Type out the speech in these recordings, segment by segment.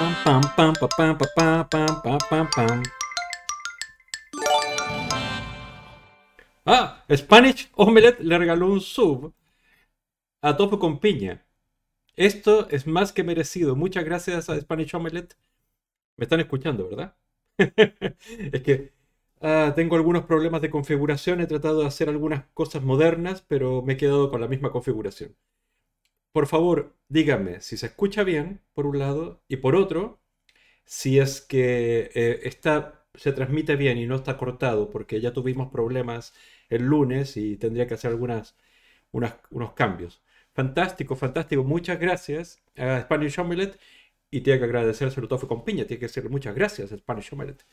Pam, pam, pam, pam, pam, pam, pam, pam, Ah, Spanish Omelette le regaló un sub a Tofu con piña. Esto es más que merecido. Muchas gracias a Spanish Omelette. Me están escuchando, ¿verdad? es que ah, tengo algunos problemas de configuración. He tratado de hacer algunas cosas modernas, pero me he quedado con la misma configuración. Por favor, díganme si se escucha bien, por un lado, y por otro, si es que eh, está, se transmite bien y no está cortado, porque ya tuvimos problemas el lunes y tendría que hacer algunas, unos cambios. Fantástico, fantástico. Muchas gracias a Spanish Omelette. Y tiene que agradecer sobre todo con piña. Tiene que decirle muchas gracias a Spanish Omelette.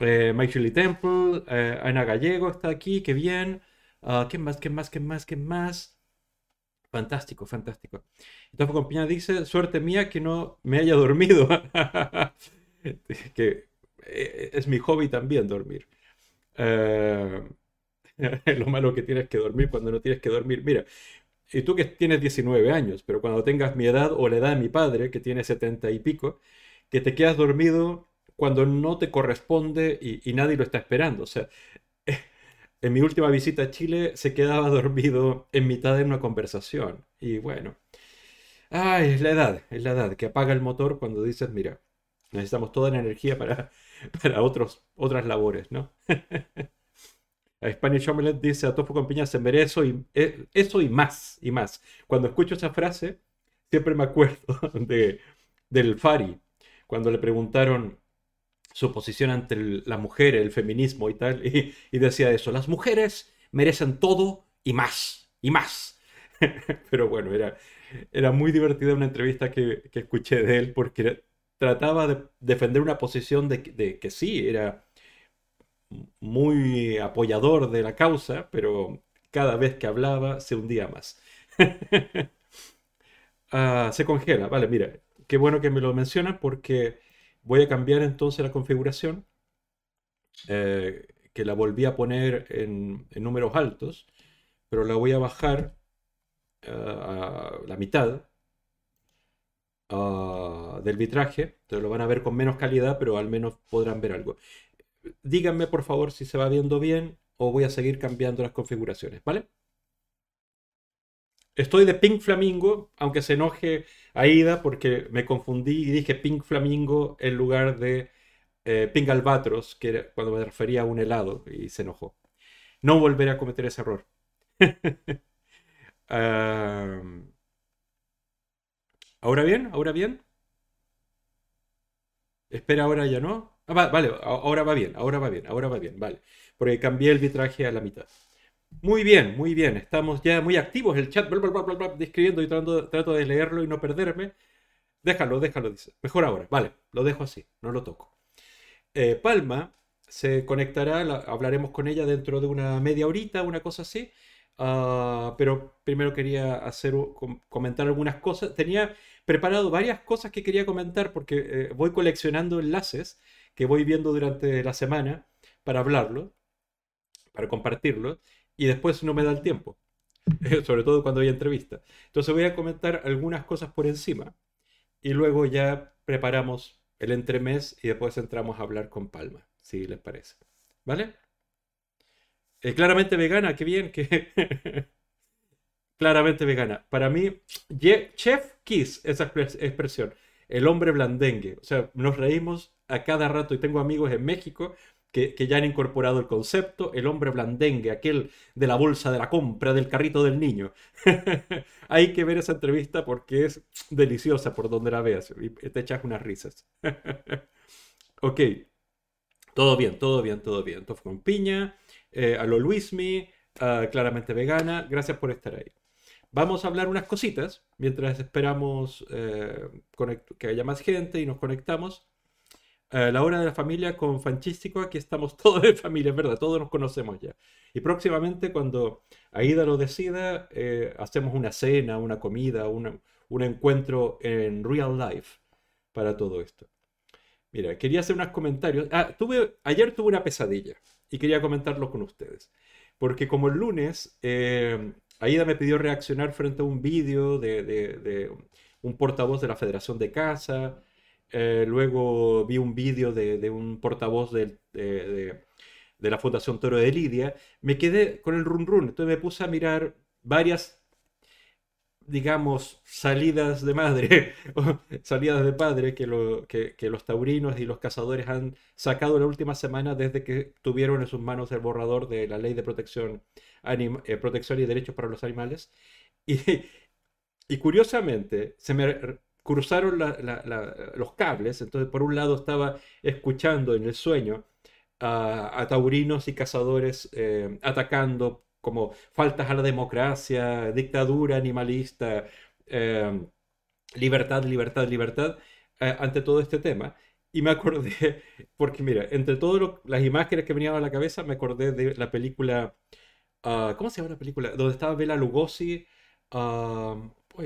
Eh, Mike Temple, eh, Ana Gallego está aquí, qué bien. Uh, ¿Qué más, qué más, qué más, qué más? Fantástico, fantástico. Tofu con piña dice, suerte mía que no me haya dormido. que eh, es mi hobby también dormir. Eh, lo malo que tienes que dormir cuando no tienes que dormir. Mira, y tú que tienes 19 años, pero cuando tengas mi edad o la edad de mi padre, que tiene 70 y pico, que te quedas dormido cuando no te corresponde y, nadie lo está esperando. O sea, en mi última visita a Chile se quedaba dormido en mitad de una conversación. Y bueno, ay, es la edad, es la edad, que apaga el motor cuando dices, mira, necesitamos toda la energía para, para otros, otras labores, ¿no? Spanish Omelette dice a Tofu con piña se merece eso y, eh, eso y más, y más. Cuando escucho esa frase, siempre me acuerdo de, del Fari, cuando le preguntaron su posición ante la mujer, el feminismo y tal, y, decía eso, las mujeres merecen todo y más, y más. Pero bueno, era, era muy divertida una entrevista que, escuché de él porque trataba de defender una posición de, de que sí, era muy apoyador de la causa, pero cada vez que hablaba se hundía más. Ah, se congela, vale, mira, qué bueno que me lo mencionas porque voy a cambiar entonces la configuración, eh, que la volví a poner en, números altos, pero la voy a bajar ah, a la mitad ah, del vitraje, entonces lo van a ver con menos calidad, pero al menos podrán ver algo díganme por favor si se va viendo bien o voy a seguir cambiando las configuraciones, ¿vale? Estoy de Pink Flamingo, aunque se enoje Aida porque me confundí y dije Pink Flamingo en lugar de eh, Pink Albatros, que era cuando me refería a un helado y se enojó. No volveré a cometer ese error. ¿Ahora bien? ¿Ahora bien? Espera, ahora ya no. Ah, vale, ahora va bien, ahora va bien, ahora va bien, vale. Porque cambié el vitraje a la mitad. Muy bien, muy bien. Estamos ya muy activos. El chat, bla, bla, bla, describiendo y tratando, trato de leerlo y no perderme. Déjalo, déjalo. Mejor ahora. Vale, lo dejo así, no lo toco. Eh, Palma se conectará, hablaremos con ella dentro de una media horita, una cosa así. Ah, pero primero quería hacer, comentar algunas cosas. Tenía preparado varias cosas que quería comentar porque eh, voy coleccionando enlaces que voy viendo durante la semana para hablarlo, para compartirlo, y después no me da el tiempo, sobre todo cuando hay entrevista. Entonces voy a comentar algunas cosas por encima y luego ya preparamos el entremés y después entramos a hablar con Palma, si les parece. ¿Vale? Eh, claramente vegana, qué bien que... claramente vegana. Para mí, Chef Kiss, esa expresión, el hombre blandengue. O sea, nos reímos a cada rato y tengo amigos en México que, ya han incorporado el concepto, el hombre blandengue, aquel de la bolsa de la compra, del carrito del niño. Hay que ver esa entrevista porque es deliciosa por donde la veas y te echas unas risas. ok, todo bien, todo bien, todo bien. Tofu con piña, eh, a lo Luismi, uh, claramente vegana, gracias por estar ahí. Vamos a hablar unas cositas mientras esperamos eh, que haya más gente y nos conectamos. Eh, la hora de la familia con Fanchístico, aquí estamos todos de familia, es verdad, todos nos conocemos ya. Y próximamente, cuando Aida lo decida, eh, hacemos una cena, una comida, un encuentro en real life para todo esto. Mira, quería hacer unos comentarios. Ah, ayer tuve una pesadilla y quería comentarlo con ustedes. Porque como el lunes, eh, Aida me pidió reaccionar frente a un vídeo de, de un portavoz de la Federación de Casa Eh, luego vi un vídeo de, un portavoz de, de, la Fundación Toro de Lidia. Me quedé con el run run. Entonces me puse a mirar varias, digamos, salidas de madre, salidas de padre que, lo, que, los taurinos y los cazadores han sacado la última semana desde que tuvieron en sus manos el borrador de la ley de protección, eh, protección y derechos para los animales. Y, y curiosamente, se me cruzaron los cables, entonces por un lado estaba escuchando en el sueño a, taurinos y cazadores eh, atacando como faltas a la democracia, dictadura animalista, eh, libertad, libertad, libertad, eh, ante todo este tema. Y me acordé, porque mira, entre todas las imágenes que venían a la cabeza, me acordé de la película, ah, ¿cómo se llama la película? Donde estaba Bela Lugosi, ah,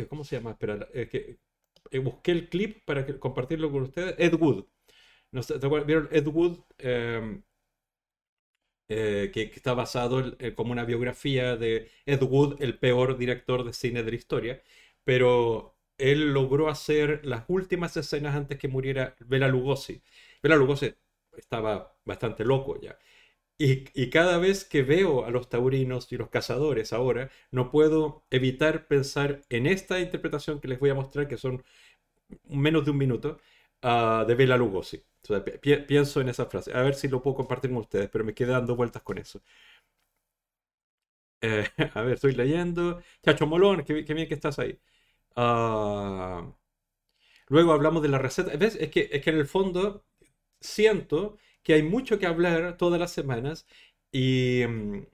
¿cómo se llama? Espera, que, eh, busqué el clip para compartirlo con ustedes. Ed Wood. No sé, ¿Vieron Ed Wood? Em, eh, que, está basado como una biografía de Ed Wood, el peor director de cine de la historia. Pero él logró hacer las últimas escenas antes que muriera Bela Lugosi. Bela Lugosi estaba bastante loco ya. Y, y, cada vez que veo a los taurinos y los cazadores ahora, no puedo evitar pensar en esta interpretación que les voy a mostrar, que son menos de un minuto, uh, de Bela Lugosi. pienso en esa frase. A ver si lo puedo compartir con ustedes, pero me quedé dando vueltas con eso. Eh, a ver, estoy leyendo. Chacho Molón, qué, bien que estás ahí. Uh, luego hablamos de la receta. ¿Ves? Es que, es que en el fondo siento que hay mucho que hablar todas las semanas y mm,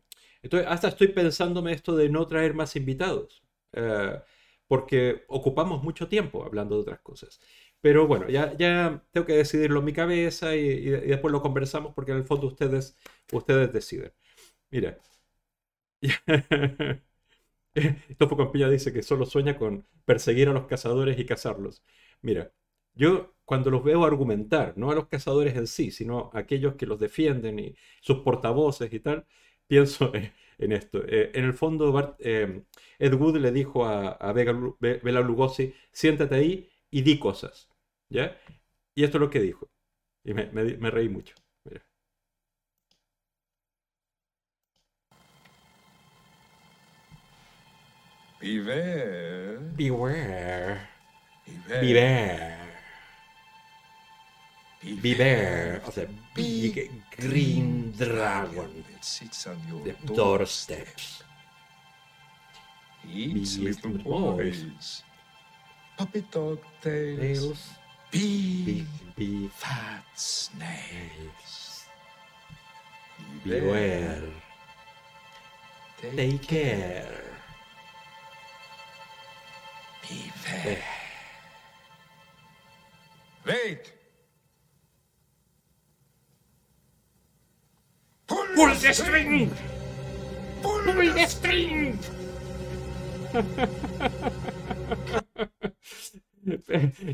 entonces hasta estoy pensándome esto de no traer más invitados. Uh, porque ocupamos mucho tiempo hablando de otras cosas. Pero bueno, ya, ya tengo que decidirlo en mi cabeza y, después lo conversamos porque en el fondo ustedes, ustedes deciden. Mira. Topo Campilla dice que solo sueña con perseguir a los cazadores y cazarlos. Mira, yo cuando los veo argumentar, no a los cazadores en sí, sino a aquellos que los defienden y sus portavoces y tal, pienso en esto. Eh, en el fondo, eh, Ed Wood le dijo a, a Bela Lugosi, siéntate ahí y di cosas. ¿Ya? Y esto es lo que dijo. Y me, me, reí mucho. Beware. Beware. Beware. Beware of the big green dragon that sits on your doorsteps. Eats little boys. puppy dog tails. Big, big fat snails. Beware. Take care. Be Beware. Wait! ¡Pull the string! ¡Pull the string!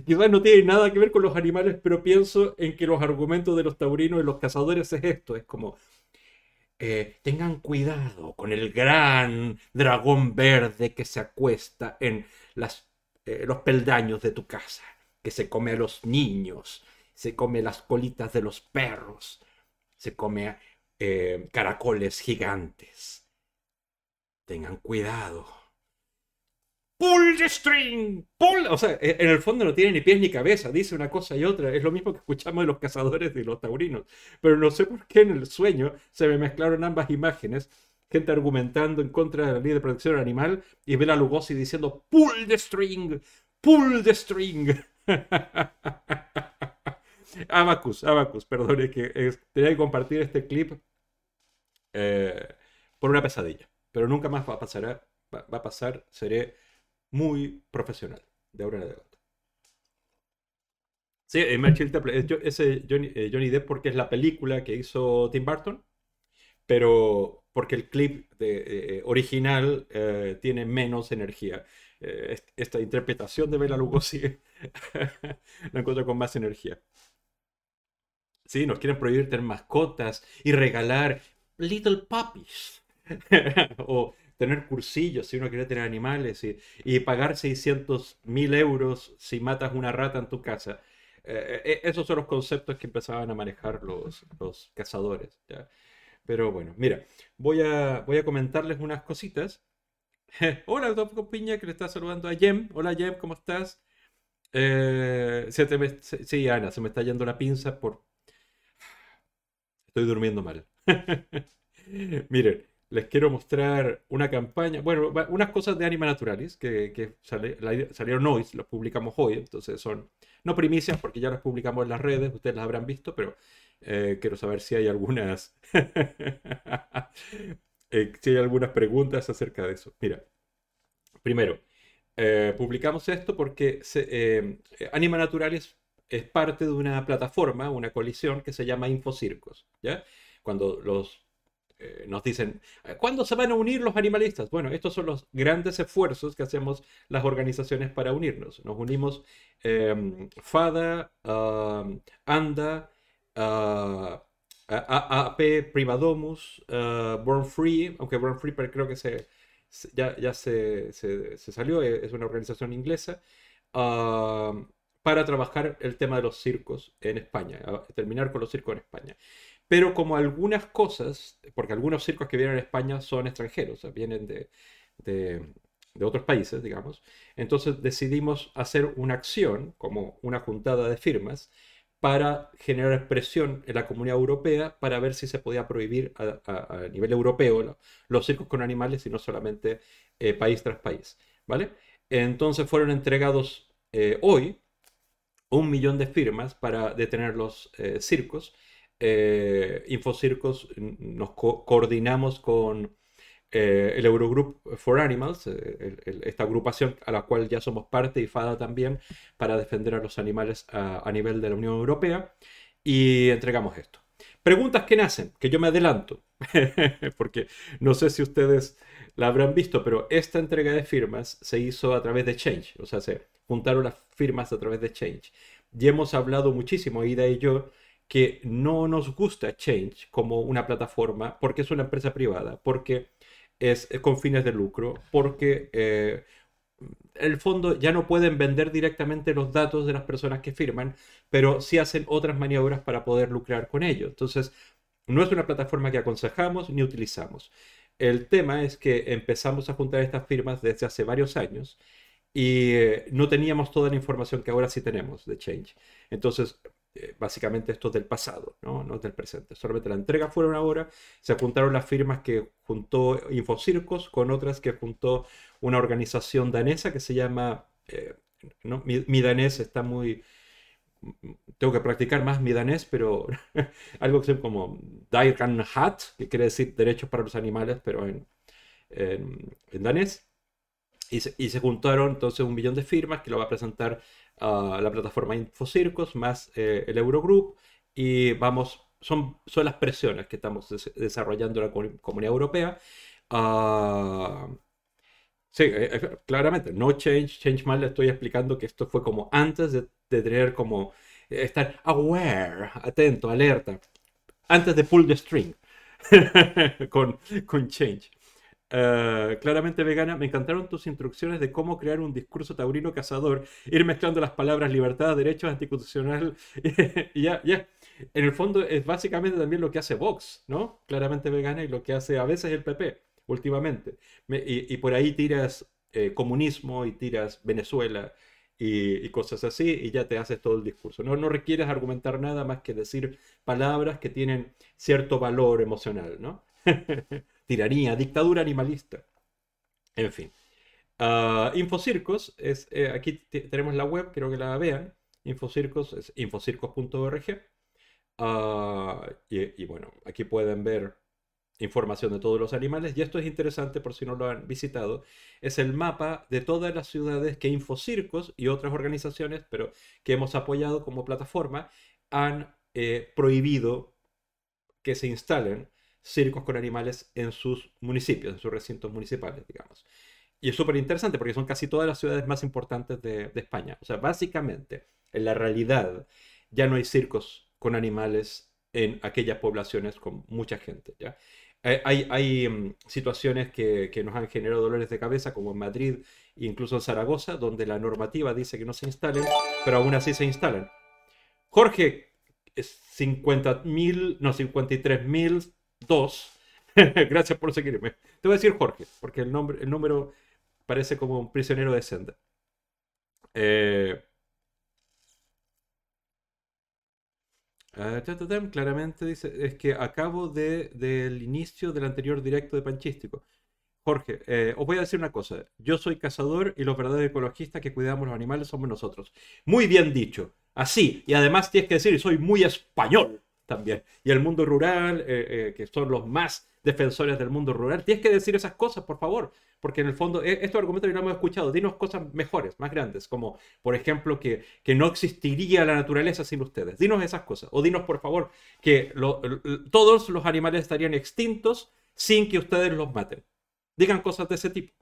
Quizás no tiene nada que ver con los animales, pero pienso en que los argumentos de los taurinos y los cazadores es esto, es como, eh, tengan cuidado con el gran dragón verde que se acuesta en eh, los peldaños de tu casa, que se come a los niños, se come las colitas de los perros, se come a eh, caracoles gigantes. Tengan cuidado. Pull the string, pull. O sea, e, en el fondo no tiene ni pies ni cabeza, dice una cosa y otra. Es lo mismo que escuchamos de los cazadores y los taurinos. Pero no sé por qué en el sueño se me mezclaron ambas imágenes. Gente argumentando en contra de la ley de protección animal y Bela Lugosi diciendo pull the string, pull the string. Abacus, Abacus, perdón, que tenía que compartir este clip eh, por una pesadilla. Pero nunca más va a pasar, va, a pasar, seré muy profesional de ahora en adelante. Sí, ese Johnny, eh, Johnny, Depp porque es la película que hizo Tim Burton, pero porque el clip eh, original tiene menos energía. esta interpretación de Bela Lugosi la encuentro con más energía. Sí, nos quieren prohibir tener mascotas y regalar little puppies. o tener cursillos si uno quiere tener animales y, pagar 600 mil euros si matas una rata en tu casa. eh, eh, esos son los conceptos que empezaban a manejar los, los cazadores. ¿ya? Pero bueno, mira, voy a, voy a comentarles unas cositas. Hola, Top Piña, que le está saludando a Jem. Hola, Jem, ¿cómo estás? Eh, sí, Ana, se me está yendo la pinza por... Estoy durmiendo mal. Miren, les quiero mostrar una campaña, bueno, unas cosas de Anima Naturalis que, que salieron hoy, los publicamos hoy, entonces son no primicias porque ya las publicamos en las redes, ustedes las habrán visto, pero eh, quiero saber si hay algunas, eh, si hay algunas preguntas acerca de eso. Mira, primero, eh, publicamos esto porque Anima Naturalis es parte de una plataforma, una coalición que se llama Infocircos, ¿ya? Cuando los eh, nos dicen, ¿cuándo se van a unir los animalistas? Bueno, estos son los grandes esfuerzos que hacemos las organizaciones para unirnos. Nos unimos eh, FADA, ANDA, ah, A- AP Primadomus, ah, Born Free, aunque Born Free creo que se, ya, ya se, se- se salió, eh, es una organización inglesa, para trabajar el tema de los circos en España, terminar con los circos en España. Pero como algunas cosas, porque algunos circos que vienen a España son extranjeros, o vienen de, otros países, digamos, entonces decidimos hacer una acción, como una juntada de firmas, para generar presión en la comunidad europea para ver si se podía prohibir a, nivel europeo lo- los circos con animales y no solamente eh, país tras país, ¿vale? Entonces fueron entregados eh, hoy un millón de firmas para detener los eh, circos. Eh, Infocircos mm, nos co- coordinamos con eh, el Eurogroup for Animals, eh, esta agrupación a la cual ya somos parte y FADA también, para defender a los animales a, a nivel de la Unión Europea. Y entregamos esto. Preguntas que nacen, que yo me adelanto, porque no sé si ustedes la habrán visto, pero esta entrega de firmas se hizo a través de Change, o sea, se juntaron las firmas a través de Change. Y hemos hablado muchísimo, Ida y yo, que no nos gusta Change como una plataforma, porque es una empresa privada, porque es, es con fines de lucro, porque eh, el fondo ya no pueden vender directamente los datos de las personas que firman, pero sí hacen otras maniobras para poder lucrar con ello. Entonces, no es una plataforma que aconsejamos ni utilizamos. El tema es que empezamos a juntar estas firmas desde hace varios años y eh, no teníamos toda la información que ahora sí tenemos de Change. Entonces, eh, básicamente esto es del pasado, ¿no? No del presente. Solamente la entrega fueron ahora, se juntaron las firmas que juntó Infocircos con otras que juntó una organización danesa que se llama, eh, no, mi, mi danés está muy, tengo que practicar más mi danés, pero algo que como Dairan Hat, que quiere decir derechos para los animales, pero en, en, en danés. Y se, y se juntaron entonces un millón de firmas que lo va a presentar a la plataforma Infocircos más eh, el Eurogroup. Y vamos, son, son las presiones que estamos des- desarrollando la comu- comunidad europea. Ah, sí, eh, eh, claramente, no change, change mal, le estoy explicando que esto fue como antes de, de tener como estar aware, atento, alerta, antes de pull the string con, con change. Eh, claramente vegana, me encantaron tus instrucciones de cómo crear un discurso taurino cazador, ir mezclando las palabras libertad, derechos, anticonstitucional, y ya, ya. En el fondo es básicamente también lo que hace Vox, ¿no? Claramente vegana y lo que hace a veces el PP, últimamente. Me- y, y por ahí tiras eh, comunismo y tiras Venezuela y, y cosas así y ya te haces todo el discurso. No, no requieres argumentar nada más que decir palabras que tienen cierto valor emocional, ¿no? Tiranía, dictadura animalista. En fin. Ah, Infocircos, es, eh, aquí te- tenemos la web, quiero que la vean. Infocircos es infocircos.org. Ah, y, y bueno, aquí pueden ver información de todos los animales. Y esto es interesante por si no lo han visitado. Es el mapa de todas las ciudades que Infocircos y otras organizaciones, pero que hemos apoyado como plataforma, han eh, prohibido que se instalen circos con animales en sus municipios, en sus recintos municipales, digamos. Y es súper interesante porque son casi todas las ciudades más importantes de, de España. O sea, básicamente, en la realidad, ya no hay circos con animales en aquellas poblaciones con mucha gente, ¿ya? Eh, Hay, hay, mm, situaciones que, que nos han generado dolores de cabeza, como en Madrid e incluso en Zaragoza, donde la normativa dice que no se instalen, pero aún así se instalan. Jorge, 50.000, no, 53.002. Gracias por seguirme. Te voy a decir Jorge, porque el, nombre, el número parece como un prisionero de senda. Eh, ah, claramente dice, es que acabo de, del inicio del anterior directo de Panchístico. Jorge, eh, os voy a decir una cosa. Yo soy cazador y los verdaderos ecologistas que cuidamos los animales somos nosotros. Muy bien dicho. Así. Y además tienes que decir, soy muy español también. Y el mundo rural, eh, que son los más defensores del mundo rural. Tienes que decir esas cosas, por favor, porque en el fondo e, estos argumentos ya lo hemos escuchado. Dinos cosas mejores, más grandes, como por ejemplo que, que no existiría la naturaleza sin ustedes. Dinos esas cosas. O dinos, por favor, que todos los animales estarían extintos sin que ustedes los maten. Digan cosas de ese tipo.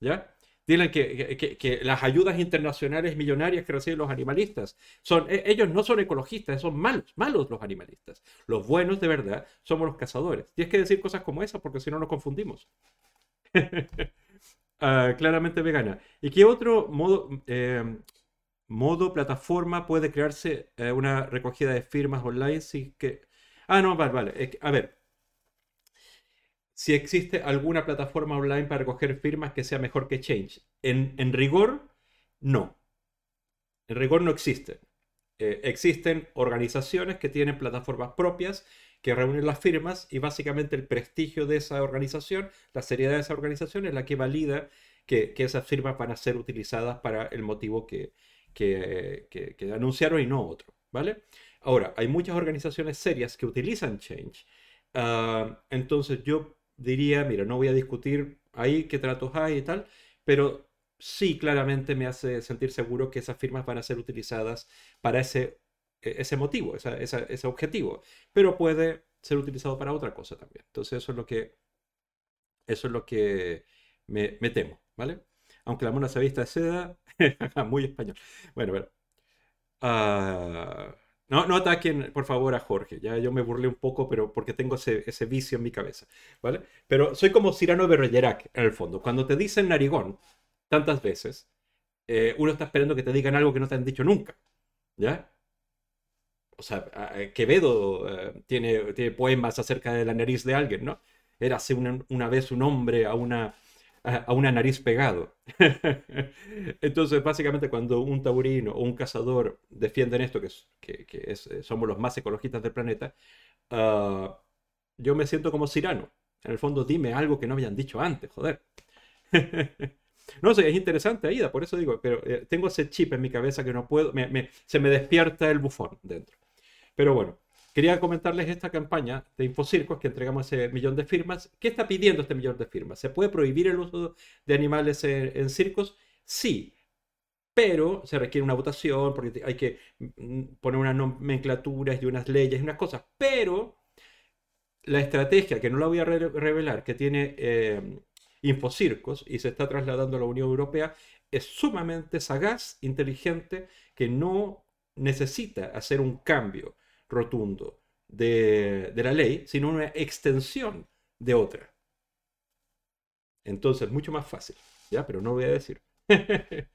¿Ya? Digan que, las ayudas internacionales millonarias que reciben los animalistas son, e, ellos no son ecologistas, son malos, malos los animalistas. Los buenos de verdad somos los cazadores. Tienes que decir cosas como esas porque si no nos confundimos. Ah, claramente vegana. ¿Y qué otro modo, em, modo plataforma puede crearse eh, una recogida de firmas online? Si que... Ah, no, vale, vale. A ver, si existe alguna plataforma online para recoger firmas que sea mejor que Change. En, rigor, no. En rigor no existe. Eh, existen organizaciones que tienen plataformas propias que reúnen las firmas y básicamente el prestigio de esa organización, la seriedad de esa organización es la que valida que, esas firmas van a ser utilizadas para el motivo que, anunciaron y no otro. ¿vale? Ahora, hay muchas organizaciones serias que utilizan Change. Ah, entonces yo diría, mira, no voy a discutir ahí qué tratos hay y tal, pero sí claramente me hace sentir seguro que esas firmas van a ser utilizadas para ese, e, ese motivo, ese objetivo, pero puede ser utilizado para otra cosa también. Entonces eso es lo que, eso es lo que me, temo, ¿vale? Aunque la mona se vista de seda, muy español. Bueno, bueno. No, no ataquen, por favor, a Jorge. Ya yo me burlé un poco, pero porque tengo ese, vicio en mi cabeza, ¿vale? Pero soy como Cyrano Bergerac, en el fondo. Cuando te dicen narigón tantas veces, eh, uno está esperando que te digan algo que no te han dicho nunca, ¿ya? O sea, Quevedo eh, tiene, tiene poemas acerca de la nariz de alguien, ¿no? Era hace una vez un hombre a una a una nariz pegado. Entonces, básicamente, cuando un taurino o un cazador defienden esto, que, que, eh, somos los más ecologistas del planeta, ah, yo me siento como Cirano. En el fondo, dime algo que no habían dicho antes, joder. no sé, es interesante, Aida, por eso digo, pero eh, tengo ese chip en mi cabeza que no puedo, se me despierta el bufón dentro. Pero bueno, Quería comentarles esta campaña de Infocircos que entregamos ese millón de firmas. ¿Qué está pidiendo este millón de firmas? ¿Se puede prohibir el uso de animales en, circos? Sí, pero se requiere una votación porque hay que mm, poner unas nomenclaturas y unas leyes y unas cosas. Pero la estrategia, que no la voy a revelar, que tiene eh, Infocircos y se está trasladando a la Unión Europea, es sumamente sagaz, inteligente, que no necesita hacer un cambio rotundo de, la ley, sino una extensión de otra. Entonces, mucho más fácil, ¿ya? Pero no voy a decir.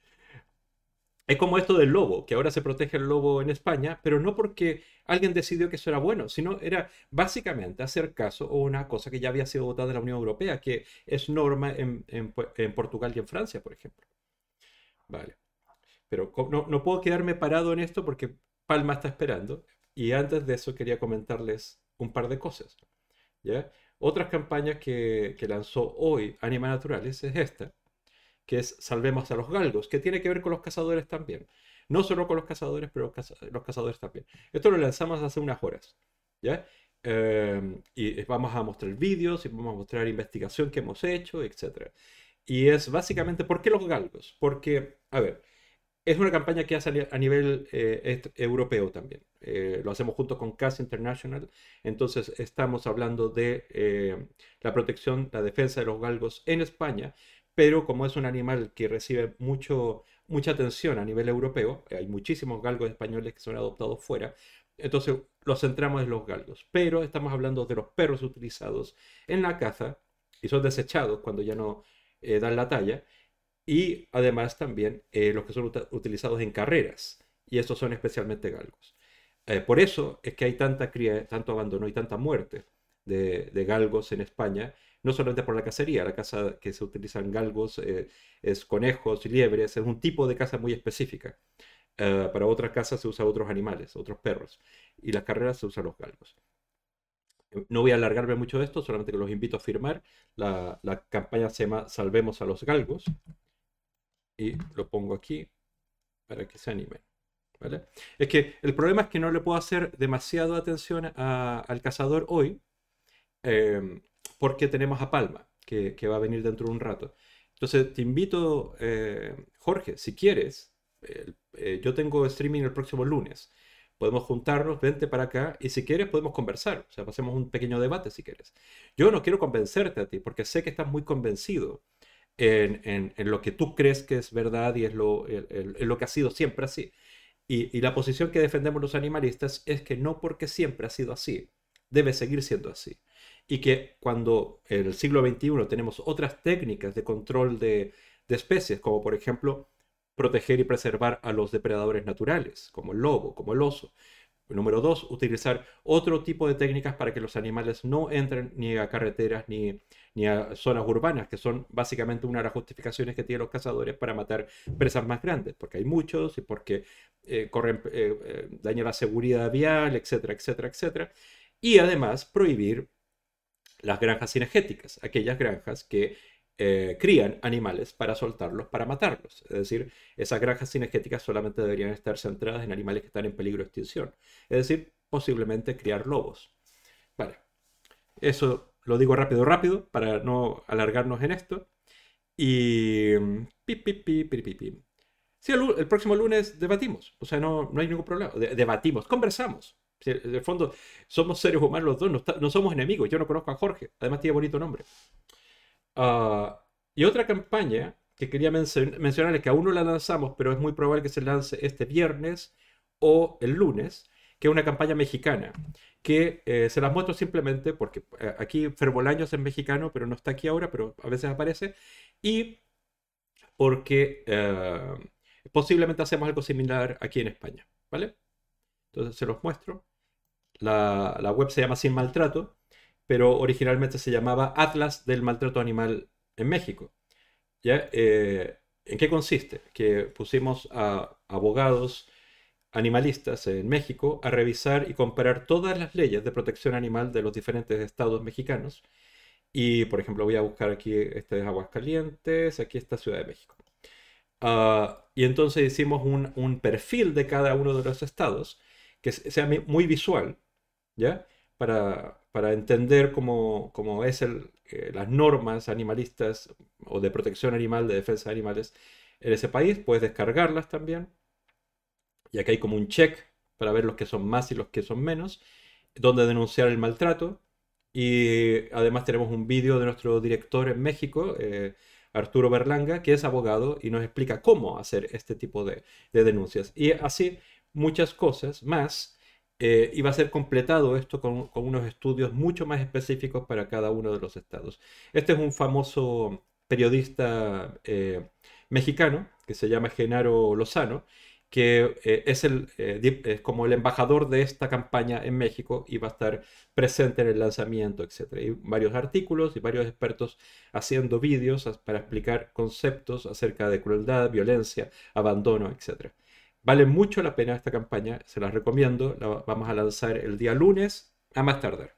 es como esto del lobo, que ahora se protege el lobo en España, pero no porque alguien decidió que eso era bueno, sino era básicamente hacer caso a una cosa que ya había sido votada en la Unión Europea, que es norma en, Portugal y en Francia, por ejemplo. Vale. Pero no, no puedo quedarme parado en esto porque Palma está esperando. Y antes de eso quería comentarles un par de cosas. ¿ya? Otras campañas que, lanzó hoy Anima Naturales es esta, que es Salvemos a los Galgos, que tiene que ver con los cazadores también. No solo con los cazadores, pero los, cazadores también. Esto lo lanzamos hace unas horas. ¿ya? Em, y vamos a mostrar vídeos y vamos a mostrar investigación que hemos hecho, etc. Y es básicamente, ¿por qué los galgos? Porque, a ver, es una campaña que hace a nivel eh, europeo también. Eh, lo hacemos junto con CAS International. Entonces estamos hablando de eh, la protección, la defensa de los galgos en España, pero como es un animal que recibe mucho, mucha atención a nivel europeo, hay muchísimos galgos españoles que son adoptados fuera, entonces los centramos en los galgos. Pero estamos hablando de los perros utilizados en la caza y son desechados cuando ya no dan la talla y además también eh, los que son utilizados en carreras, y estos son especialmente galgos. Eh, por eso es que hay tanta cría, tanto abandono y tanta muerte de, de, galgos en España, no solamente por la cacería, la caza que se utilizan galgos eh, es conejos liebres, es un tipo de caza muy específica. Uh, para otras casas se usan otros animales, otros perros, y las carreras se usan los galgos. No voy a alargarme mucho de esto, solamente que los invito a firmar. La, la campaña se llama Salvemos a los Galgos. Y lo pongo aquí para que se animen. ¿vale? Es que el problema es que no le puedo hacer demasiado atención al cazador hoy, eh, porque tenemos a Palma, que, que, va a venir dentro de un rato. Entonces te invito, eh, Jorge, si quieres, eh, yo tengo streaming el próximo lunes podemos juntarnos, vente para acá y si quieres podemos conversar, o sea, pasemos un pequeño debate si quieres. Yo no quiero convencerte a ti porque sé que estás muy convencido en, lo que tú crees que es verdad y es lo, el, lo que ha sido siempre así. Y, y, la posición que defendemos los animalistas es que no porque siempre ha sido así, debe seguir siendo así. Y que cuando en el siglo XXI tenemos otras técnicas de control de, de especies, como por ejemplo proteger y preservar a los depredadores naturales, como el lobo, como el oso. Número dos, utilizar otro tipo de técnicas para que los animales no entren ni a carreteras ni, a zonas urbanas, que son básicamente una de las justificaciones que tienen los cazadores para matar presas más grandes, porque hay muchos y porque eh, corren, eh, eh, daña la seguridad vial, etcétera, etcétera, etcétera. Y además prohibir las granjas cinegéticas, aquellas granjas que eh, crían animales para soltarlos, para matarlos. Es decir, esas granjas cinegéticas solamente deberían estar centradas en animales que están en peligro de extinción. Es decir, posiblemente criar lobos. Vale. Eso lo digo rápido, rápido, para no alargarnos en esto. Y... Pi, pi, pi, pi, pi, pi. Sí, el, el, próximo lunes debatimos. O sea, no, no hay ningún problema. De, debatimos, conversamos. El fondo, somos seres humanos los dos, no, somos enemigos. Yo no conozco a Jorge. Además, tiene bonito nombre. Uh, y otra campaña que quería mencionar mencionar que aún no la lanzamos, pero es muy probable que se lance este viernes o el lunes, que es una campaña mexicana, que eh, se las muestro simplemente porque eh, aquí Ferbolaños es mexicano, pero no está aquí ahora, pero a veces aparece, y porque eh, posiblemente hacemos algo similar aquí en España, ¿vale? Entonces se los muestro. La, la web se llama Sin Maltrato pero originalmente se llamaba Atlas del Maltrato Animal en México. ¿Ya? Eh, ¿En qué consiste? Que pusimos a abogados animalistas en México a revisar y comparar todas las leyes de protección animal de los diferentes estados mexicanos. Y, por ejemplo, voy a buscar aquí, este es Aguascalientes, aquí está Ciudad de México. Uh, y entonces hicimos un, un, perfil de cada uno de los estados que sea muy visual, ¿ya? Para, para entender cómo, cómo es el, eh, las normas animalistas o de protección animal, de defensa de animales en ese país. Puedes descargarlas también. Y acá hay como un check para ver los que son más y los que son menos, donde denunciar el maltrato. Y además tenemos un vídeo de nuestro director en México, eh, Arturo Berlanga, que es abogado y nos explica cómo hacer este tipo de, de denuncias. Y así muchas cosas más eh, y va a ser completado esto con, con, unos estudios mucho más específicos para cada uno de los estados. Este es un famoso periodista eh, mexicano que se llama Genaro Lozano, que eh, es, el, eh, como el embajador de esta campaña en México y va a estar presente en el lanzamiento, etc. Hay varios artículos y varios expertos haciendo vídeos para explicar conceptos acerca de crueldad, violencia, abandono, etc. Vale mucho la pena esta campaña, se las recomiendo. La vamos a lanzar el día lunes a más tardar.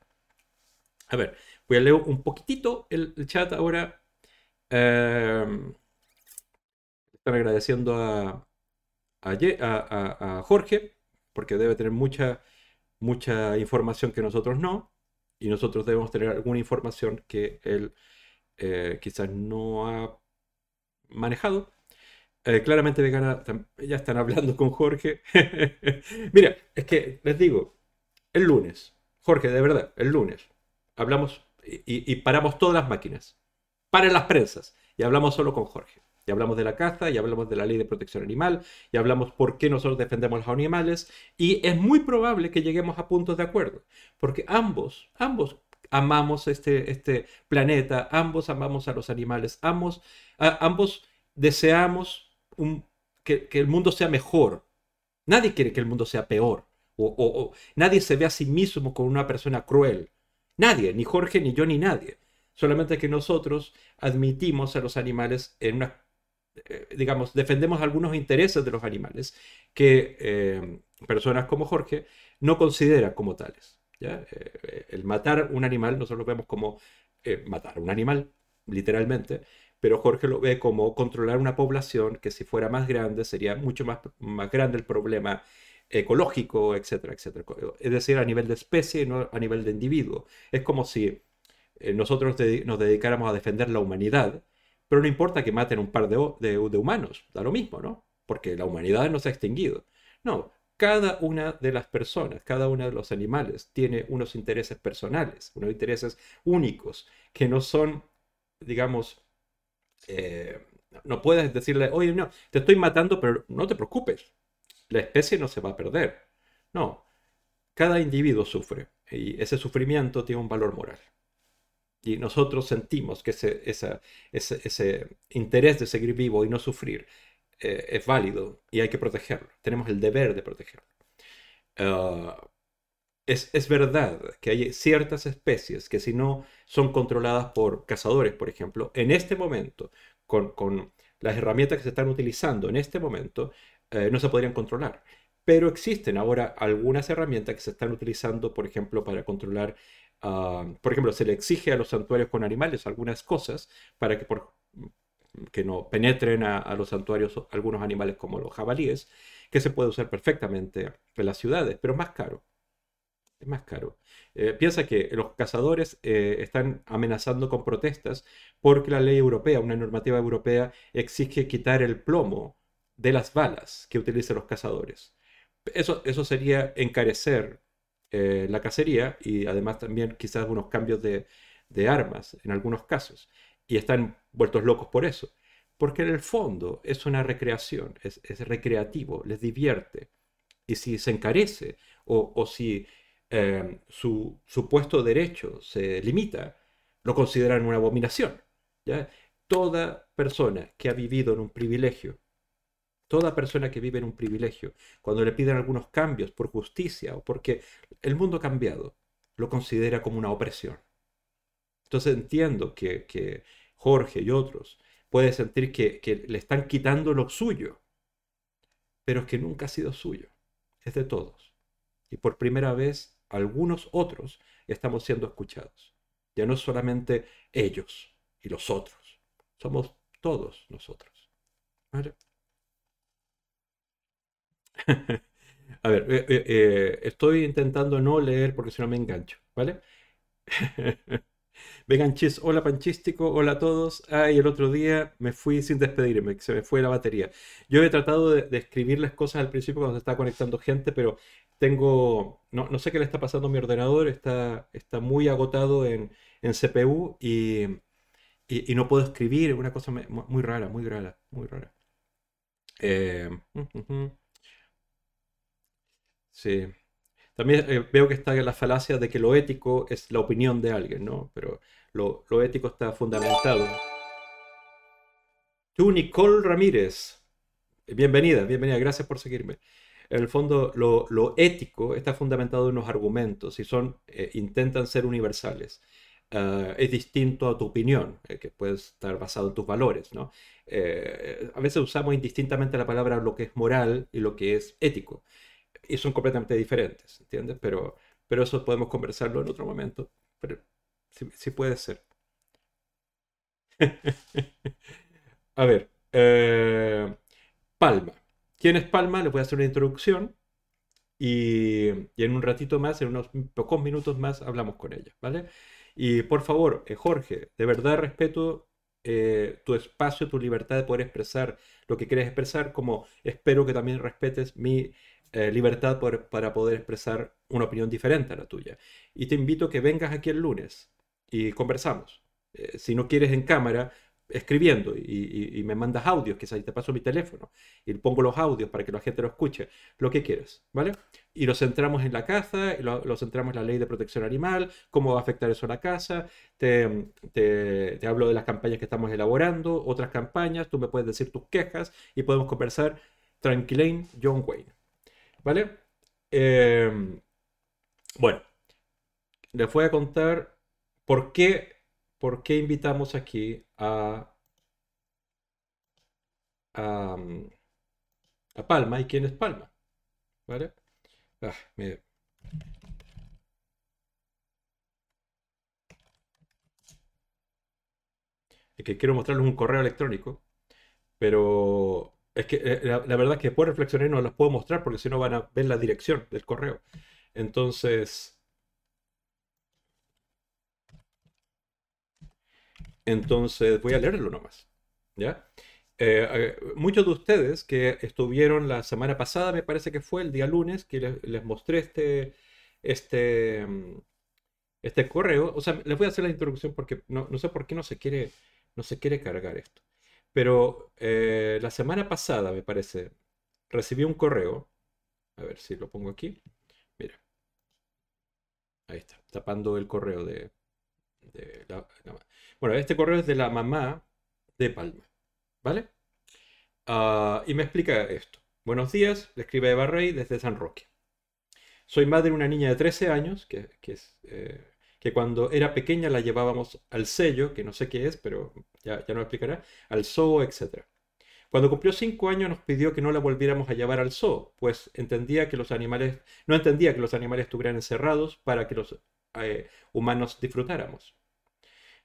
A ver, voy a leer un poquitito el, chat ahora. Eh, están agradeciendo a, a, a, Jorge, porque debe tener mucha, mucha información que nosotros no, y nosotros debemos tener alguna información que él eh, quizás no ha manejado. Eh, claramente vegana, ya están hablando con Jorge. Mira, es que les digo, el lunes, Jorge, de verdad, el lunes, hablamos y, y, paramos todas las máquinas, paren las prensas y hablamos solo con Jorge. Y hablamos de la caza, y hablamos de la ley de protección animal, y hablamos por qué nosotros defendemos los animales, y es muy probable que lleguemos a puntos de acuerdo, porque ambos, ambos amamos este, este planeta, ambos amamos a los animales, ambos, a, ambos deseamos que, que, el mundo sea mejor. Nadie quiere que el mundo sea peor O, nadie se ve a sí mismo como una persona cruel. Nadie, ni Jorge, ni yo, ni nadie. Solamente que nosotros admitimos a los animales en una, digamos, defendemos algunos intereses de los animales que eh, personas como Jorge no consideran como tales. ¿ya? Eh, el matar un animal, nosotros lo vemos como matar un animal, literalmente, pero Jorge lo ve como controlar una población que si fuera más grande sería mucho más, más grande el problema ecológico, etcétera, etcétera. Es decir, a nivel de especie, no a nivel de individuo. Es como si eh, nosotros nos dedicáramos a defender la humanidad, pero no importa que maten un par de, humanos, da lo mismo, ¿no? Porque la humanidad no se ha extinguido. No, cada una de las personas, cada uno de los animales tiene unos intereses personales, unos intereses únicos, que no son, digamos, eh, no puedes decirle, oye, no, te estoy matando, pero no te preocupes, la especie no se va a perder. No, cada individuo sufre y ese sufrimiento tiene un valor moral. Y nosotros sentimos que ese, ese, interés de seguir vivo y no sufrir eh, es válido y hay que protegerlo. Tenemos el deber de protegerlo. Ah, es, verdad que hay ciertas especies que si no son controladas por cazadores, por ejemplo, en este momento, con, con las herramientas que se están utilizando en este momento, eh, no se podrían controlar. Pero existen ahora algunas herramientas que se están utilizando, por ejemplo, para controlar, ah, por ejemplo, se le exige a los santuarios con animales algunas cosas para que, no penetren a, los santuarios algunos animales como los jabalíes, que se puede usar perfectamente en las ciudades, pero más caro. Es más caro. Eh, piensa que los cazadores eh, están amenazando con protestas porque la ley europea, una normativa europea, exige quitar el plomo de las balas que utilizan los cazadores. Eso, eso sería encarecer eh, la cacería y además también quizás unos cambios de, armas en algunos casos. Y están vueltos locos por eso. Porque en el fondo es una recreación, es, recreativo, les divierte. Y si se encarece o, si eh, su supuesto derecho se limita, lo consideran una abominación. ¿ya? Toda persona que ha vivido en un privilegio toda persona que vive en un privilegio, cuando le piden algunos cambios por justicia o porque el mundo ha cambiado, lo considera como una opresión. Entonces entiendo que, Jorge y otros pueden sentir que, que le están quitando lo suyo, pero es que nunca ha sido suyo, es de todos. Y por primera vez, algunos otros estamos siendo escuchados. Ya no solamente ellos y los otros, somos todos nosotros. ¿Vale? A ver, eh, eh, eh, estoy intentando no leer porque si no me engancho, ¿vale? Vegan Cheese, hola Panchístico, hola a todos. Ah, y el otro día me fui sin despedirme, se me fue la batería. Yo he tratado de, escribirles cosas al principio cuando se está conectando gente, pero tengo, no, no, sé qué le está pasando a mi ordenador, está, está muy agotado en, en CPU y, y, no puedo escribir, es una cosa muy rara, muy rara, muy rara. Eh, Sí. También eh, veo que está la falacia de que lo ético es la opinión de alguien, ¿no? Pero lo, ético está fundamentado. Tú, Nicole Ramírez. Bienvenida, bienvenida, gracias por seguirme. En el fondo, lo, ético está fundamentado en unos argumentos y son, eh, intentan ser universales. Ah, es distinto a tu opinión, eh, que puede estar basado en tus valores, ¿no? a veces usamos indistintamente la palabra lo que es moral y lo que es ético y son completamente diferentes, ¿entiendes? Pero, pero eso podemos conversarlo en otro momento. Pero sí, puede ser. A ver, eh, Palma. ¿Quién es Palma? Le voy a hacer una introducción y, en un ratito más, en unos pocos minutos más, hablamos con ella, ¿vale? Y por favor, eh, Jorge, de verdad respeto eh, tu espacio, tu libertad de poder expresar lo que quieres expresar, como espero que también respetes mi eh, libertad para poder expresar una opinión diferente a la tuya. Y te invito a que vengas aquí el lunes y conversamos. Eh, si no quieres en cámara, escribiendo y, me mandas audios, que ahí te paso mi teléfono y pongo los audios para que la gente lo escuche, lo que quieras, ¿vale? Y lo centramos en la caza, y lo, centramos en la ley de protección animal, cómo va a afectar eso a la caza, te, te, te hablo de las campañas que estamos elaborando, otras campañas, tú me puedes decir tus quejas y podemos conversar tranquilain John Wayne. ¿Vale? Eh, bueno, les voy a contar por qué, por qué invitamos aquí a, a, a Palma y quién es Palma. ¿Vale? Ah, me- que quiero mostrarles un correo electrónico, pero es que eh, la, verdad es que después reflexioné y no las puedo mostrar porque si no van a ver la dirección del correo. Entonces, entonces voy a leerlo nomás. ¿Ya? Eh, eh, muchos de ustedes que estuvieron la semana pasada, me parece que fue el día lunes, que les, les mostré este, este, mm, este correo. O sea, les voy a hacer la introducción porque no, no sé por qué no se quiere, no se quiere cargar esto. Pero eh, la semana pasada, me parece, recibí un correo. A ver si lo pongo aquí. Mira, ahí está, tapando el correo de, de la- Bueno, este correo es de la mamá de Palma, ¿vale? Ah, y me explica esto. Buenos días, le escribe Eva Rey desde San Roque. Soy madre de una niña de 13 años que, que es, eh, que cuando era pequeña la llevábamos al sello, que no sé qué es, pero ya, ya nos explicará, al zoo, etc. Cuando cumplió 5 años nos pidió que no la volviéramos a llevar al zoo, pues entendía que los animales, no entendía que los animales estuvieran encerrados para que los eh, humanos disfrutáramos.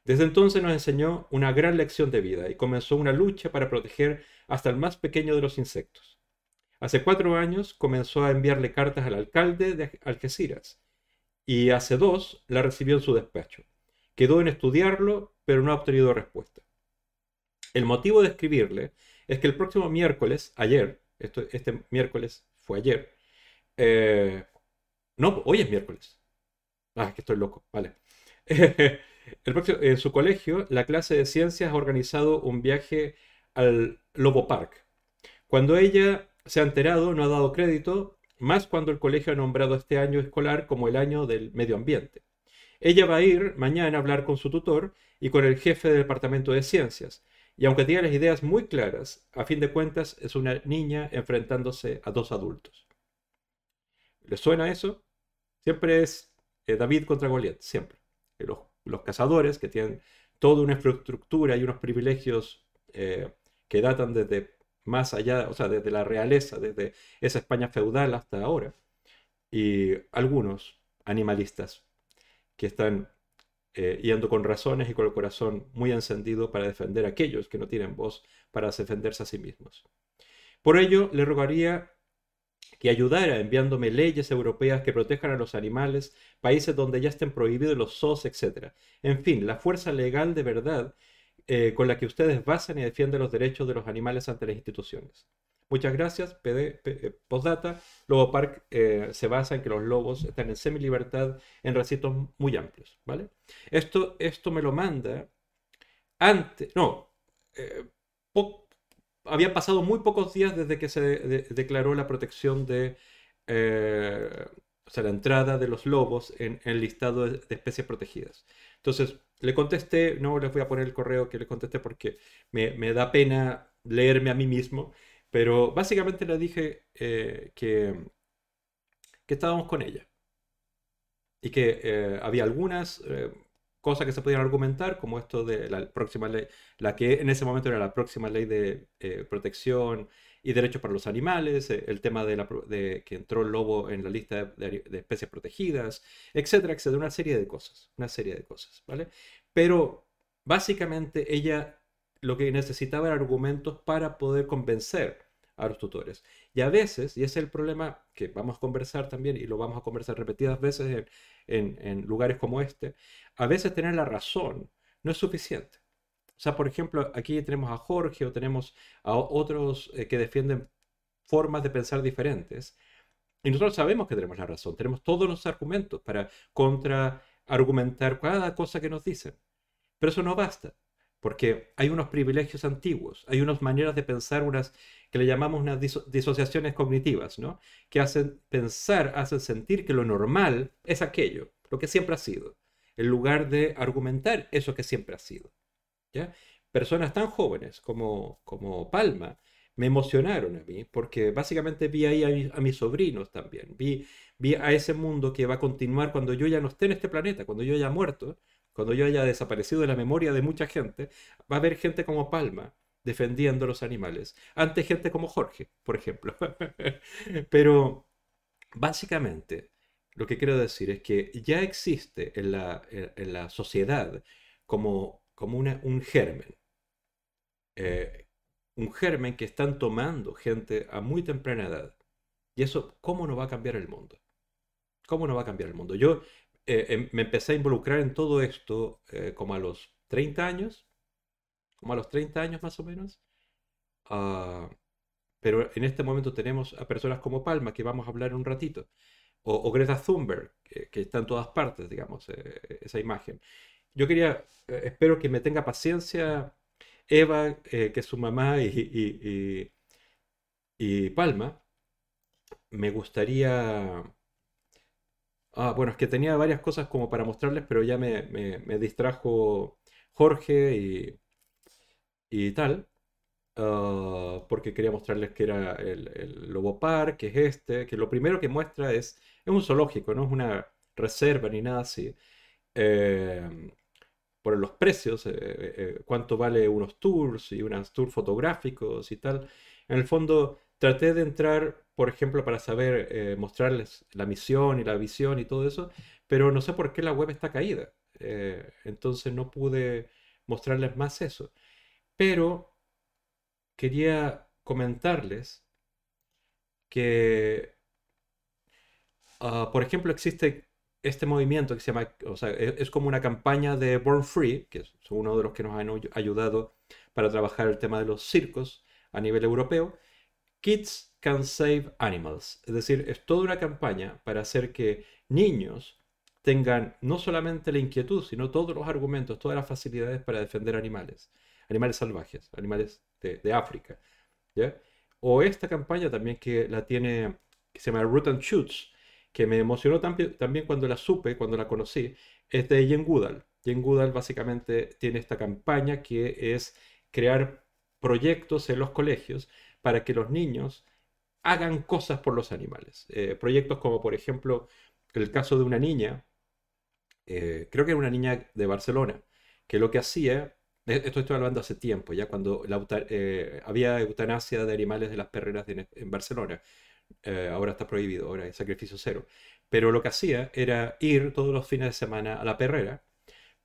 Desde entonces nos enseñó una gran lección de vida y comenzó una lucha para proteger hasta el más pequeño de los insectos. Hace cuatro años comenzó a enviarle cartas al alcalde de Algeciras y hace dos la recibió en su despacho. Quedó en estudiarlo, pero no ha obtenido respuesta. El motivo de escribirle es que el próximo miércoles, ayer, este miércoles fue ayer, eh, no, hoy es miércoles. Ah, que estoy loco, vale. El próximo- en su colegio, la clase de ciencias ha organizado un viaje al Lobo Park. Cuando ella se ha enterado, no ha dado crédito, más cuando el colegio ha nombrado este año escolar como el año del medio ambiente. Ella va a ir mañana a hablar con su tutor y con el jefe del departamento de ciencias. Y aunque tiene las ideas muy claras, a fin de cuentas es una niña enfrentándose a dos adultos. ¿Les suena eso? Siempre es eh, David contra Goliat, siempre. Eh, Los, cazadores que tienen toda una infraestructura y unos privilegios eh, que datan desde más allá, o sea, desde la realeza, desde esa España feudal hasta ahora, y algunos animalistas que están eh, yendo con razones y con el corazón muy encendido para defender a aquellos que no tienen voz para defenderse a sí mismos. Por ello, le rogaría que ayudara enviándome leyes europeas que protejan a los animales, países donde ya estén prohibidos los zoos, etc. En fin, la fuerza legal de verdad eh, con la que ustedes basan y defienden los derechos de los animales ante las instituciones. Muchas gracias. PD, eh, postdata, Lobo Park eh, se basa en que los lobos están en semilibertad en recintos muy amplios, ¿vale? Esto, esto me lo manda antes, no, eh, po- había pasado muy pocos días desde que se de- declaró la protección de, o sea, la entrada de los lobos en, el listado de especies protegidas. Entonces, le contesté, no les voy a poner el correo que le contesté porque me, me da pena leerme a mí mismo, pero básicamente le dije eh, que, que estábamos con ella y que eh, había algunas eh, cosas que se podían argumentar, como esto de la próxima ley, la que en ese momento era la próxima ley de protección y derechos para los animales, eh, el tema de, la, de que entró el lobo en la lista de, de- especies protegidas, etcétera, etcétera, una serie de cosas, una serie de cosas, ¿vale? Pero básicamente ella lo que necesitaba eran argumentos para poder convencer a los tutores. Y a veces, y ese es el problema que vamos a conversar también, y lo vamos a conversar repetidas veces en, en- en lugares como este, a veces tener la razón no es suficiente. O sea, por ejemplo, aquí tenemos a Jorge o tenemos a otros eh, que defienden formas de pensar diferentes. Y nosotros sabemos que tenemos la razón, tenemos todos los argumentos para contraargumentar cada cosa que nos dicen. Pero eso no basta, porque hay unos privilegios antiguos, hay unas maneras de pensar, unas que le llamamos unas diso- disociaciones cognitivas, ¿no? Que hacen pensar, hacen sentir que lo normal es aquello, lo que siempre ha sido, en lugar de argumentar eso que siempre ha sido. Personas tan jóvenes como, como Palma me emocionaron a mí, porque básicamente vi ahí a, mis sobrinos también, vi, vi a ese mundo que va a continuar cuando yo ya no esté en este planeta, cuando yo haya muerto, cuando yo haya desaparecido de la memoria de mucha gente, va a haber gente como Palma defendiendo los animales, ante gente como Jorge, por ejemplo. Pero básicamente lo que quiero decir es que ya existe en la, en la sociedad como, como una, un germen. Eh, un germen que están tomando gente a muy temprana edad. Y eso, ¿cómo no va a cambiar el mundo? ¿Cómo no va a cambiar el mundo? Yo eh, em, me empecé a involucrar en todo esto eh, como a los 30 años, como a los 30 años más o menos. Ah, pero en este momento tenemos a personas como Palma, que vamos a hablar un ratito, o, Greta Thunberg, que, está en todas partes, digamos, esa imagen. Yo quería, espero que me tenga paciencia Eva, eh, que es su mamá, y, y, Palma, me gustaría... Ah, bueno, es que tenía varias cosas como para mostrarles, pero ya me, distrajo Jorge y, y tal, ah, porque quería mostrarles que era el, el Lobo Park, que es este, que lo primero que muestra es, es un zoológico, no es una reserva ni nada así. Eh, por los precios, eh, eh, eh, cuánto vale unos tours y unos tours fotográficos y tal. En el fondo traté de entrar, por ejemplo, para saber mostrarles la misión y la visión y todo eso, pero no sé por qué la web está caída. entonces no pude mostrarles más eso. Pero quería comentarles que, ah, por ejemplo, existe este movimiento que se llama, o sea, e-, es, como una campaña de Born Free, que es uno de los que nos han ayudado para trabajar el tema de los circos a nivel europeo. Kids Can Save Animals. Es decir, es toda una campaña para hacer que niños tengan no solamente la inquietud, sino todos los argumentos, todas las facilidades para defender animales, animales salvajes, animales de, África. O esta campaña también que la tiene, que se llama Root and Shoots, que me emocionó también cuando la supe, cuando la conocí, es de Jen Goodall. Jen Goodall básicamente tiene esta campaña que es crear proyectos en los colegios para que los niños hagan cosas por los animales. Eh, proyectos como, por ejemplo, el caso de una niña, eh, creo que era una niña de Barcelona, que lo que hacía, e-, esto estoy hablando hace tiempo, ya cuando eh, había eutanasia de animales de las perreras en Barcelona, eh, ahora está prohibido, ahora es sacrificio cero. Pero lo que hacía era ir todos los fines de semana a la perrera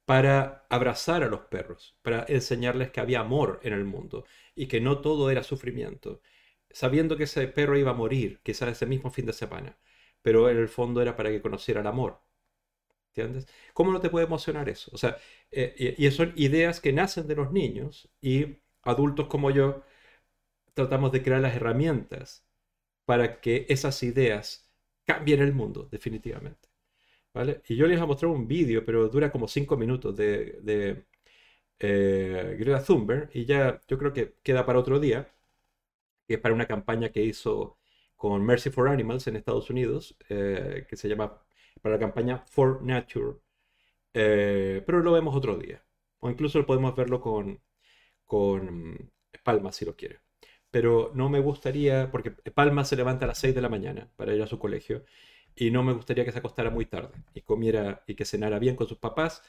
para abrazar a los perros, para enseñarles que había amor en el mundo y que no todo era sufrimiento, sabiendo que ese perro iba a morir, quizás ese mismo fin de semana, pero en el fondo era para que conociera el amor. ¿Entiendes? ¿Cómo no te puede emocionar eso? O sea, eh, y son ideas que nacen de los niños y adultos como yo tratamos de crear las herramientas para que esas ideas cambien el mundo, definitivamente. ¿Vale? Y yo les voy a mostrar un vídeo, pero dura como 5 minutos de, eh, Greta Thunberg, y ya yo creo que queda para otro día, que es para una campaña que hizo con Mercy for Animals en Estados Unidos, eh, que se llama para la campaña For Nature, eh, pero lo vemos otro día, o incluso podemos verlo con, con Palma si lo quiere pero no me gustaría, porque Palma se levanta a las 6 de la mañana para ir a su colegio, y no me gustaría que se acostara muy tarde y comiera y que cenara bien con sus papás,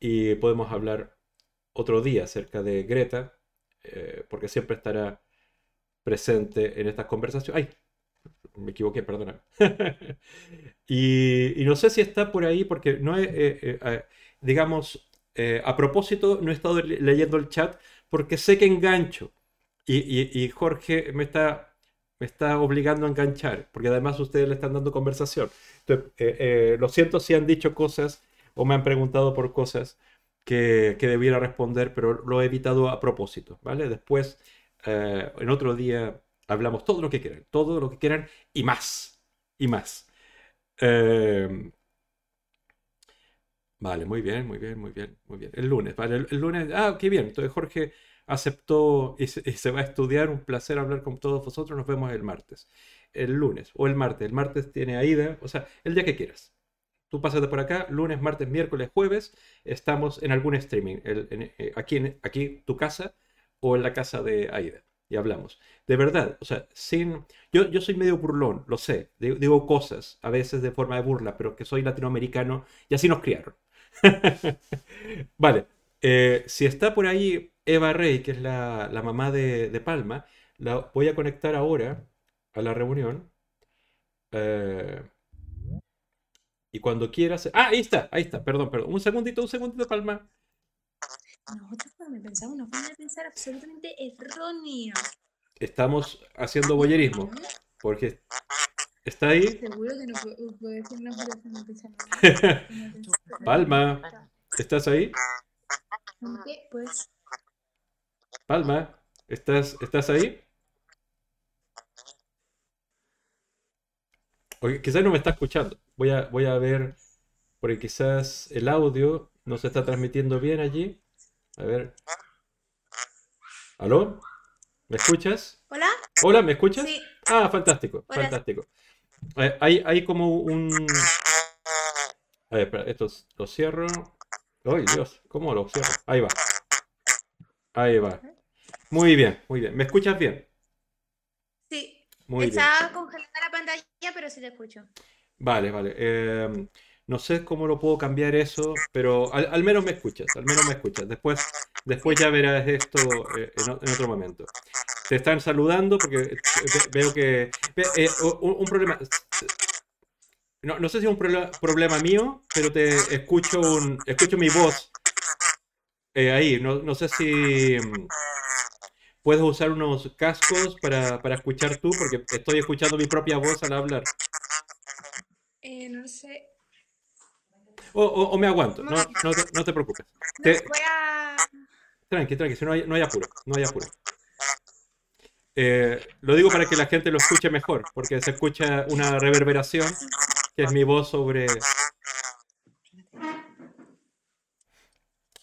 y podemos hablar otro día acerca de Greta, eh, porque siempre estará presente en estas conversaciones. ¡Ay! Me equivoqué, perdona. y, no sé si está por ahí, porque no he, eh, eh, digamos, a propósito, no he estado leyendo el chat porque sé que engancho. Y, Jorge me está, me está obligando a enganchar, porque además ustedes le están dando conversación. Eh, eh, lo siento si han dicho cosas o me han preguntado por cosas que, que debiera responder, pero lo he evitado a propósito, ¿vale? Después, eh, en otro día, hablamos todo lo que quieran, todo lo que quieran y más, y más. vale, muy bien, muy bien, muy bien, muy bien. El lunes, ¿vale? El, el lunes, ah, qué bien. Entonces Jorge aceptó y se, va a estudiar. Un placer hablar con todos vosotros. Nos vemos el martes, el lunes o el martes. El martes tiene Aida, o sea, el día que quieras. Tú pásate por acá, lunes, martes, miércoles, jueves. Estamos en algún streaming, eh, aquí, aquí tu casa o en la casa de Aida. y hablamos. De verdad, o sea, sin... Yo, yo soy medio burlón, lo sé, digo, digo cosas a veces de forma de burla, pero que soy latinoamericano y así nos criaron. vale, eh, si está por ahí Eva Rey, que es la, la mamá de, de Palma, la voy a conectar ahora a la reunión. Eh, y cuando quieras... Ah, ahí está, ahí está, perdón, perdón. Un segundito, un segundito, Palma. Nosotros cuando pensamos una forma de pensar absolutamente errónea. Estamos haciendo boyerismo, porque está ahí. Seguro que no puedo, puedo decir de pensar. Palma, ¿estás ahí? Pues Palma, ¿estás, estás ahí? Oye, quizás no me está escuchando. Voy a, voy a ver, porque quizás el audio no se está transmitiendo bien allí. A ver. ¿Aló? ¿Me escuchas? ¿Hola? Hola, ¿me escuchas? Sí. Ah, fantástico, Hola. fantástico. Eh, hay, hay como un... A ver, espera, esto lo cierro. ¡Ay, Dios! ¿Cómo lo cierro? Ahí va. Ahí va. Muy bien, muy bien. ¿Me escuchas bien? Sí. Muy. Está congelada la pantalla, pero sí te escucho. Vale, vale. Eh, no sé cómo lo puedo cambiar eso, pero al, al menos me escuchas, al menos me escuchas. Después, después ya verás esto eh, en, otro momento. Te están saludando porque eh, ve- veo que... eh, un, un problema... No, no sé si es un problema, problema mío, pero te escucho, un, escucho mi voz ahí. No, no sé si puedes usar unos cascos para, para escuchar tú, porque estoy escuchando mi propia voz al hablar. Eh, no sé. O, o- o me aguanto, no, no te, no te preocupes. No, Te- voy a. tranqui, tranqui, si no hay, no hay apuro, no hay apuro. Eh, lo digo para que la gente lo escuche mejor, porque se escucha una reverberación, que es mi voz sobre...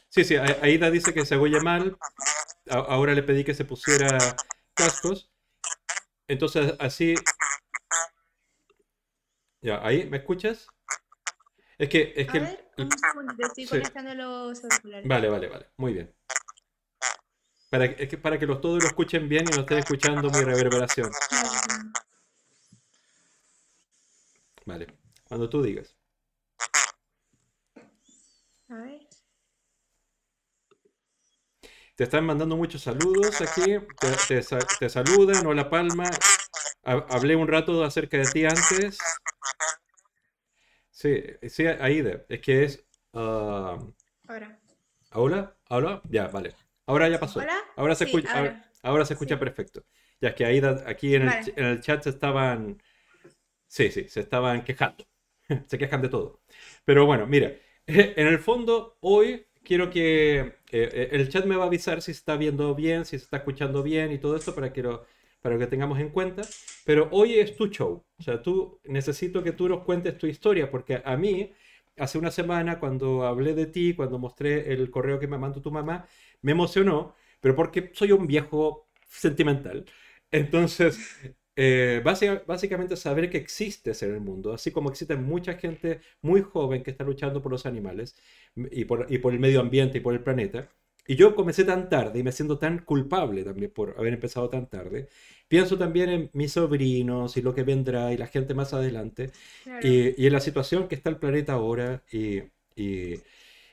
Sí, sí, Aida dice que se oye mal, A- ahora le pedí que se pusiera cascos, entonces así... Ya, ahí, ¿me escuchas? Es que, es A que... ver, un segundito, estoy Sí. conectando los auriculares. Vale, vale, vale. Muy bien. Para, es que para que los todos lo escuchen bien y no estén escuchando mi reverberación. Vale. Cuando tú digas. A ver. Te están mandando muchos saludos aquí. Te, te te saludan. Hola Palma. Ha- Hablé un rato acerca de ti antes. Sí, sí, Aida. Es que es... ah, Ahora. ¿Hola? ¿Hola? Ya, vale. Ahora ya pasó. ¿Hola? Ahora se Sí, escucha, ahora, ahora. ahora se escucha Sí. perfecto. Ya que Aida aquí en el, Vale. ch- en el chat se estaban. Sí, sí, se estaban quejando. Se quejan de todo. Pero bueno, mira, en el fondo, hoy quiero que eh, eh, el chat me va a avisar si está viendo bien, si se está escuchando bien y todo esto para que lo, para que tengamos en cuenta. Pero hoy es tu show. O sea, tú necesito que tú nos cuentes tu historia, porque a mí, hace una semana, cuando hablé de ti, cuando mostré el correo que me mandó tu mamá, me emocionó, pero porque soy un viejo sentimental. Entonces, eh, básica- básicamente saber que existes en el mundo, así como existe mucha gente muy joven que está luchando por los animales y por, y por el medio ambiente y por el planeta. Y yo comencé tan tarde y me siento tan culpable también por haber empezado tan tarde. Pienso también en mis sobrinos y lo que vendrá y la gente más adelante Claro. y, y en la situación que está el planeta ahora y, y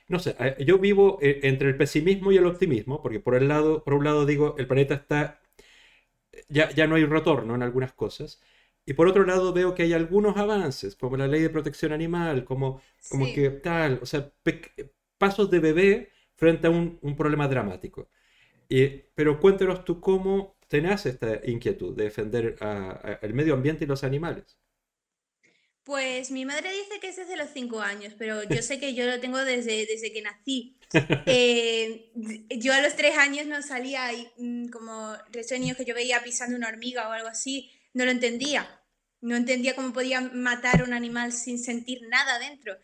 no sé, eh, yo vivo eh, entre el pesimismo y el optimismo, porque por el lado, por un lado digo, el planeta está, ya, ya no hay retorno en algunas cosas, y por otro lado veo que hay algunos avances, como la ley de protección animal, como, como Sí. que tal, o sea, pasos de bebé frente a un, un problema dramático. Y, pero cuéntanos tú cómo te nace esta inquietud de defender a- a- el medio ambiente y los animales. Pues mi madre dice que es desde los cinco años, pero yo sé que yo lo tengo desde, desde que nací. Eh, yo a los tres años no salía y mm, como niños que yo veía pisando una hormiga o algo así, no lo entendía. No entendía cómo podía matar a un animal sin sentir nada dentro.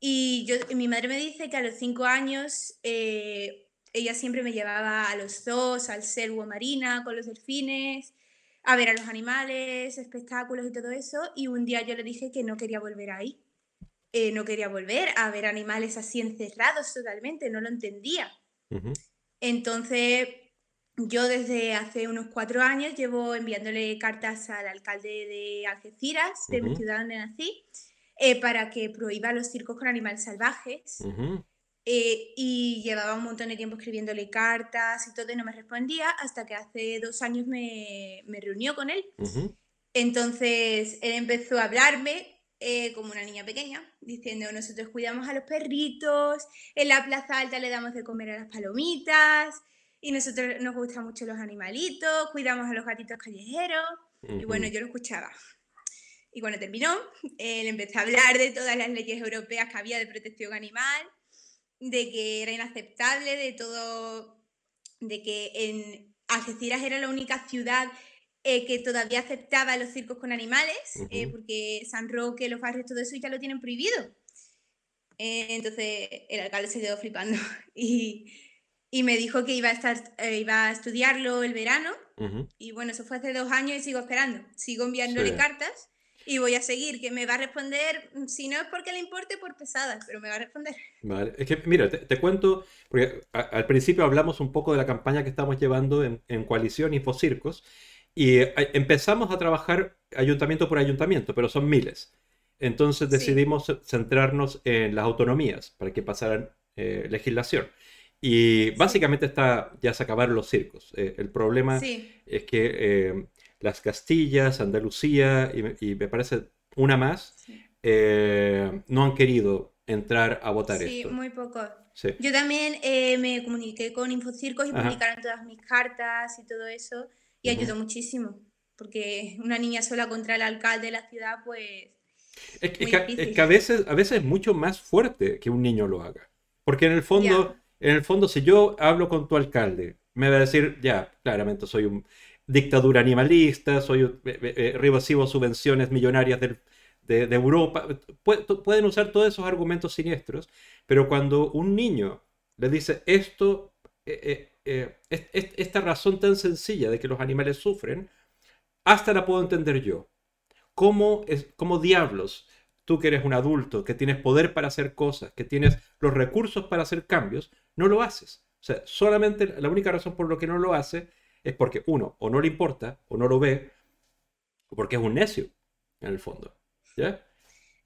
Y yo, mi madre me dice que a los cinco años eh, ella siempre me llevaba a los zoos, al selvo marina, con los delfines, a ver a los animales, espectáculos y todo eso. Y un día yo le dije que no quería volver ahí. Eh, no quería volver a ver animales así encerrados totalmente, no lo entendía. Entonces yo desde hace unos cuatro años llevo enviándole cartas al alcalde de Algeciras, de mi ciudad donde nací, eh, para que prohíba los circos con animales salvajes. Eh, y llevaba un montón de tiempo escribiéndole cartas y todo y no me respondía hasta que hace dos años me, me reunió con él. ujú, Entonces él empezó a hablarme eh, como una niña pequeña, diciendo nosotros cuidamos a los perritos, en la plaza alta le damos de comer a las palomitas y nosotros nos gustan mucho los animalitos, cuidamos a los gatitos callejeros. Y bueno, yo lo escuchaba. Y cuando terminó, él empezó a hablar de todas las leyes europeas que había de protección animal, de que era inaceptable, de todo, de que en Algeciras era la única ciudad eh, que todavía aceptaba los circos con animales, eh, porque San Roque, los barrios, todo eso ya lo tienen prohibido. Eh, entonces el alcalde se quedó flipando y, y me dijo que iba a, estar, iba a estudiarlo el verano y bueno, eso fue hace dos años y sigo esperando. Sigo enviándole Sí. cartas y voy a seguir, que me va a responder, mm, si no es porque le importe, por pesada, pero me va a responder. Vale. Es que, mira, te, te cuento, porque a- al principio hablamos un poco de la campaña que estamos llevando en, en Coalición Infocircos y eh, empezamos a trabajar ayuntamiento por ayuntamiento, pero son miles. Entonces Sí, decidimos centrarnos en las autonomías para que pasaran eh, legislación. Y sí, básicamente está, ya se acabaron los circos. Eh, el problema sí, es que eh, las Castillas, Andalucía y, me y me parece una más, sí. eh, no han querido entrar a votar Sí, esto. muy poco. Sí. Yo también eh, me comuniqué con Infocircos y Ajá. publicaron todas mis cartas y todo eso y ayudó muchísimo, porque una niña sola contra el alcalde de la ciudad, pues Es, que, es difícil. que a veces, a veces es mucho más fuerte que un niño lo haga. Porque en el fondo, en el fondo, si yo hablo con tu alcalde, me va a decir, ya, claramente soy un dictadura animalista, soy eh, eh, eh, recibo subvenciones millonarias del- de, Europa. Pu- pueden usar todos esos argumentos siniestros, pero cuando un niño le dice esto, eh, es- es- esta razón tan sencilla de que los animales sufren, hasta la puedo entender yo. ¿Cómo, es, cómo diablos tú que eres un adulto, que tienes poder para hacer cosas, que tienes los recursos para hacer cambios, no lo haces? O sea, solamente la única razón por lo que no lo hace es porque uno, o no le importa, o no lo ve, o porque es un necio, en el fondo. ¿Ya?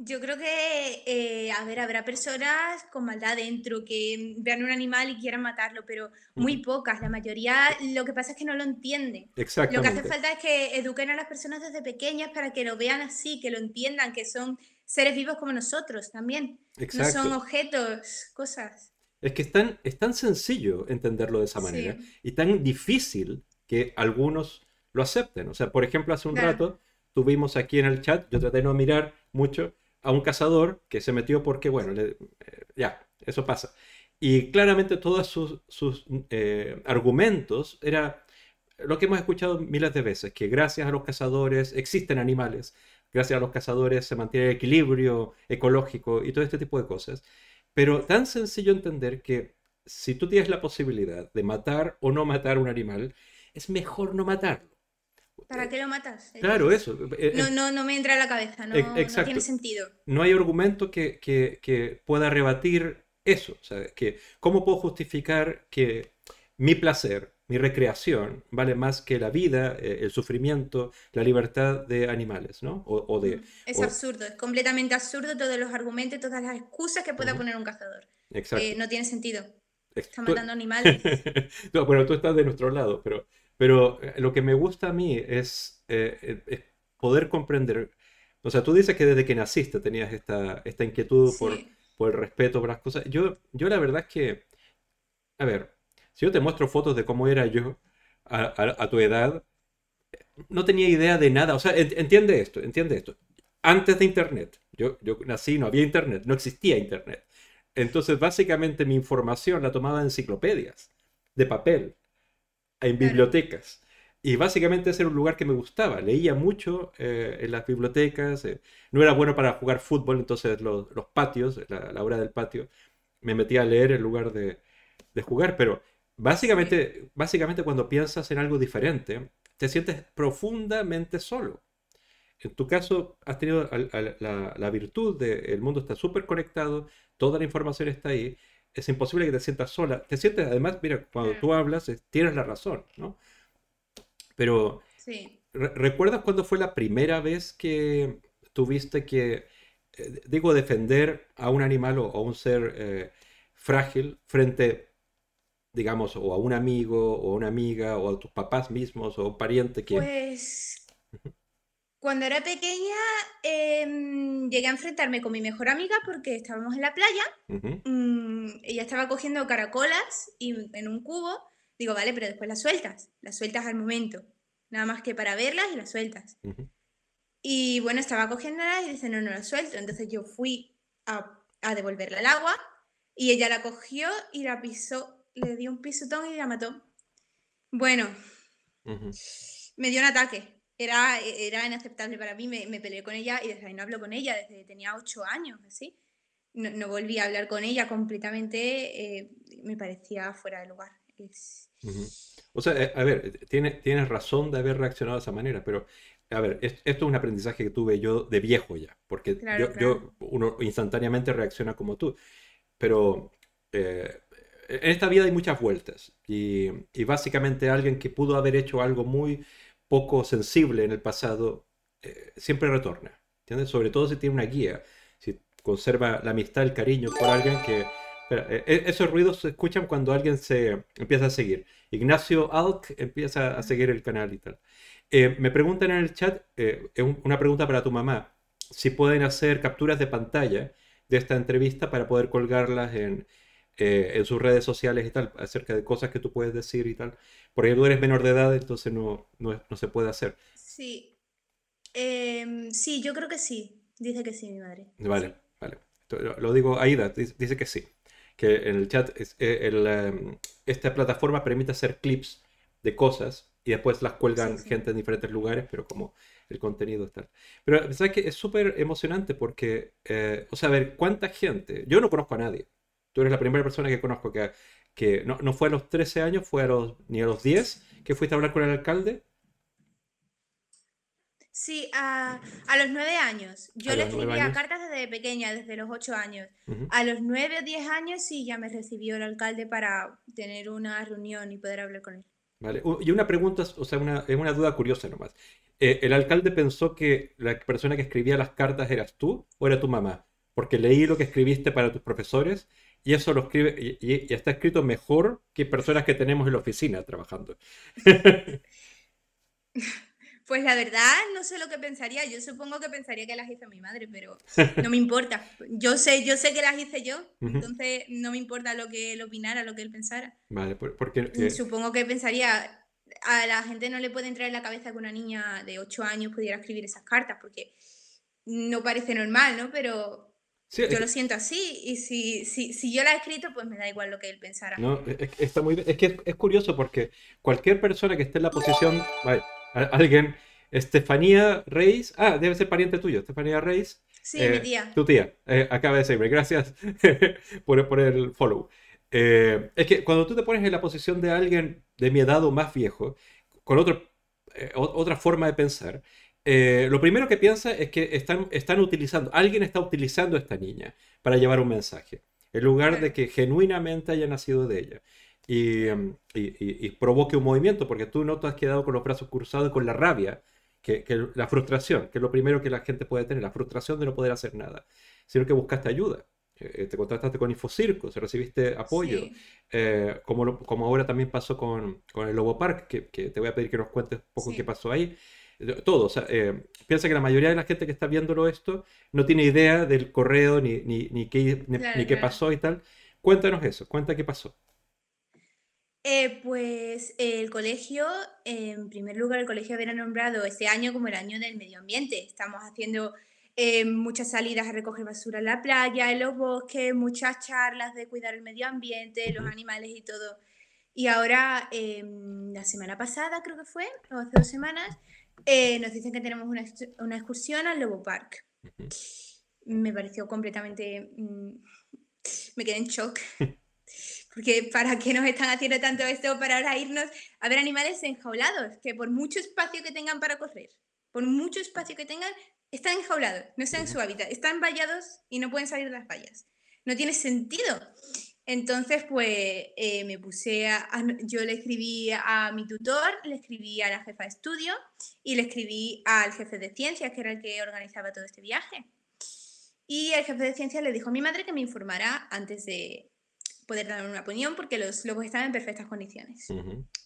Yo creo que, eh, a ver, habrá personas con maldad dentro que vean un animal y quieran matarlo, pero muy Ujú. pocas. La mayoría lo que pasa es que no lo entienden. Lo que hace Exactamente. falta es que eduquen a las personas desde pequeñas para que lo vean así, que lo entiendan, que son seres vivos como nosotros también. No son Exacto. objetos, cosas. Es que es tan, es tan sencillo entenderlo de esa manera Sí, y tan difícil que algunos lo acepten. O sea, por ejemplo, hace un claro. rato tuvimos aquí en el chat, yo traté de no mirar mucho, a un cazador que se metió porque, bueno, le- eh, ya, eso pasa. Y claramente todos sus, sus, eh, argumentos era lo que hemos escuchado miles de veces, que gracias a los cazadores existen animales, gracias a los cazadores se mantiene el equilibrio ecológico y todo este tipo de cosas. Pero tan sencillo entender que si tú tienes la posibilidad de matar o no matar un animal, es mejor no matarlo. ¿Para Eh, qué lo matas? claro, eso. eh, no, eh, no, no me entra a la cabeza, no, e- no tiene sentido. No hay argumento que, que- que pueda rebatir eso. Sea, que, ¿cómo puedo justificar que mi placer, mi recreación, vale más que la vida, eh, el sufrimiento, la libertad de animales, ¿no? O, o de... Mm, Es o- absurdo, es completamente absurdo todos los argumentos, todas las excusas que pueda Ujú, poner un cazador. exacto. Eh, no tiene sentido. Está matando animales. No, bueno, tú estás de nuestro lado, pero, pero eh, lo que me gusta a mí es, eh, eh, es poder comprender. O sea, tú dices que desde que naciste tenías esta, esta inquietud por, Sí, por el respeto por las cosas. Yo, yo la verdad es que, a ver, si yo te muestro fotos de cómo era yo a, a- a tu edad, no tenía idea de nada. O sea, en- entiende esto, entiende esto. Antes de Internet, yo, yo nací, no había Internet, no existía Internet. Entonces, básicamente mi información la tomaba de enciclopedias, de papel, en bibliotecas. Y básicamente ese era un lugar que me gustaba. Leía mucho eh, en las bibliotecas. eh, No era bueno para jugar fútbol, entonces los, los patios, la, la hora del patio, me metía a leer en lugar de, de jugar. Pero Sí, básicamente, básicamente cuando piensas en algo diferente, te sientes profundamente solo. En tu caso, has tenido la virtud de el mundo está súper conectado, toda la información está ahí, es imposible que te sientas sola. Te sientes, además, mira, cuando tú hablas, tienes la razón, ¿no? Pero, ¿recuerdas cuándo fue la primera vez que tuviste que, eh, digo, defender a un animal o a un ser eh, frágil frente, digamos, o a un amigo o a una amiga o a tus papás mismos o a un pariente que... Pues cuando era pequeña em, llegué a enfrentarme con mi mejor amiga porque estábamos en la playa. Mm, ella estaba cogiendo caracolas y en un cubo. Digo, vale, pero después las sueltas. Las sueltas al momento. Nada más que para verlas y las sueltas. Y bueno, estaba cogiéndolas y dice, no, no las suelto. Entonces yo fui a, a devolverla al agua y ella la cogió y la pisó. Le dio un pisotón y la mató. Bueno, me dio un ataque era, era inaceptable para mí, me, me, peleé con ella y desde ahí no hablo con ella, desde que tenía ocho años, así. No, no, volví a hablar con ella completamente, eh, me parecía fuera de lugar. O sea, eh, a ver, tienes, tienes razón de haber reaccionado de esa manera, pero a ver, esto es un aprendizaje que tuve yo de viejo ya, porque yo, yo, uno instantáneamente reacciona como tú, pero eh, en esta vida hay muchas vueltas y, y, básicamente alguien que pudo haber hecho algo muy poco sensible en el pasado, eh, siempre retorna. ¿entiendes? Sobre todo si tiene una guía, si conserva la amistad, el cariño por alguien que... Eh, e, esos ruidos se escuchan cuando alguien se empieza a seguir. Ignacio Alk empieza a seguir el canal y tal. Eh, me preguntan en el chat, una pregunta para tu mamá, si pueden hacer capturas de pantalla de esta entrevista para poder colgarlas en, en sus redes sociales y tal, acerca de cosas que tú puedes decir y tal. Porque tú eres menor de edad, entonces no, no, se puede hacer. Sí. Em, sí, yo creo que sí. Dice que sí, mi madre. Vale, vale. Lo digo, Aida, dice que sí. Que en el chat eh, em, esta plataforma permite hacer clips de cosas y después las cuelgan gente en diferentes lugares, pero como el contenido está. Pero sabes que es súper emocionante porque, eh, o sea, a ver, ¿cuánta gente? Yo no conozco a nadie. Tú eres la primera persona que conozco que, que no, no, fue a los 13 años, fue a los, ni a los 10 que fuiste a hablar con el alcalde. Sí, a, a los 9 años. Yo le escribía cartas desde pequeña, desde los 8 años. A los 9 o 10 años sí ya me recibió el alcalde para tener una reunión y poder hablar con él. Vale, y una pregunta, o sea, una, es una duda curiosa nomás. Eh, ¿El alcalde pensó que la persona que escribía las cartas eras tú o era tu mamá? Porque leí lo que escribiste para tus profesores y eso lo escribe y, está escrito mejor que personas que tenemos en la oficina trabajando. Pues la verdad, no sé lo que pensaría. Yo supongo que pensaría que las hizo mi madre, pero no me importa. Yo sé, yo sé que las hice yo, entonces no me importa lo que él opinara, lo que él pensara. Vale, porque... Eh, supongo que pensaría, a la gente no le puede entrar en la cabeza que una niña de 8 años pudiera escribir esas cartas, porque no parece normal, ¿no? Pero yo lo siento así y si, si, si, yo la he escrito, pues me da igual lo que él pensara. No, es, está muy, es que es, curioso porque cualquier persona que esté en la posición, alguien, Estefanía Reis, ah, debe ser pariente tuyo, Estefanía Reis. Sí, mi eh, tía. Tu tía, eh, acaba de decirme, gracias por, por, el follow. Eh, es que cuando tú te pones en la posición de alguien de mi edad o más viejo, con otro, otra forma de pensar, eh, lo primero que piensa es que están, están utilizando, alguien está utilizando a esta niña para llevar un mensaje, en lugar de que genuinamente haya nacido de ella. Em, y, provoque un movimiento, porque tú no te has quedado con los brazos cruzados con la rabia, que, la frustración, que es lo primero que la gente puede tener, la frustración de no poder hacer nada, sino que buscaste ayuda. Eh, te contactaste con Infocircos, recibiste apoyo, eh, como, como ahora también pasó con, con el Lobo Park, que, que, te voy a pedir que nos cuentes un poco qué pasó ahí todo. O sea, eh, piensa que la mayoría de la gente que está viéndolo esto no tiene idea del correo ni, ni, ni qué, ni, qué pasó y tal. Cuéntanos eso, cuenta qué pasó. Eh, pues el colegio, en primer lugar, el colegio había nombrado este año como el año del medio ambiente. Estamos haciendo eh, muchas salidas a recoger basura en la playa, en los bosques, muchas charlas de cuidar el medio ambiente, los animales y todo. Y ahora, em, la semana pasada creo que fue, o hace dos semanas, eh, nos dicen que tenemos una, una, excursión al Lobo Park. Me pareció completamente... Mm, me quedé en shock. Porque ¿para qué nos están haciendo tanto esto para ahora irnos a ver animales enjaulados? Que por mucho espacio que tengan para correr, por mucho espacio que tengan, están enjaulados, no están en su hábitat, están vallados y no pueden salir de las vallas. No tiene sentido. Entonces, pues eh, me puse a, Yo le escribí a mi tutor, le escribí a la jefa de estudio y le escribí al jefe de ciencias, que era el que organizaba todo este viaje. Y el jefe de ciencias le dijo a mi madre que me informara antes de poder dar una opinión, porque los lobos estaban en perfectas condiciones.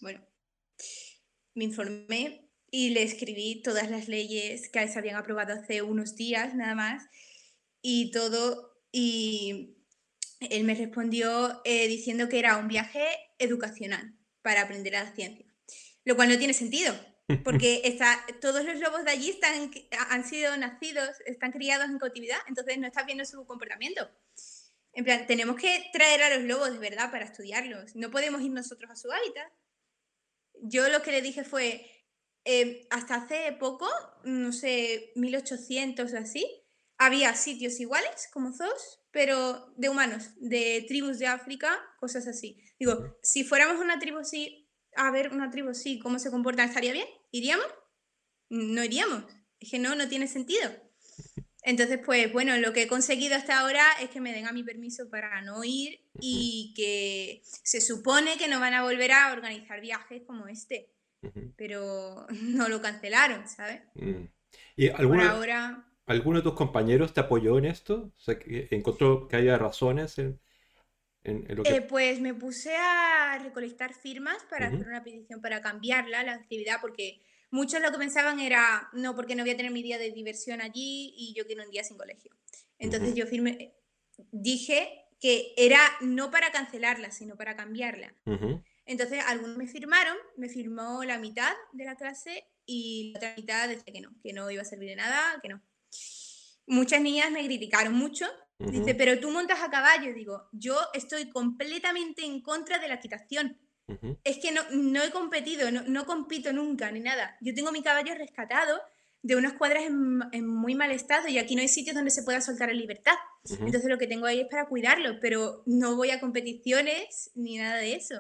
Bueno, me informé y le escribí todas las leyes que se habían aprobado hace unos días nada más y todo. Y él me respondió eh, diciendo que era un viaje educacional para aprender a la ciencia, lo cual no tiene sentido, porque está, todos los lobos de allí están, han sido nacidos, están criados en cautividad, entonces no está viendo su comportamiento. En plan, tenemos que traer a los lobos de verdad para estudiarlos, no podemos ir nosotros a su hábitat. Yo lo que le dije fue, eh, hasta hace poco, no sé, 1800 o así, había sitios iguales como zoos, pero de humanos, de tribus de África, cosas así. Digo, si fuéramos una tribu así, a ver una tribu así, ¿cómo se comporta? ¿Estaría bien? ¿Iríamos? No iríamos. Es que no, no tiene sentido. Entonces, pues bueno, lo que he conseguido hasta ahora es que me den a mi permiso para no ir y que se supone que no van a volver a organizar viajes como este. Pero no lo cancelaron, ¿sabes? Mm. ¿Y alguna, ahora... ¿Alguno de tus compañeros te apoyó en esto? O sea, que ¿Encontró que haya razones en, lo que... Eh, pues me puse a recolectar firmas para hacer una petición para cambiarla, la actividad, porque muchos lo que pensaban era, no, porque no voy a tener mi día de diversión allí y yo quiero un día sin colegio. Entonces yo firme, dije que era no para cancelarla, sino para cambiarla. Entonces algunos me firmaron, me firmó la mitad de la clase y la otra mitad decía que no, que no iba a servir de nada, que no muchas niñas me criticaron mucho. Dice, pero tú montas a caballo. Digo, yo estoy completamente en contra de la equitación. Es que no, no he competido, no, no, compito nunca ni nada. Yo tengo mi caballo rescatado de unas cuadras en, muy mal estado y aquí no hay sitios donde se pueda soltar en libertad. Entonces lo que tengo ahí es para cuidarlo, pero no voy a competiciones ni nada de eso.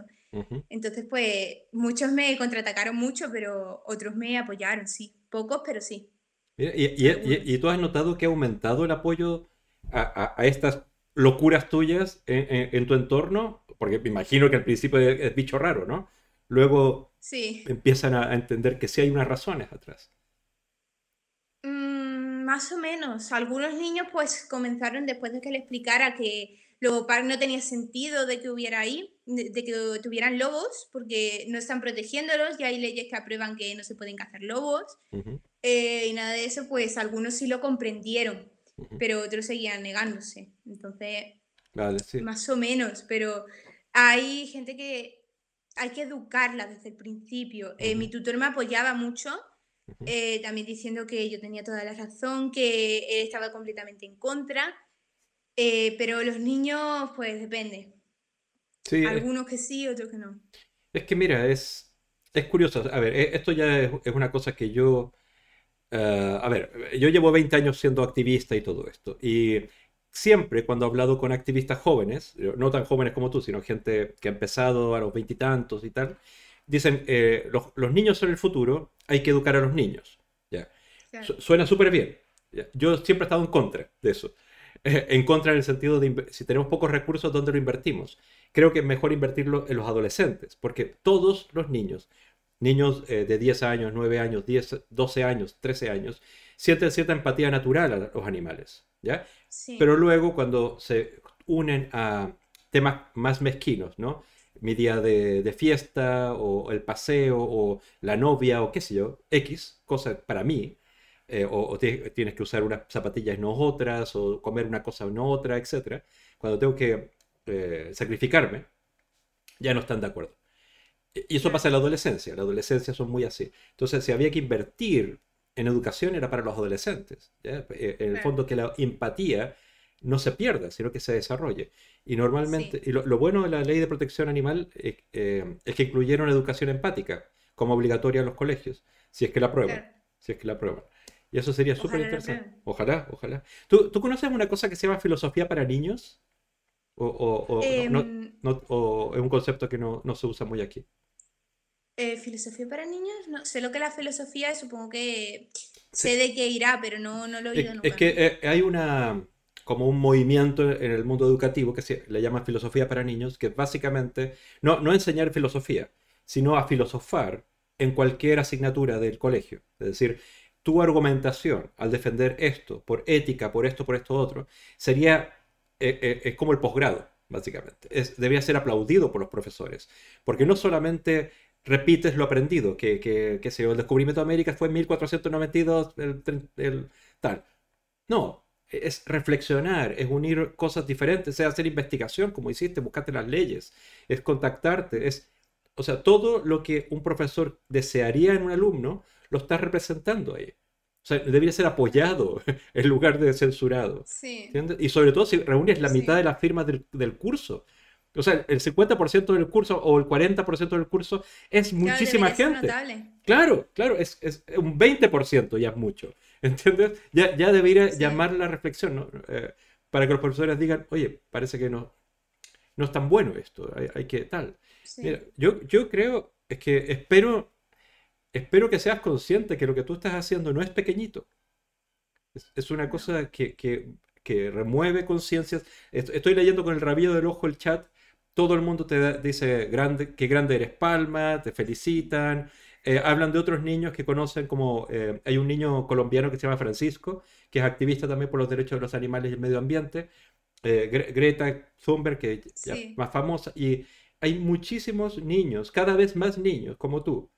Entonces, pues muchos me contraatacaron mucho, pero otros me apoyaron, sí. Pocos, pero sí y, tú has notado que ha aumentado el apoyo a, estas locuras tuyas en, tu entorno? Porque me imagino que al principio es, bicho raro, ¿no? Luego empiezan a, entender que sí hay unas razones atrás. Mm, más o menos. Algunos niños pues comenzaron después de que le explicara que lo no tenía sentido de que hubiera ahí, de, que tuvieran lobos, porque no están protegiéndolos, y hay leyes que aprueban que no se pueden cazar lobos. Eh, y nada de eso, pues algunos sí lo comprendieron, pero otros seguían negándose. Entonces, más o menos, pero hay gente que hay que educarla desde el principio. Eh, mi tutor me apoyaba mucho, eh, también diciendo que yo tenía toda la razón, que él estaba completamente en contra, pero los niños, pues depende. Algunos que sí, otros que no. Es que mira, es, es curioso. A ver, esto ya es una cosa que yo eh, a ver, yo llevo 20 años siendo activista y todo esto. Y siempre cuando he hablado con activistas jóvenes, no tan jóvenes como tú, sino gente que ha empezado a los veintitantos y, tal, dicen, eh, los, niños son el futuro, hay que educar a los niños. ¿ya? suena súper bien. Yo siempre he estado en contra de eso. en contra en el sentido de si tenemos pocos recursos, ¿dónde lo invertimos? Creo que es mejor invertirlo en los adolescentes, porque todos los niños niños eh, de 10 años, 9 años, 10, 12 años, 13 años, sienten cierta empatía natural a los animales, ¿ya? Pero luego cuando se unen a temas más mezquinos, ¿no? Mi día de, fiesta, o el paseo, o la novia, o qué sé yo, X, cosa para mí, eh, o, tienes que usar unas zapatillas y no otras, o comer una cosa no otra, etc. Cuando tengo que eh, sacrificarme, ya no están de acuerdo. Y eso pasa en la adolescencia. La adolescencia son muy así. Entonces, si había que invertir en educación, era para los adolescentes. Eh, en el fondo, que la empatía no se pierda, sino que se desarrolle. Y normalmente, y lo, bueno de la ley de protección animal eh, es que incluyeron educación empática como obligatoria en los colegios, si es que la aprueban. Si es que la aprueban. Y eso sería súper interesante. Ojalá, ojalá. ¿Tú, ¿Tú, conoces una cosa que se llama filosofía para niños? ¿O, o, o, em, o es un concepto que no, no se usa muy aquí? Eh, ¿Filosofía para niños? No, sé lo que la filosofía es, supongo que sé de qué irá, pero no, no lo he oído nunca. Es que eh, hay una, como un movimiento en el mundo educativo que se le llama filosofía para niños, que es básicamente no, no enseñar filosofía, sino a filosofar en cualquier asignatura del colegio. Es decir, tu argumentación al defender esto por ética, por esto, por esto otro, sería eh, eh, es como el posgrado, básicamente. Es, debería ser aplaudido por los profesores, porque no solamente repites lo aprendido, que, que, que el descubrimiento de América fue en 1492, el, tal. No, es reflexionar, es unir cosas diferentes, es hacer investigación, como hiciste, buscarte las leyes, es contactarte, es, o sea, todo lo que un profesor desearía en un alumno, lo estás representando ahí. O sea, debería ser apoyado en lugar de censurado. Sí. Y sobre todo si reúnes la mitad de las firmas del, curso. O sea, el 50% del curso o el 40% del curso es muchísima gente. Claro, claro, es, es, un 20% ya es mucho. ¿Entiendes? Ya, ya debería llamar la reflexión, ¿no? Eh, para que los profesores digan, oye, parece que no, no es tan bueno esto, hay, que tal. Mira, yo, yo creo, es que espero espero que seas consciente que lo que tú estás haciendo no es pequeñito. Es, una cosa que, remueve conciencias. Estoy leyendo con el rabillo del ojo el chat. Todo el mundo te dice grande, que grande eres Palma, te felicitan. Eh, hablan de otros niños que conocen como... Eh, hay un niño colombiano que se llama Francisco, que es activista también por los derechos de los animales y el medio ambiente. Eh, Greta Thunberg, que es más famosa. Y hay muchísimos niños, cada vez más niños como tú,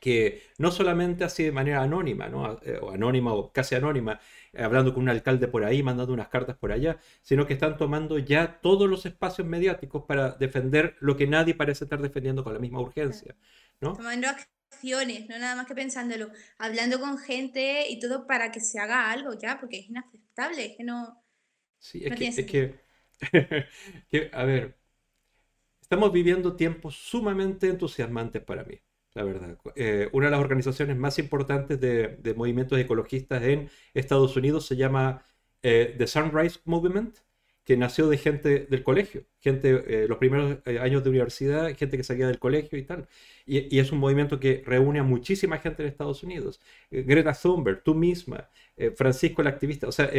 que no solamente así de manera anónima, ¿no? Eh, o anónima o casi anónima, eh, hablando con un alcalde por ahí, mandando unas cartas por allá, sino que están tomando ya todos los espacios mediáticos para defender lo que nadie parece estar defendiendo con la misma urgencia. ¿no? Tomando acciones, no nada más que pensándolo, hablando con gente y todo para que se haga algo ya, porque es inaceptable, es que no... Sí, es, que, es que, a ver, estamos viviendo tiempos sumamente entusiasmantes para mí la verdad. Eh, una de las organizaciones más importantes de, movimientos ecologistas en Estados Unidos se llama eh, The Sunrise Movement, que nació de gente del colegio, gente, eh, los primeros años de universidad, gente que salía del colegio y tal. Y, es un movimiento que reúne a muchísima gente en Estados Unidos. Greta Thunberg, tú misma, Francisco el activista, o sea,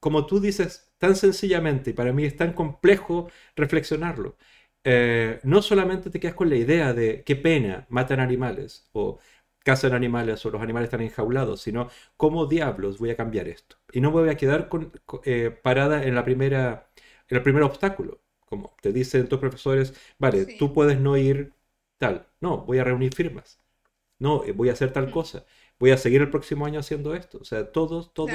como tú dices tan sencillamente, y para mí es tan complejo reflexionarlo, eh, no solamente te quedas con la idea de qué pena matan animales o cazan animales o los animales están enjaulados, sino cómo diablos voy a cambiar esto. Y no me voy a quedar con, eh, parada en, la primera, en el primer obstáculo. Como te dicen tus profesores, vale, tú puedes no ir tal. No, voy a reunir firmas. No, eh, voy a hacer tal mm. cosa. Voy a seguir el próximo año haciendo esto. O sea, todos, todos...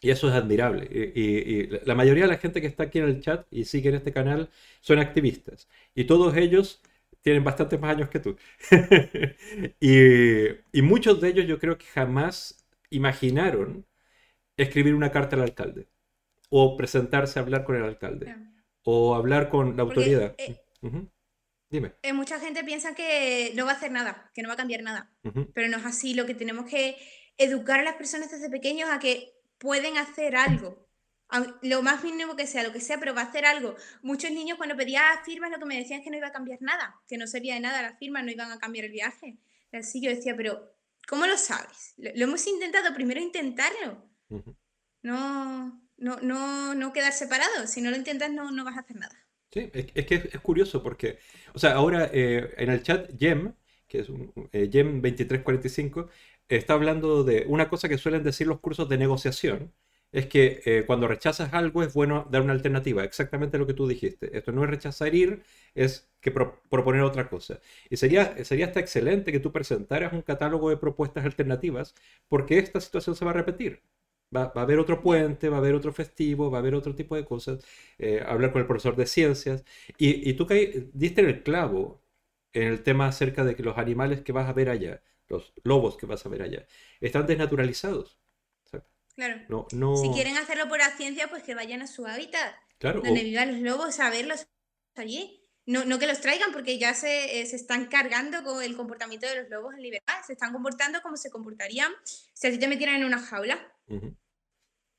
Y eso es admirable. Y, la mayoría de la gente que está aquí en el chat y sigue en este canal son activistas. Y todos ellos tienen bastantes más años que tú. y, muchos de ellos yo creo que jamás imaginaron escribir una carta al alcalde. O presentarse a hablar con el alcalde. O hablar con la autoridad. Eh, Dime. Eh, mucha gente piensa que no va a hacer nada, que no va a cambiar nada. Pero no es así. Lo que tenemos que educar a las personas desde pequeños a que pueden hacer algo. Lo más mínimo que sea, lo que sea, pero va a hacer algo. Muchos niños cuando pedía firmas lo que me decían es que no iba a cambiar nada, que no servía de nada las firmas, no iban a cambiar el viaje. Así yo decía, pero ¿cómo lo sabes? Lo, hemos intentado, primero intentarlo. No, no, no, no quedar separado. Si no lo intentas no, no vas a hacer nada. Sí, es, que es, curioso porque, o sea, ahora eh, en el chat Gem, que es un, eh, Gem 2345, está hablando de una cosa que suelen decir los cursos de negociación, es que eh, cuando rechazas algo es bueno dar una alternativa, exactamente lo que tú dijiste. Esto no es rechazar ir, es que proponer otra cosa. Y sería, sería hasta excelente que tú presentaras un catálogo de propuestas alternativas, porque esta situación se va a repetir. Va, a haber otro puente, va a haber otro festivo, va a haber otro tipo de cosas, eh, hablar con el profesor de ciencias. Y, y tú diste en el clavo en el tema acerca de que los animales que vas a ver allá los lobos que vas a ver allá, están desnaturalizados. Claro. No, no... Si quieren hacerlo por la ciencia, pues que vayan a su hábitat, claro, donde vivan los lobos, a verlos allí. No, no que los traigan, porque ya se, eh, se, están cargando con el comportamiento de los lobos en libertad. Se están comportando como se comportarían si a ti te metieran en una jaula.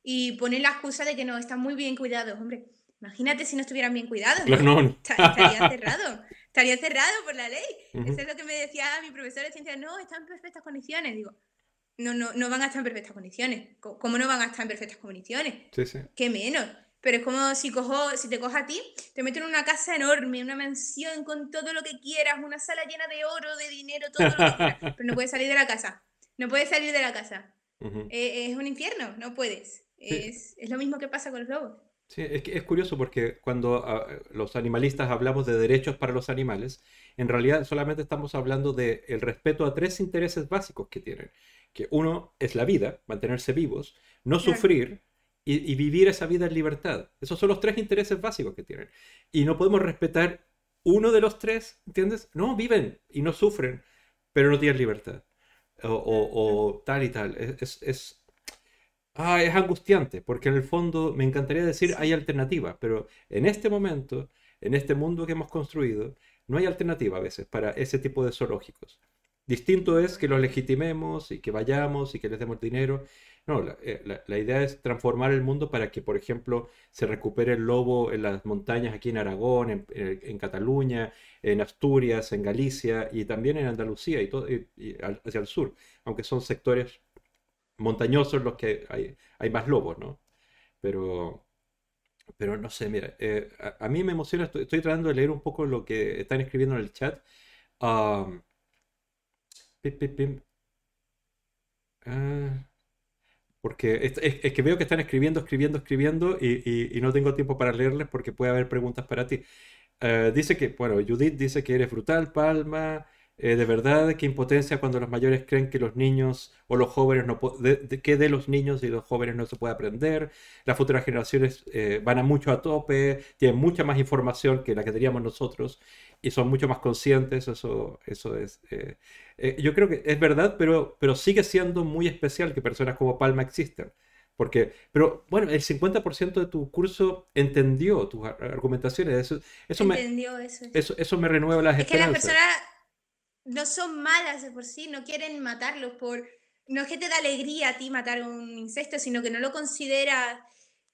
Y ponen la excusa de que no, están muy bien cuidados. Hombre, imagínate si no estuvieran bien cuidados. no. Estaría cerrado estaría cerrado por la ley. Eso es lo que me decía mi profesor de ciencia, no, está en perfectas condiciones. Digo, no, no, no van a estar en perfectas condiciones. ¿Cómo no van a estar en perfectas condiciones? Sí, sí. ¿Qué menos? Pero es como si, cojo, si te cojo a ti, te meto en una casa enorme, una mansión con todo lo que quieras, una sala llena de oro, de dinero, todo lo que quieras, pero no puedes salir de la casa. No puedes salir de la casa. Eh, es un infierno, no puedes. Es, es, lo mismo que pasa con los lobos. Sí, es, es curioso porque cuando ah, los animalistas hablamos de derechos para los animales, en realidad solamente estamos hablando del el respeto a tres intereses básicos que tienen. Que uno es la vida, mantenerse vivos, no sufrir, y, vivir esa vida en libertad. Esos son los tres intereses básicos que tienen. Y no podemos respetar uno de los tres, ¿entiendes? No, viven y no sufren, pero no tienen libertad. O, tal y tal. Es, es, ah, es angustiante, porque en el fondo me encantaría decir hay alternativa, pero en este momento, en este mundo que hemos construido, no hay alternativa a veces para ese tipo de zoológicos. Distinto es que los legitimemos y que vayamos y que les demos dinero no, eh, la, idea es transformar el mundo para que, por ejemplo, se recupere el lobo en las montañas aquí en Aragón, en, Cataluña, en Asturias, en Galicia y también en Andalucía y, todo, hacia el sur, aunque son sectores montañosos los que hay, hay más lobos, ¿no? Pero, pero no sé, mira, eh, a, mí me emociona, estoy, tratando de leer un poco lo que están escribiendo en el chat. Um, porque es, que veo que están escribiendo, escribiendo, escribiendo y, no tengo tiempo para leerles porque puede haber preguntas para ti. Eh, dice que, bueno, Judith dice que eres brutal, Palma. Eh, de verdad, qué impotencia cuando los mayores creen que los niños o los jóvenes no de, que de los niños y los jóvenes no se puede aprender. Las futuras generaciones eh, van a mucho a tope, tienen mucha más información que la que teníamos nosotros y son mucho más conscientes, eso, eso es... Eh, eh, yo creo que es verdad, pero, pero sigue siendo muy especial que personas como Palma existen. Porque, pero bueno, el 50% de tu curso entendió tus argumentaciones. Eso, eso, entendió me, eso. eso. me renueva las es esperanzas. Que las personas no son malas de por sí, no quieren matarlos por... No es que te da alegría a ti matar un insecto, sino que no lo consideras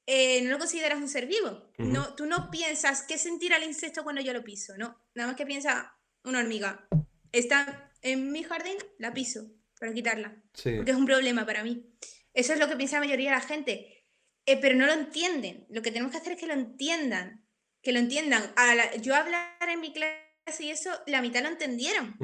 eh, no lo consideras un ser vivo. no, tú no piensas qué sentir al insecto cuando yo lo piso, no. Nada más que piensa una hormiga. Está en mi jardín, la piso para quitarla. Porque es un problema para mí. Eso es lo que piensa la mayoría de la gente. Eh, pero no lo entienden. Lo que tenemos que hacer es que lo entiendan. Que lo entiendan. yo hablar en mi clase y eso, la mitad lo entendieron.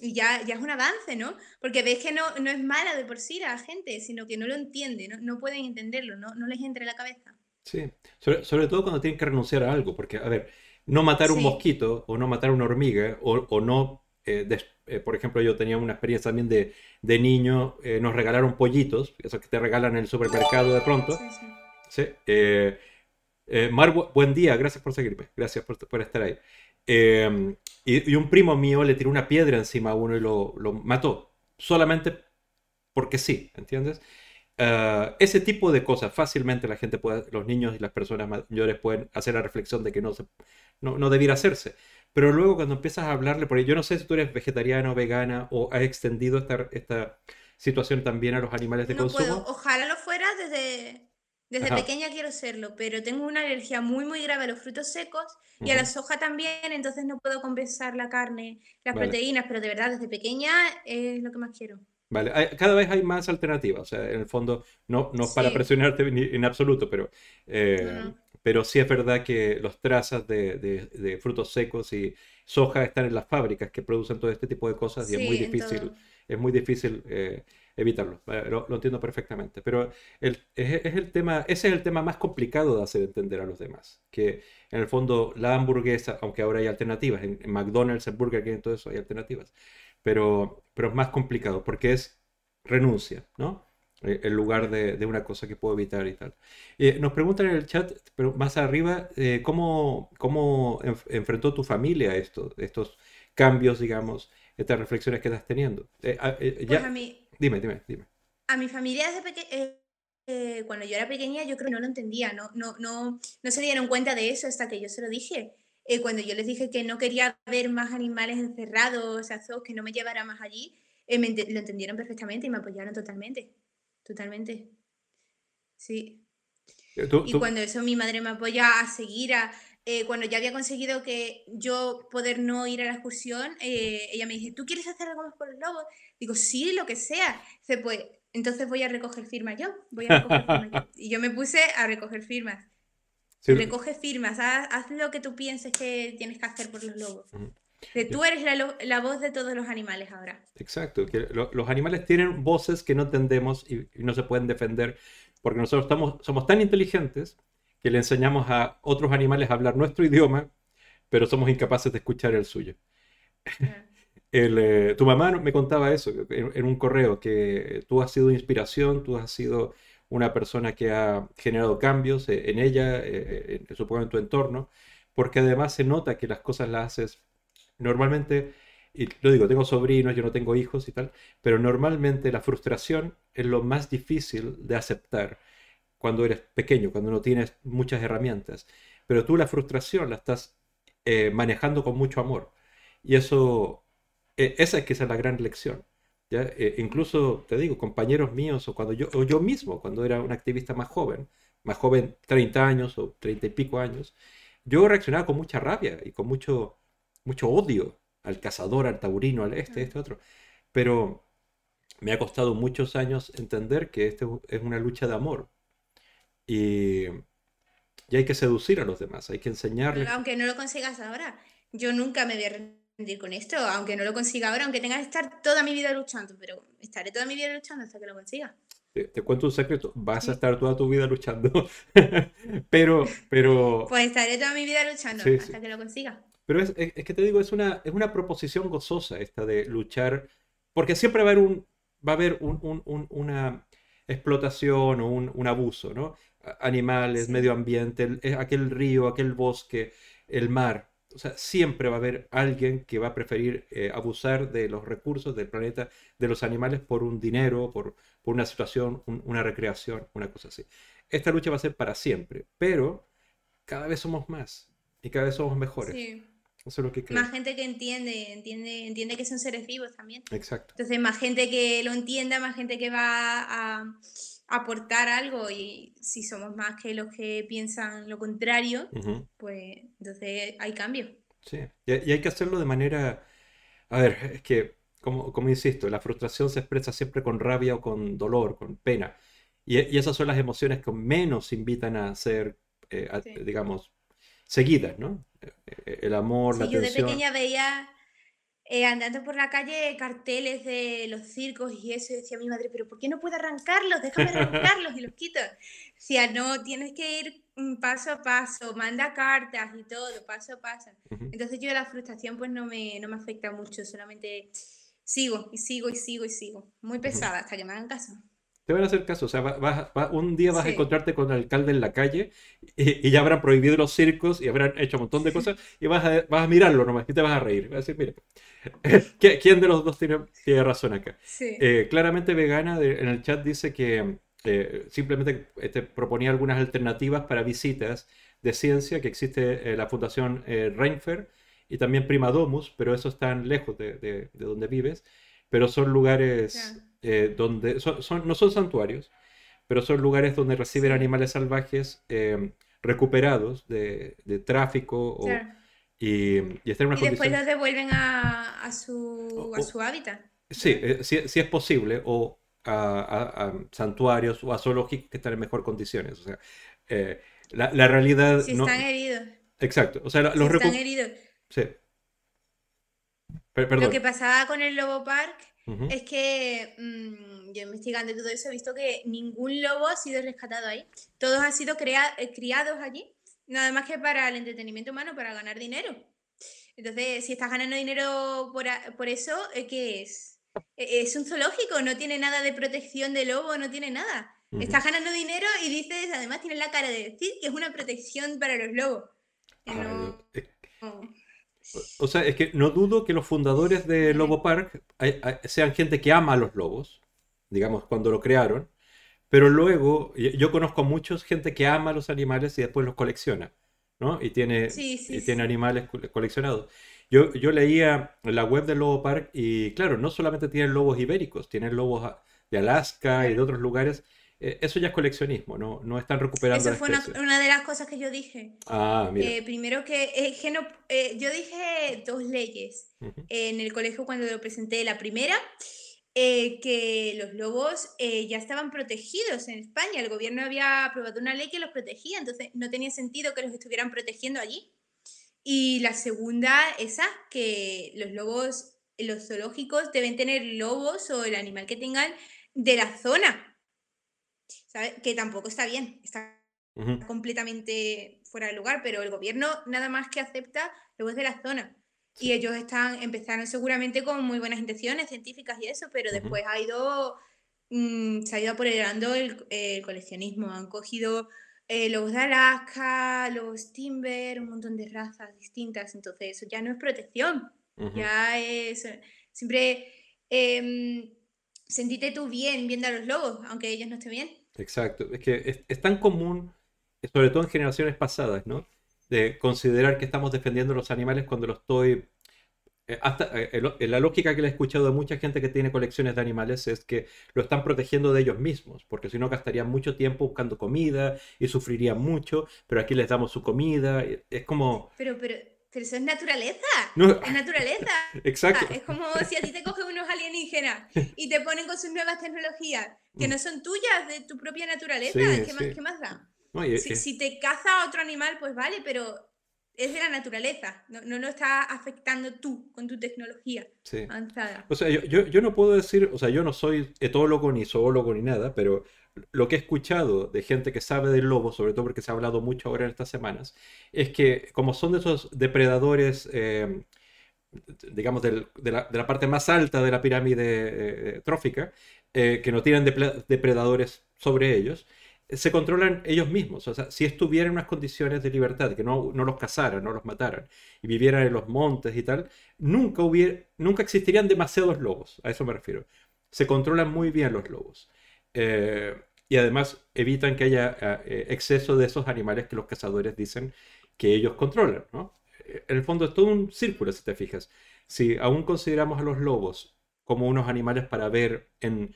Y ya, ya es un avance, ¿no? Porque ves que no, no es mala de por sí la gente, sino que no lo entiende, no, no pueden entenderlo, no, no les entra en la cabeza. Sí, sobre, todo cuando tienen que renunciar a algo, porque, a ver, no matar un mosquito o no matar una hormiga o, o no, eh, eh, por ejemplo, yo tenía una experiencia también de, de niño, eh, nos regalaron pollitos, esos que te regalan en el supermercado de pronto. Sí, sí. Mar, buen día, gracias por seguirme, gracias por, por estar ahí. Y, un primo mío le tiró una piedra encima a uno y lo, lo mató, solamente porque sí, ¿entiendes? Ah, ese tipo de cosas fácilmente la gente puede, los niños y las personas mayores pueden hacer la reflexión de que no, se, no, no debiera hacerse. Pero luego cuando empiezas a hablarle, porque yo no sé si tú eres vegetariana o vegana o has extendido esta, esta situación también a los animales de consumo. Ojalá lo fuera desde, desde pequeña quiero serlo, pero tengo una alergia muy, muy grave a los frutos secos y a la soja también, entonces no puedo compensar la carne, las proteínas, pero de verdad desde pequeña es lo que más quiero. Vale, cada vez hay más alternativas, o sea, en el fondo, no, no para presionarte en absoluto, pero, eh, pero sí es verdad que los trazas de, de, frutos secos y soja están en las fábricas que producen todo este tipo de cosas y es muy difícil, es muy difícil eh, evitarlo. Eh, lo, entiendo perfectamente. Pero el, es, el tema, ese es el tema más complicado de hacer entender a los demás. Que en el fondo la hamburguesa, aunque ahora hay alternativas, en, McDonald's, en Burger King, todo eso hay alternativas. Pero, pero es más complicado porque es renuncia, ¿no? Eh, en lugar de, una cosa que puedo evitar y tal. Eh, nos preguntan en el chat, pero más arriba, ¿cómo, cómo enfrentó tu familia esto, estos cambios, digamos, estas reflexiones que estás teniendo? ya... Pues a mí, Dime, dime, dime. A mi familia desde pequeña, eh, eh, cuando yo era pequeña, yo creo que no lo entendía, no, no, no, no se dieron cuenta de eso hasta que yo se lo dije. Eh, cuando yo les dije que no quería ver más animales encerrados, que no me llevara más allí, lo entendieron perfectamente y me apoyaron totalmente. Totalmente. Sí. y cuando eso mi madre me apoya a seguir, a, eh, cuando ya había conseguido que yo poder no ir a la excursión, eh, ella me dice, ¿tú quieres hacer algo más por los lobos? Digo, sí, lo que sea. Dice, pues, entonces voy a recoger firmas yo. Voy a recoger firmas yo. Y yo me puse a recoger firmas. Sí, Recoge firmas, haz, haz lo que tú pienses que tienes que hacer por los lobos. Que tú eres la, la voz de todos los animales ahora. Exacto, que lo- los animales tienen voces que no entendemos y, y no se pueden defender porque nosotros estamos, somos tan inteligentes que le enseñamos a otros animales a hablar nuestro idioma, pero somos incapaces de escuchar el suyo. El, eh, tu mamá me contaba eso en, en un correo, que tú has sido inspiración, tú has sido una persona que ha generado cambios eh, en ella, eh, en- supongo en tu entorno, porque además se nota que las cosas las haces normalmente, y lo digo, tengo sobrinos, yo no tengo hijos y tal, pero normalmente la frustración es lo más difícil de aceptar cuando eres pequeño, cuando no tienes muchas herramientas. Pero tú la frustración la estás eh, manejando con mucho amor. Y eso, eh, esa es es la gran lección. ¿ya? Eh, incluso, te digo, compañeros míos o, cuando yo, o yo mismo, cuando era un activista más joven, más joven, 30 años o 30 y pico años, yo reaccionaba con mucha rabia y con mucho, mucho odio al cazador, al taurino, al este, este, otro. Pero me ha costado muchos años entender que esto es una lucha de amor. Y, y hay que seducir a los demás, hay que enseñarles. Aunque no lo consigas ahora, yo nunca me voy a rendir con esto, aunque no lo consiga ahora, aunque tenga que estar toda mi vida luchando, pero estaré toda mi vida luchando hasta que lo consiga. Te, te cuento un secreto, vas a estar toda tu vida luchando. Pero, pero, Pues estaré toda mi vida luchando Sí, hasta sí. que lo consiga. pero es, es- es que te digo, es una, es una proposición gozosa esta de luchar, porque siempre va a haber un, va a haber un- un- un- una explotación o un, un abuso, ¿no? Animales, Sí. medio ambiente, el- eh, aquel río, aquel bosque, el mar. O sea, siempre va a haber alguien que va a preferir eh, abusar de los recursos del planeta, de los animales, por un dinero, por, por una situación, un- una recreación, una cosa así. Esta lucha va a ser para siempre, pero cada vez somos más y cada vez somos mejores. Sí. Eso es lo que creo. Más gente que entiende, entiende, entiende que son seres vivos también. Exacto. Entonces, más gente que lo entienda, más gente que va a aportar algo y si somos más que los que piensan lo contrario, Ujú, pues entonces hay cambio. Sí. Y, hay que hacerlo de manera... A ver, es que, como, como insisto, la frustración se expresa siempre con rabia o con dolor, con pena. Y, y esas son las emociones que menos invitan a ser, eh, a- Sí. digamos, seguidas, ¿no? Eh, eh, El amor, la Sí, yo de atención. pequeña veía eh, andando por la calle carteles de los circos y eso, y decía mi madre, pero ¿por qué no puedo arrancarlos? Déjame arrancarlos y los quito. Decía, no, tienes que ir mm, paso a paso, manda cartas y todo, paso a paso. Ujú. Entonces yo la frustración pues no me, no me afecta mucho, solamente sigo y sigo y sigo y sigo. Muy pesada hasta que me hagan caso. Te van a hacer caso, o sea, va- vas- va- un día vas a encontrarte con el alcalde en la calle y, y ya habrán prohibido los circos y habrán hecho un montón de cosas y vas a, vas a mirarlo nomás y te vas a reír. Vas a decir, mira, ¿qui- ¿quién de los dos tiene, tiene razón acá? Sí. Eh, claramente Vegana de- en el chat dice que eh, simplemente este, proponía algunas alternativas para visitas de ciencia, que existe eh, la Fundación Reinfer y también Prima Domus, pero eso están lejos de, de- de donde vives, pero son lugares. Eh, donde son, son- no son santuarios, pero son lugares donde reciben animales salvajes eh, recuperados de, de tráfico o- Claro. y, y están en unas Y después los devuelven a, a su, O- a su hábitat. Sí, eh, sí, sí es posible, o a, a- santuarios o a zoológicos que están en mejor condiciones. O sea, eh, la, la realidad Si no... están heridos. Exacto, o sea, la- Si los están recu- heridos. Sí. Lo que pasaba con el Lobo Park Ujú. es que mm, yo investigando todo eso he visto que ningún lobo ha sido rescatado ahí. Todos han sido eh, criados allí, nada más que para el entretenimiento humano, para ganar dinero. Entonces, si estás ganando dinero por, por eso, ¿qué es? Eh, Es un zoológico, no tiene nada de protección de lobo, no tiene nada. Ujú. Estás ganando dinero y dices, además tienes la cara de decir que es una protección para los lobos. No. O sea, es que no dudo que los fundadores de. Lobo Park sean gente que ama a los lobos, digamos, cuando lo crearon, pero luego yo conozco mucha gente que ama a los animales y después los colecciona, ¿no? Y tiene, Sí, sí, y tiene animales co- coleccionados. Yo, yo leía la web del Lobo Park y claro, no solamente tienen lobos ibéricos, tienen lobos a- de Alaska y de otros lugares eh, eso ya es coleccionismo, no, no están recuperando Eso fue una, una de las cosas que yo dije. Ah, mira. Eh, primero que, que no, eh, yo dije dos leyes en el colegio cuando lo presenté. La primera, eh, que los lobos eh, ya estaban protegidos en España. El gobierno había aprobado una ley que los protegía, entonces no tenía sentido que los estuvieran protegiendo allí. Y la segunda, esa, que los lobos, los zoológicos deben tener lobos o el animal que tengan de la zona. ¿Sabes? Que tampoco está bien, está ujú. completamente fuera de lugar, pero el gobierno nada más que acepta lobos de la zona. Y ellos están, empezaron seguramente con muy buenas intenciones científicas y eso, pero Ujú. después ha ido, mm, se ha ido apoderando el, el coleccionismo. Han cogido eh, lobos de Alaska, lobos Timber, un montón de razas distintas. Entonces, eso ya no es protección, Ujú. ya es siempre em, sentirte tú bien viendo a los lobos, aunque ellos no estén bien. Exacto, es que es, tan común, eh, sobre todo en generaciones pasadas, ¿no? De considerar que estamos defendiendo a los animales cuando lo estoy... eh, hasta, eh, el- eh, la lógica que le he escuchado de mucha gente que tiene colecciones de animales es que lo están protegiendo de ellos mismos, porque si no gastarían mucho tiempo buscando comida y sufrirían mucho, pero aquí les damos su comida, es como... Pero, pero, pero eso es naturaleza. No, Es naturaleza. exacto, Es como si a ti te cogen unos alienígenas y te ponen con sus nuevas tecnologías que no son tuyas, de tu propia naturaleza. Mm. Sí, ¿Qué, más, sí. qué más da? ¿no? Y- Si, y- si te caza otro animal, pues vale, pero es de la naturaleza. No, no lo estás afectando tú con tu tecnología sí. avanzada. O sea, yo, yo, yo no puedo decir, o sea, yo no soy etólogo ni zoólogo ni nada, pero lo que he escuchado de gente que sabe del lobo, sobre todo porque se ha hablado mucho ahora en estas semanas, es que como son de esos depredadores, eh, digamos, de la, parte más alta de la pirámide eh, trófica, eh, que no tienen depre- depredadores sobre ellos, eh, se controlan ellos mismos. O sea, si estuvieran en unas condiciones de libertad, que no, no los cazaran, no los mataran, y vivieran en los montes y tal, nunca hubiera, nunca existirían demasiados lobos, a eso me refiero. Se controlan muy bien los lobos. Eh, y además evitan que haya eh, exceso de esos animales que los cazadores dicen que ellos controlan, ¿no? Eh, En el fondo es todo un círculo, si te fijas. Si aún consideramos a los lobos como unos animales para ver en,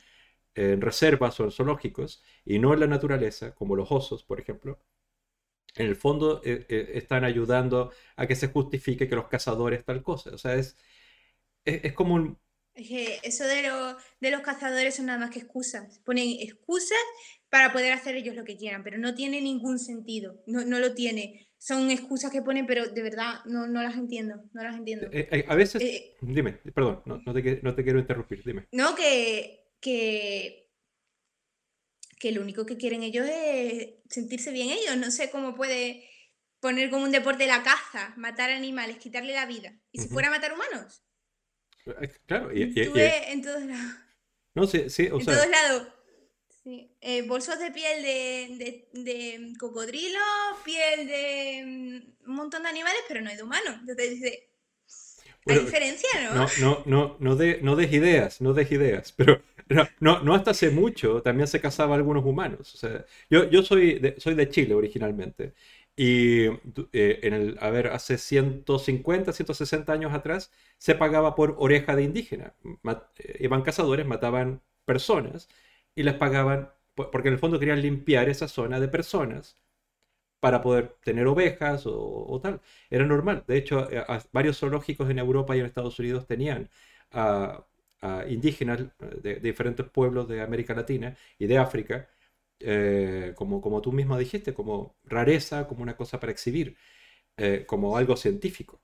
reservas o en zoológicos y no en la naturaleza, como los osos, por ejemplo, en el fondo están ayudando a que se justifique que los cazadores tal cosa. O sea, es, es, es como un... Eso de, lo- de los cazadores son nada más que excusas. Ponen excusas para poder hacer ellos lo que quieran, pero no tiene ningún sentido. No, no lo tiene. Son excusas que ponen, pero de verdad no, no las entiendo. No las entiendo. eh, eh, a veces... Eh, Dime, perdón, no, no te, no te quiero interrumpir, dime. No, que, que, que lo único que quieren ellos es sentirse bien ellos. No sé cómo puede poner como un deporte la caza, matar animales, quitarle la vida. ¿Y si fuera a matar humanos? Eh, Claro, y, y- Tú y- en todos lados. no sé, sí, o en sea, todos lados. Sí. Eh, bolsos de piel de, de, de cocodrilo, piel de mm, un montón de animales, pero no hay de humanos. Entonces dice, hay bueno, diferencia, ¿no? no, no, no, no, de, no des ideas, no des ideas, pero no, no, no hasta hace mucho también se cazaba algunos humanos. O sea, yo, yo soy de, soy de Chile originalmente y eh, en el, a ver, hace 150, 160 años atrás se pagaba por oreja de indígena. Eh, iban cazadores, mataban personas y les pagaban, po- porque en el fondo querían limpiar esa zona de personas para poder tener ovejas o, o tal. Era normal. De hecho, eh, a- varios zoológicos en Europa y en Estados Unidos tenían a, indígenas de, de diferentes pueblos de América Latina y de África, eh, como, como tú misma dijiste, como rareza, como una cosa para exhibir, eh, como algo científico.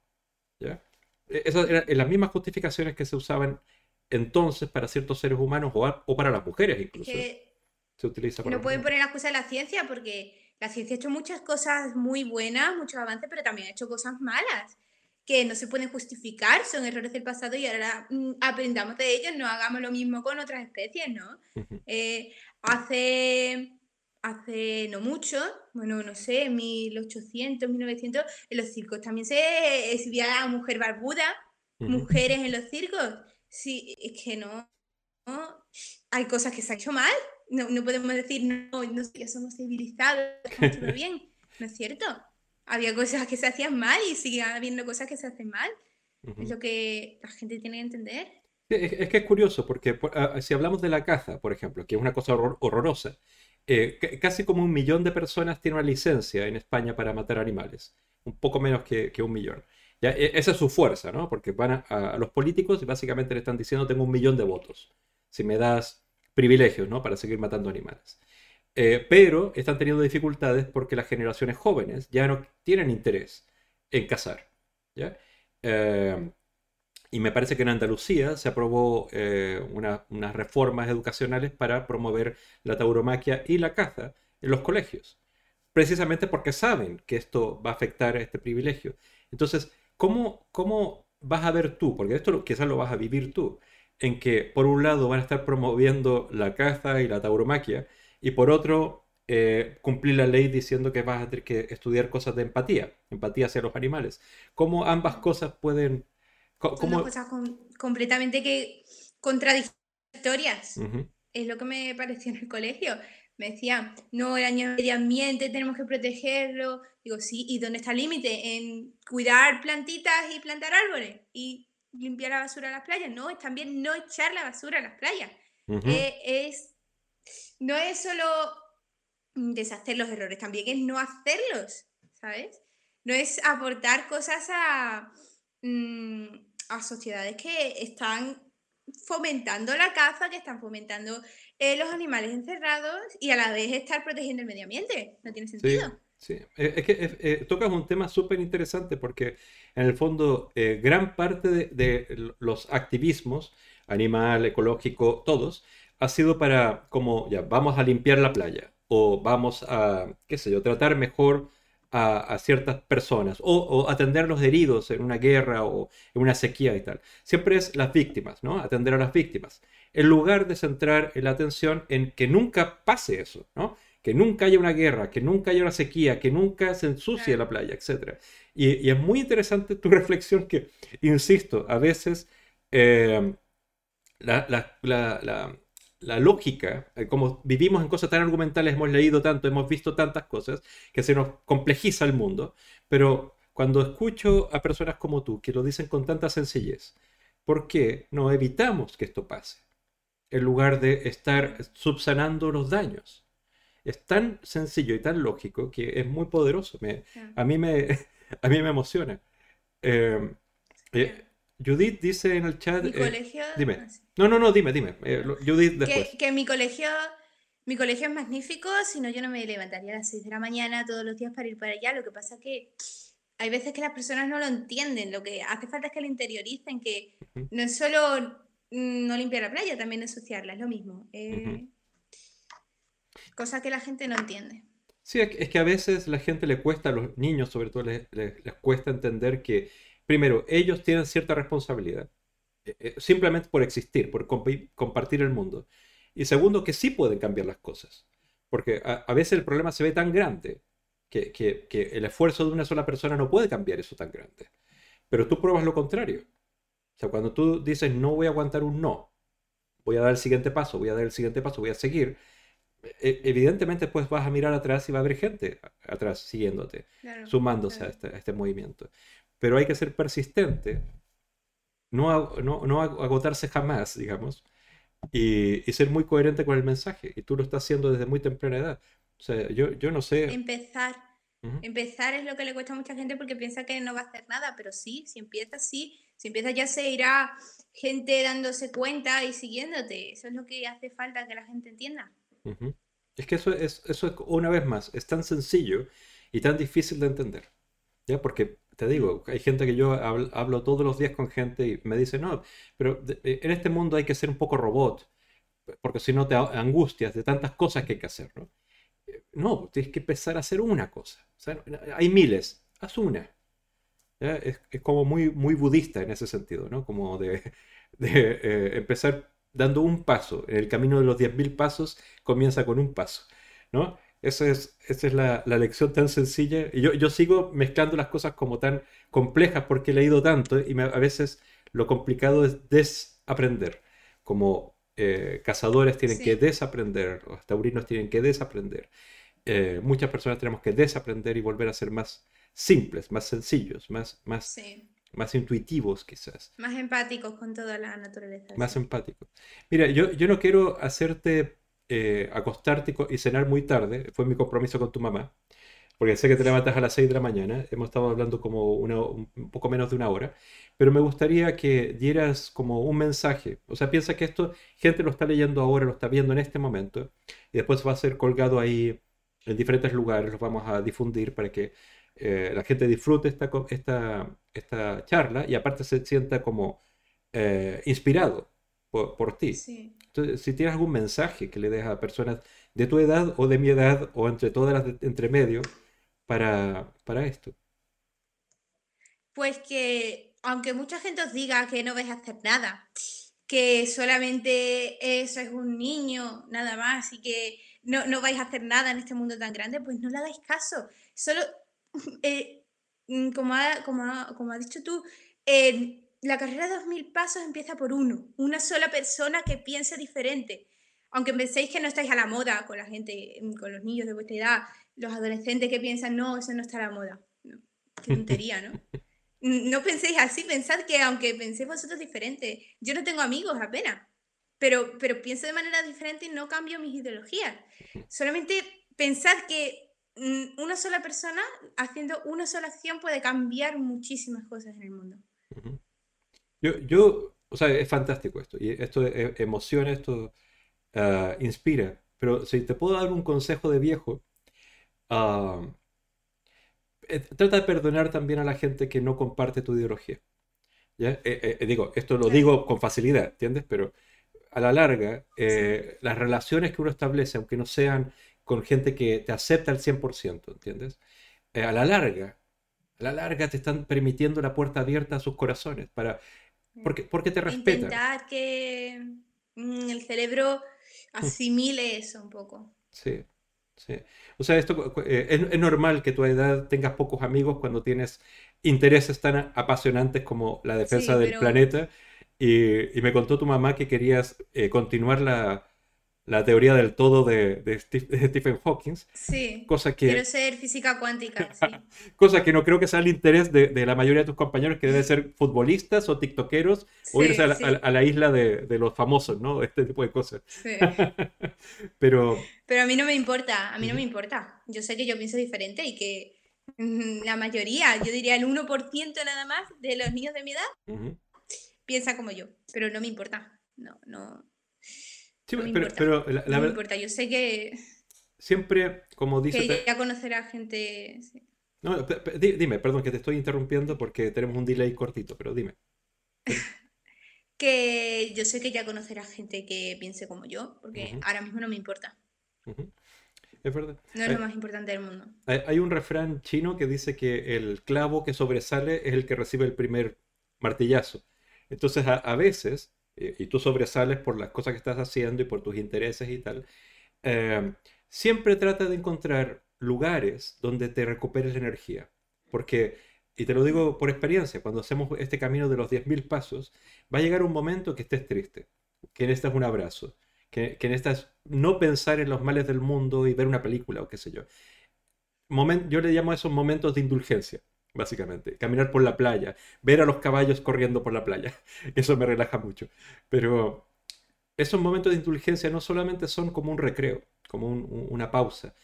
¿ya? E- Esas eran las mismas justificaciones que se usaban entonces para ciertos seres humanos o, a- o para las mujeres Es incluso. que Se utiliza para no pueden poner la excusa de la ciencia porque la ciencia ha hecho muchas cosas muy buenas, muchos avances, pero también ha hecho cosas malas que no se pueden justificar, son errores del pasado y ahora mm, aprendamos de ellos, no hagamos lo mismo con otras especies, ¿no? Ujú. Eh, hace, hace no mucho, bueno, no sé, 1800, 1900, en los circos también se exhibía a la mujer barbuda, mujeres en los circos. Sí, es que no, no, hay cosas que se han hecho mal. No, no podemos decir, no, no, ya somos civilizados, estamos todo bien. No es cierto. Había cosas que se hacían mal y sigue habiendo cosas que se hacen mal. Ujú. Es lo que la gente tiene que entender. Es, es que es curioso, porque por- ah, si hablamos de la caza, por ejemplo, que es una cosa horror- horrorosa, eh, casi como un millón de personas tienen una licencia en España para matar animales, un poco menos que, un millón. Ya, e, esa es su fuerza, ¿no? Porque van a, los políticos y básicamente le están diciendo tengo un millón de votos, si me das privilegios, ¿no? Para seguir matando animales. Eh, pero están teniendo dificultades porque las generaciones jóvenes ya no tienen interés en cazar. ¿ya? Eh, y me parece que en Andalucía se aprobó eh, unas reformas educacionales para promover la tauromaquia y la caza en los colegios, precisamente porque saben que esto va a afectar a este privilegio. Entonces, ¿cómo, cómo vas a ver tú? Porque esto quizás lo vas a vivir tú, en que por un lado van a estar promoviendo la caza y la tauromaquia, y por otro eh, cumplir la ley diciendo que vas a tener que estudiar cosas de empatía, empatía hacia los animales. ¿Cómo ambas cosas pueden son cosas completamente que contradictorias. Es lo que me pareció en el colegio. Me decían, no, el año medio ambiente tenemos que protegerlo. Digo, sí, ¿y dónde está el límite? En cuidar plantitas y plantar árboles y limpiar la basura a las playas. No, es también no echar la basura a las playas. Eh, es, no es solo deshacer los errores, también es no hacerlos, ¿sabes? No es aportar cosas a, mm, a sociedades que están fomentando la caza, que están fomentando eh, los animales encerrados y a la vez estar protegiendo el medio ambiente. No tiene sentido. Sí, eh, es que eh, tocas un tema súper interesante porque en el fondo gran parte de, los activismos, animal, ecológico, todos, ha sido para como, ya, vamos a limpiar la playa o vamos a, qué sé yo, tratar mejor a, ciertas personas o, atender a los heridos en una guerra o en una sequía y tal. Siempre es las víctimas, ¿no? Atender a las víctimas. En lugar de centrar la atención en que nunca pase eso, ¿no? Que nunca haya una guerra, que nunca haya una sequía, que nunca se ensucie la playa, etc. Y, es muy interesante tu reflexión que, insisto, a veces eh, la, la lógica, eh, como vivimos en cosas tan argumentales, hemos leído tanto, hemos visto tantas cosas, que se nos complejiza el mundo, pero cuando escucho a personas como tú que lo dicen con tanta sencillez, ¿por qué no evitamos que esto pase? En lugar de estar subsanando los daños. Es tan sencillo y tan lógico que es muy poderoso. a, mí me, a mí me emociona. Eh, eh, Judith dice en el chat. Mi colegio. dime. No, no, no, dime, dime. Eh, Judith después. Que, mi colegio. Mi colegio es magnífico, si no yo no me levantaría a las 6 de la mañana todos los días para ir para allá. Lo que pasa es que hay veces que las personas no lo entienden. Lo que hace falta es que lo interioricen, que no es solo no limpiar la playa, también ensuciarla, es lo mismo. Eh, cosa que la gente no entiende. Sí, es que a veces la gente le cuesta, a los niños sobre todo les, les cuesta entender que, primero, ellos tienen cierta responsabilidad eh, eh, simplemente por existir, por compartir el mundo. Y segundo, que sí pueden cambiar las cosas. Porque a, veces el problema se ve tan grande que, que, el esfuerzo de una sola persona no puede cambiar eso tan grande. Pero tú pruebas lo contrario. O sea, cuando tú dices no voy a aguantar un no, voy a dar el siguiente paso, voy a dar el siguiente paso, voy a seguir, e, evidentemente pues vas a mirar atrás y va a haber gente atrás siguiéndote, sumándose A, este, a, este, movimiento. Pero hay que ser persistente no, no, agotarse jamás, digamos, y, ser muy coherente con el mensaje. Y tú lo estás haciendo desde muy temprana edad. O sea, yo, yo no sé. Empezar. Empezar es lo que le cuesta a mucha gente porque piensa que no va a hacer nada, pero sí, si empiezas, sí. Si empiezas ya se irá gente dándose cuenta y siguiéndote. Eso es lo que hace falta que la gente entienda. Es que eso es, eso es, una vez más, es tan sencillo y tan difícil de entender. ¿Ya? Porque te digo, hay gente que yo hablo, todos los días con gente y me dice, no, pero en este mundo hay que ser un poco robot, porque si no te angustias de tantas cosas que hay que hacer, ¿no? No, tienes que empezar a hacer una cosa. hay miles, haz una. Es, como muy, muy budista en ese sentido, ¿no? Como de, eh, empezar dando un paso. En el camino de los 10.000 pasos comienza con un paso, ¿no? Esa es, esa es la, la, lección tan sencilla. Y yo, yo, sigo mezclando las cosas como tan complejas porque he leído tanto y a veces lo complicado es desaprender. Como eh, cazadores tienen que desaprender, los taurinos tienen que desaprender. Eh, muchas personas tenemos que desaprender y volver a ser más simples, más sencillos, más, más, más intuitivos quizás. Más empáticos con toda la naturaleza. Más empáticos. Mira, yo, yo no quiero hacerte eh, acostarte y cenar muy tarde, fue mi compromiso con tu mamá, porque sé que te levantas a las 6 de la mañana, hemos estado hablando como una- un poco menos de una hora, pero me gustaría que dieras como un mensaje, o sea, piensa que esto, gente lo está leyendo ahora, lo está viendo en este momento, y después va a ser colgado ahí en diferentes lugares, los vamos a difundir para que eh, la gente disfrute esta, esta, esta charla y aparte se sienta como eh, inspirado por, por ti. Sí. Si tienes algún mensaje que le des a personas de tu edad o de mi edad o entre todas las de entre medio para, para esto. Pues que, aunque mucha gente os diga que no vais a hacer nada, que solamente eso es un niño, nada más, y que no, no vais a hacer nada en este mundo tan grande, pues no le hagáis caso. Solo, eh, mm, como, ha, como, ha, como ha dicho tú, eh, la carrera de 2000 pasos empieza por uno, una sola persona que piense diferente. Aunque penséis que no estáis a la moda con la gente, mm, con los niños de vuestra edad, los adolescentes que piensan, no, eso no está a la moda. No, qué tontería, ¿no? No penséis así, pensad que aunque penséis vosotros diferente, yo no tengo amigos apenas, pero, pero pienso de manera diferente y no cambio mis ideologías. Solamente pensad que mm, una sola persona haciendo una sola acción puede cambiar muchísimas cosas en el mundo. Yo, yo, o sea, es fantástico esto, y esto e- emociona, esto ah, inspira, pero si te puedo dar un consejo de viejo, ah, eh, trata de perdonar también a la gente que no comparte tu ideología. ¿ya? Eh, eh, digo, esto lo digo con facilidad, ¿entiendes? Pero a la larga, eh, las relaciones que uno establece, aunque no sean con gente que te acepta al 100%, ¿entiendes? A la larga, a la larga te están permitiendo la puerta abierta a sus corazones, para, porque, porque te respetan. Intentar que mm, el cerebro asimile eso un poco. Sí, sí. O sea, esto eh, es, es normal que tu edad tengas pocos amigos cuando tienes intereses tan apasionantes como la defensa Sí, del pero planeta. Y, y me contó tu mamá que querías eh, continuar la, la teoría del todo de, de Steve- de Stephen Hawking, sí, cosa quiero que, ser física cuántica, sí. cosa que no creo que sea el interés de, de la mayoría de tus compañeros, que deben ser futbolistas o tiktokeros o irse a la, a la- sí, a la isla de, los famosos, ¿no? Este tipo de cosas. sí. Pero... Pero a mí no me importa, a mí no me importa. Yo sé que yo pienso diferente y que mm, la mayoría, yo diría el 1% nada más de los niños de mi edad piensa como yo, pero no me importa. No, no, Sí, no pero, pero la, la No me verdad... importa. Yo sé que, Siempre, como dice... que ya conocerá gente. sí. No, dime, perdón que te estoy interrumpiendo porque tenemos un delay cortito, pero dime. Que yo sé que ya conocerá gente que piense como yo, porque Ujú, ahora mismo no me importa. ujú. Es verdad. No es lo más importante del mundo. hay- hay un refrán chino que dice que el clavo que sobresale es el que recibe el primer martillazo. Entonces, a, a veces, eh, y tú sobresales por las cosas que estás haciendo y por tus intereses y tal, eh, siempre trata de encontrar lugares donde te recuperes energía. Porque, y te lo digo por experiencia, cuando hacemos este camino de los 10.000 pasos, va a llegar un momento que estés triste, que necesitas un abrazo, que, que necesitas no pensar en los males del mundo y ver una película o qué sé yo. Momen- yo le llamo a esos momentos de indulgencia, básicamente. Caminar por la playa, ver a los caballos corriendo por la playa. Eso me relaja mucho. Pero esos momentos de indulgencia no solamente son como un recreo, como un- un- una pausa.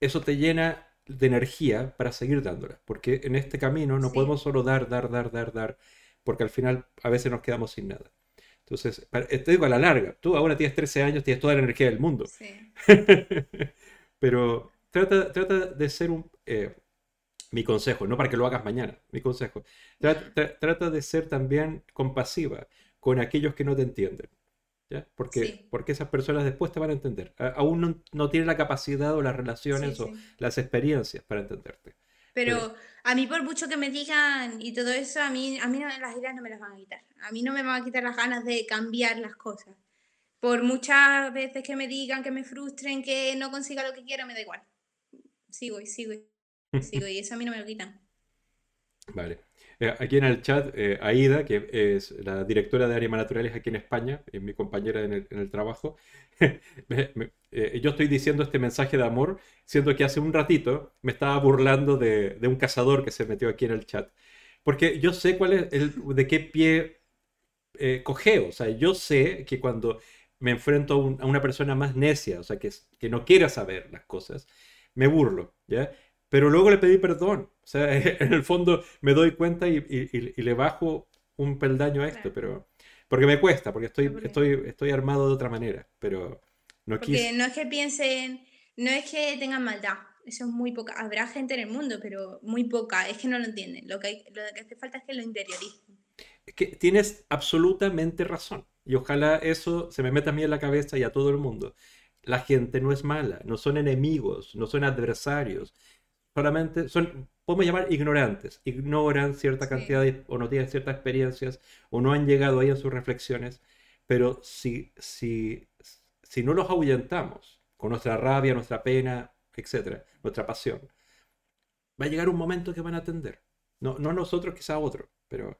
Eso te llena de energía para seguir dándola. Porque en este camino no Sí, podemos solo dar, dar, dar, dar, dar, porque al final a veces nos quedamos sin nada. Entonces, para- eh, te digo a la larga, tú ahora tienes 13 años, tienes toda la energía del mundo. sí. Pero trata, trata de ser un... eh, mi consejo, no para que lo hagas mañana, mi consejo. Tra- tra- trata de ser también compasiva con aquellos que no te entienden. ¿ya? Porque, Sí, porque esas personas después te van a entender. A- aún no, no tienen la capacidad o las sí, relaciones o sí. las experiencias para entenderte. Pero, Pero a mí por mucho que me digan y todo eso, a mí, a mí no- las ideas no me las van a quitar. A mí no me van a quitar las ganas de cambiar las cosas. Por muchas veces que me digan, que me frustren, que no consiga lo que quiero, me da igual. Sigo y sigo y sigo y eso a mí no me lo quitan. Vale. Eh, aquí en el chat, eh, Aida, que es la directora de Áreas Naturales aquí en España, es mi compañera en el, trabajo, eh, yo estoy diciendo este mensaje de amor, siendo que hace un ratito me estaba burlando de, un cazador que se metió aquí en el chat. Porque yo sé cuál es el, de qué pie eh, cojeo. O sea, yo sé que cuando me enfrento a, una persona más necia, o sea, que, que no quiera saber las cosas, me burlo, ¿ya? Pero luego le pedí perdón, o sea, en el fondo me doy cuenta y, le bajo un peldaño a esto, pero... Porque me cuesta, porque estoy, estoy, estoy armado de otra manera, pero no porque no es que piensen, no es que tengan maldad, eso es muy poca. Habrá gente en el mundo, pero muy poca, es que no lo entienden. Lo que, lo que hace falta es que lo interioricen. Es que tienes absolutamente razón. Y ojalá eso se me meta a mí en la cabeza y a todo el mundo. La gente no es mala, no son enemigos, no son adversarios. Solamente son, podemos llamar ignorantes. Ignoran cierta cantidad o no tienen ciertas experiencias o no han llegado ahí en sus reflexiones. Pero si, si, si no los ahuyentamos con nuestra rabia, nuestra pena, etcétera, nuestra pasión, va a llegar un momento que van a atender. No, no nosotros, quizá otro, pero,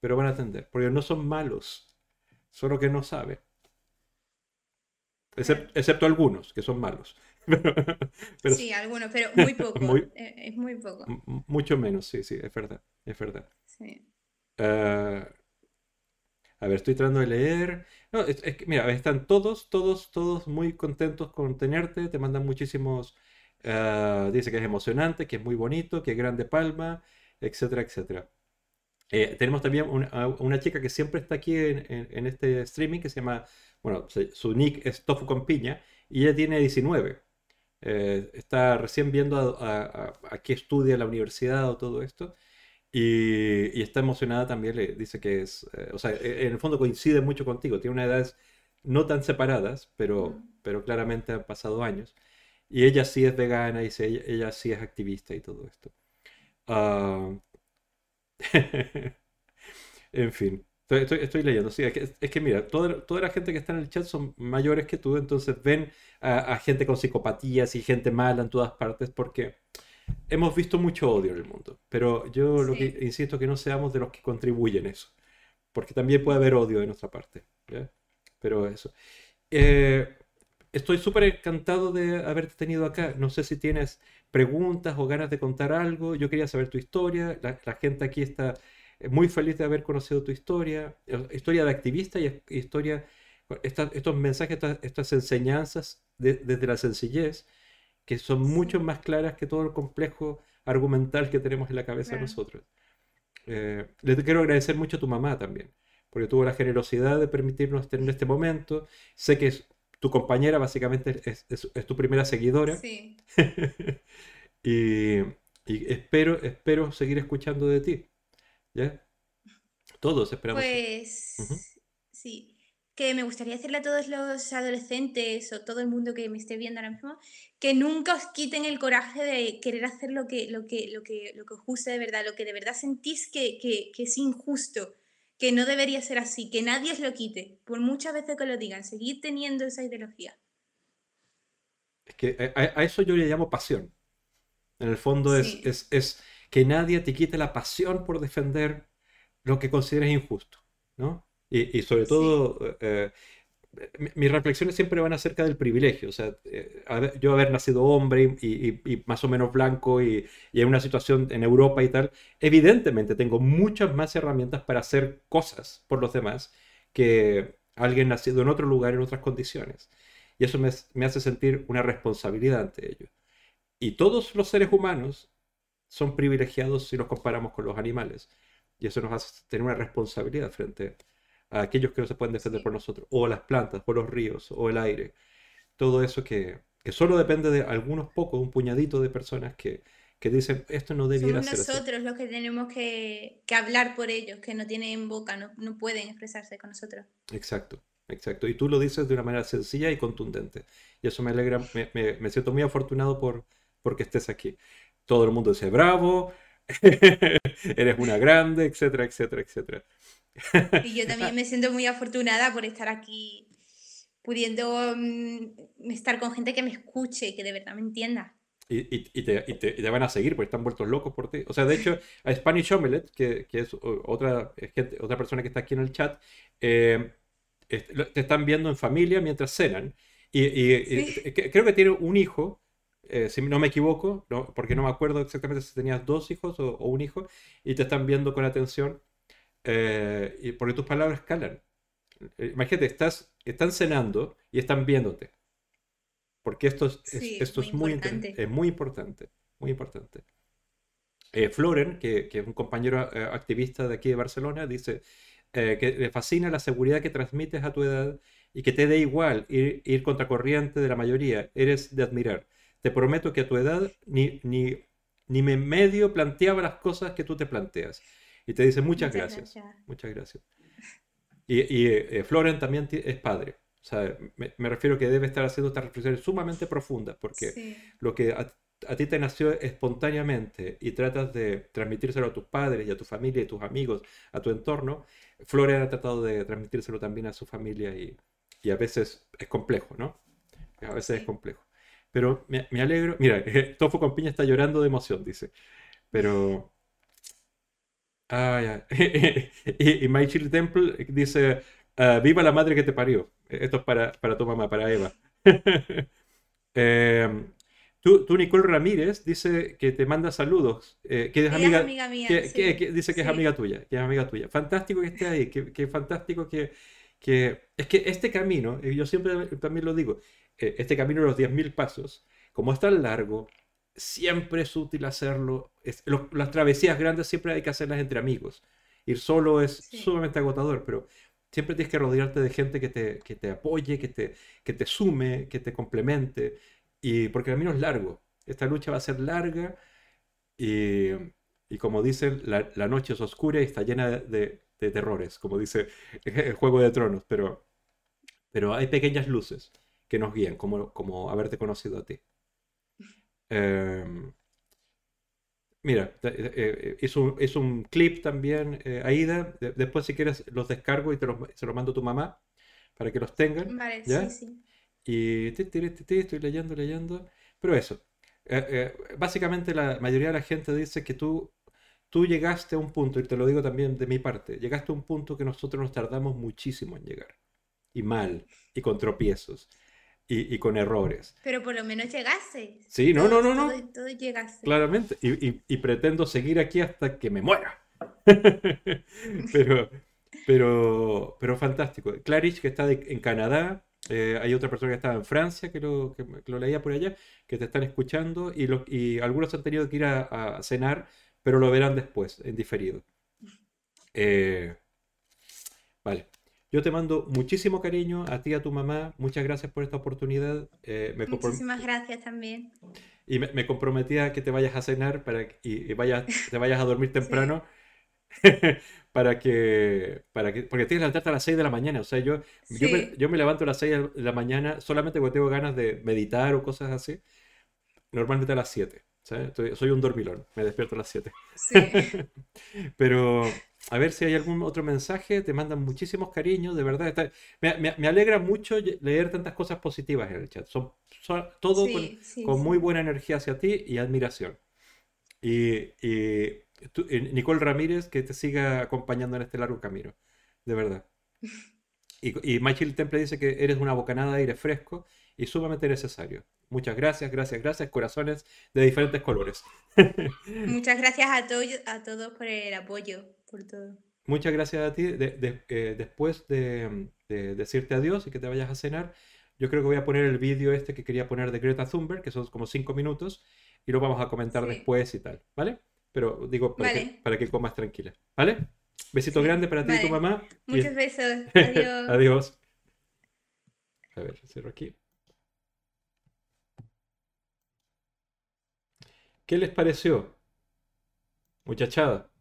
pero van a atender. Porque no son malos solo que no sabe. excepto algunos, que son malos. Sí, algunos, pero muy poco. Eh, es muy poco. Mucho menos, sí, sí, es verdad. Es verdad. Ah, a ver, estoy tratando de leer. No, es, que, mira, están todos, todos, todos muy contentos con tenerte. Te mandan muchísimos. Ah, dice que es emocionante, que es muy bonito, que es grande palma, etcétera, etcétera. Eh, tenemos también una, chica que siempre está aquí en, este streaming que se llama, bueno, su nick es Tofu con piña y ella tiene 19. Eh, está recién viendo a, qué estudia la universidad o todo esto y, está emocionada también, le dice que es, eh, o sea, e, en el fondo coincide mucho contigo, tiene una edad no tan separadas, pero, pero claramente han pasado años. Y ella sí es vegana y ella, ella sí es activista y todo esto. Uh, en fin, estoy, leyendo. Sí, es que, mira, toda, toda, la gente que está en el chat son mayores que tú, entonces ven a, gente con psicopatías y gente mala en todas partes porque hemos visto mucho odio en el mundo. Pero yo lo que insisto que no seamos de los que contribuyen eso, porque también puede haber odio de nuestra parte. Pero eso. Eh, estoy súper encantado de haberte tenido acá. No sé si tienes preguntas o ganas de contar algo. Yo quería saber tu historia. La, gente aquí está muy feliz de haber conocido tu historia. Eh, historia de activista y historia, estos mensajes, estas, enseñanzas desde la sencillez, que son mucho más claras que todo el complejo argumental que tenemos en la cabeza nosotros. Eh, le quiero agradecer mucho a tu mamá también, porque tuvo la generosidad de permitirnos tener este momento. Sé que es tu compañera básicamente es, tu primera seguidora. Sí. y, espero, espero seguir escuchando de ti. ¿Ya? Todos esperamos. Pues sí. Que me gustaría decirle a todos los adolescentes o todo el mundo que me esté viendo ahora mismo que nunca os quiten el coraje de querer hacer lo que, lo que, lo que, lo que os guste de verdad, lo que de verdad sentís que, que, que es injusto que no debería ser así, que nadie os lo quite, por muchas veces que lo digan, seguir teniendo esa ideología. Es que a, eso yo le llamo pasión. En el fondo es, es, que nadie te quite la pasión por defender lo que consideres injusto, ¿no? Y, sobre todo, eh, mis reflexiones siempre van acerca del privilegio. O sea, eh, yo haber nacido hombre y, más o menos blanco y, en una situación en Europa y tal, evidentemente tengo muchas más herramientas para hacer cosas por los demás que alguien nacido en otro lugar, en otras condiciones. Y eso me, me hace sentir una responsabilidad ante ellos. Y todos los seres humanos son privilegiados si los comparamos con los animales. Y eso nos hace tener una responsabilidad frente a aquellos que no se pueden defender por nosotros, o las plantas, o los ríos, o el aire. Todo eso que, que solo depende de algunos pocos, un puñadito de personas que, que dicen esto no debiera ser. Somos nosotros los que tenemos que, que, hablar por ellos, que no tienen boca, no, no pueden expresarse con nosotros. Exacto. Exacto, y tú lo dices de una manera sencilla y contundente. Y eso me alegra, me, me, me siento muy afortunado por porque estés aquí. Todo el mundo dice bravo, eres una grande, etcétera, etcétera, etcétera. Y yo también me siento muy afortunada por estar aquí, pudiendo mm, estar con gente que me escuche, que de verdad me entienda. Y, y, y, te, y, te, van a seguir porque están vueltos locos por ti. O sea, de hecho, a Spanish Omelette, que, que es otra, gente, otra persona que está aquí en el chat, eh, te están viendo en familia mientras cenan. Y, creo que tiene un hijo, eh, si no me equivoco, no, porque no me acuerdo exactamente si tenías dos hijos o, o, un hijo, y te están viendo con atención. Eh, y porque tus palabras calan. eh, imagínate, estás, están cenando y están viéndote. Porque esto es, es- Sí, esto muy es muy, importante. es muy importante, muy importante. Eh, Floren, que, que es un compañero eh, activista de aquí de Barcelona, dice eh, que le fascina la seguridad que transmites a tu edad y que te dé igual ir, ir contracorriente de la mayoría. Eres de admirar. Te prometo que a tu edad ni, ni, ni me medio planteaba las cosas que tú te planteas. Y te dice muchas, Muchas gracias. gracias. Muchas gracias. Y, y, eh, eh, Floren también es padre. O sea, me, me refiero que debe estar haciendo estas reflexiones sumamente profundas porque Sí. lo que a, a ti te nació espontáneamente y tratas de transmitírselo a tus padres y a tu familia y tus amigos, a tu entorno, Florian ha tratado de transmitírselo también a su familia y, y a veces es complejo, ¿no? A veces es complejo. Pero me, me alegro. Mira, Tofu con piña está llorando de emoción, dice. Pero. Ah, ya. Y, y My Chili Temple dice: ah, Viva la madre que te parió. Esto es para, para tu mamá, para Eva. Eh, tú, tú, Nicole Ramírez, dice que te manda saludos. eh, que es amiga, es amiga mía. que, sí. que- que dice que es Sí. amiga tuya, que es amiga tuya. Fantástico que esté ahí, que, que fantástico que, que... Es que este camino, y yo siempre también lo digo, eh, este camino de los 10.000 pasos, como es tan largo, siempre es útil hacerlo. es- lo- las travesías grandes siempre hay que hacerlas entre amigos. Ir solo es Sí. sumamente agotador, pero siempre tienes que rodearte de gente que te, que te apoye, que te, que te sume, que te complemente. Y porque el camino es largo. Esta lucha va a ser larga y, y como dicen, la, la noche es oscura y está llena de, de- de terrores, como dice el Juego de Tronos, pero, pero hay pequeñas luces que nos guían, como, como haberte conocido a ti. Em, mira, eh, eh, hizo, un- hizo un clip también, eh, Aida. De- después, si quieres, los descargo y te los, se los mando a tu mamá para que los tengan. Vale, ¿Ya? sí, sí. Y estoy leyendo, leyendo. Pero eso, eh, eh, básicamente la mayoría de la gente dice que tú, tú llegaste a un punto, y te lo digo también de mi parte, llegaste a un punto que nosotros nos tardamos muchísimo en llegar. Y mal, y con tropiezos, y, y con errores. Pero por lo menos llegaste. Sí, no, no, Todo- no, no. Todo, todo llegaste. Claramente. Y, y- y pretendo seguir aquí hasta que me muera. Pero, pero, pero fantástico. Clarice, que está de- en Canadá. eh, hay otra persona que está en Francia, que lo, que, que lo leía por allá, que te están escuchando. Y, los- y algunos han tenido que ir a, a cenar, pero lo verán después, en diferido. Eh, vale. Yo te mando muchísimo cariño a ti y a tu mamá. Muchas gracias por esta oportunidad. Eh, me Muchísimas gracias también. y me, me comprometí a que te vayas a cenar para que- y, y vayas, te vayas a dormir temprano para que, para que, porque tienes que levantarte a las 6 de la mañana. O sea, yo, yo, me, Sí. yo me levanto a las 6 de la mañana solamente cuando tengo ganas de meditar o cosas así. Normalmente a las 7. ¿sabes? Estoy- soy un dormilón, me despierto a las 7. Sí. Pero a ver si hay algún otro mensaje. Te mandan muchísimos cariños, de verdad. está- me, me- me alegra mucho leer tantas cosas positivas en el chat. Son, son- todo con, Sí, sí, con sí. muy buena energía hacia ti y admiración. Y, y tú- y Nicole Ramírez, que te siga acompañando en este largo camino, de verdad. Y, y Michael Temple dice que eres una bocanada de aire fresco y sumamente necesario. Muchas gracias, gracias, gracias. Corazones de diferentes colores. Muchas gracias a, todos a todos por el apoyo, por todo. Muchas gracias a ti. De- de- eh, después de, de decirte adiós y que te vayas a cenar, yo creo que voy a poner el vídeo este que quería poner de Greta Thunberg, que son como cinco minutos, y lo vamos a comentar Sí. después y tal, ¿vale? Pero digo, para, que, Vale. para que comas tranquila, ¿vale? Besito Sí, grande para ti y tu mamá. y- Muchos besos. Adiós. Adiós. A ver, cierro aquí. ¿Qué les pareció? Muchachada.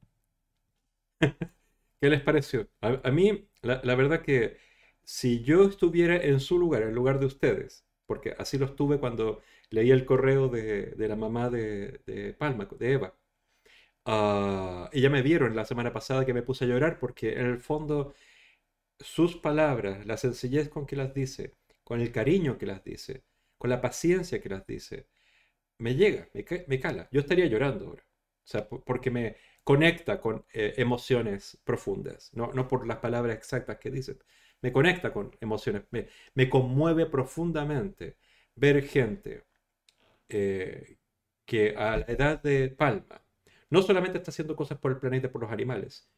¿Qué les pareció? A, mí, la, verdad que si yo estuviera en su lugar, en lugar de ustedes, porque así lo estuve cuando leí el correo de, la mamá de, de Palma, de Eva. Ah, y ya me vieron la semana pasada que me puse a llorar porque en el fondo sus palabras, la sencillez con que las dice, con el cariño que las dice, con la paciencia que las dice, me llega, me, me cala. Yo estaría llorando ahora. O sea, po- porque me conecta con eh, emociones profundas, no, no por las palabras exactas que dicen. Me conecta con emociones, me, me conmueve profundamente ver gente eh, que a la edad de Palma no solamente está haciendo cosas por el planeta, por los animales,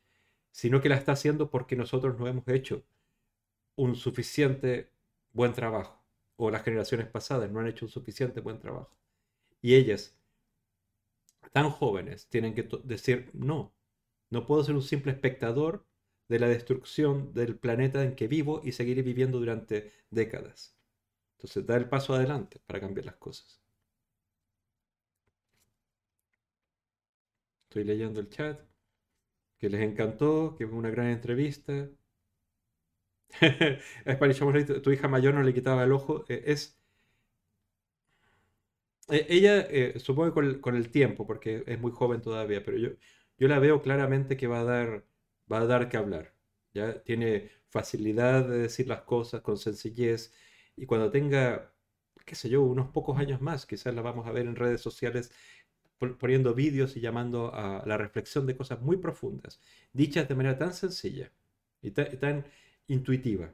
sino que la está haciendo porque nosotros no hemos hecho un suficiente buen trabajo, o las generaciones pasadas no han hecho un suficiente buen trabajo. Y ellas, tan jóvenes, tienen que decir, no, no puedo ser un simple espectador de la destrucción del planeta en que vivo y seguiré viviendo durante décadas. Entonces, da el paso adelante para cambiar las cosas. Estoy leyendo el chat, que les encantó, que fue una gran entrevista. Tu hija mayor no le quitaba el ojo. Eh, es. E, ella, eh, supongo que con el, con el, tiempo, porque es muy joven todavía, pero yo, yo la veo claramente que va a dar, va a dar que hablar. ¿ya? Tiene facilidad de decir las cosas con sencillez y cuando tenga, qué sé yo, unos pocos años más, quizás la vamos a ver en redes sociales poniendo vídeos y llamando a la reflexión de cosas muy profundas, dichas de manera tan sencilla y tan, intuitiva.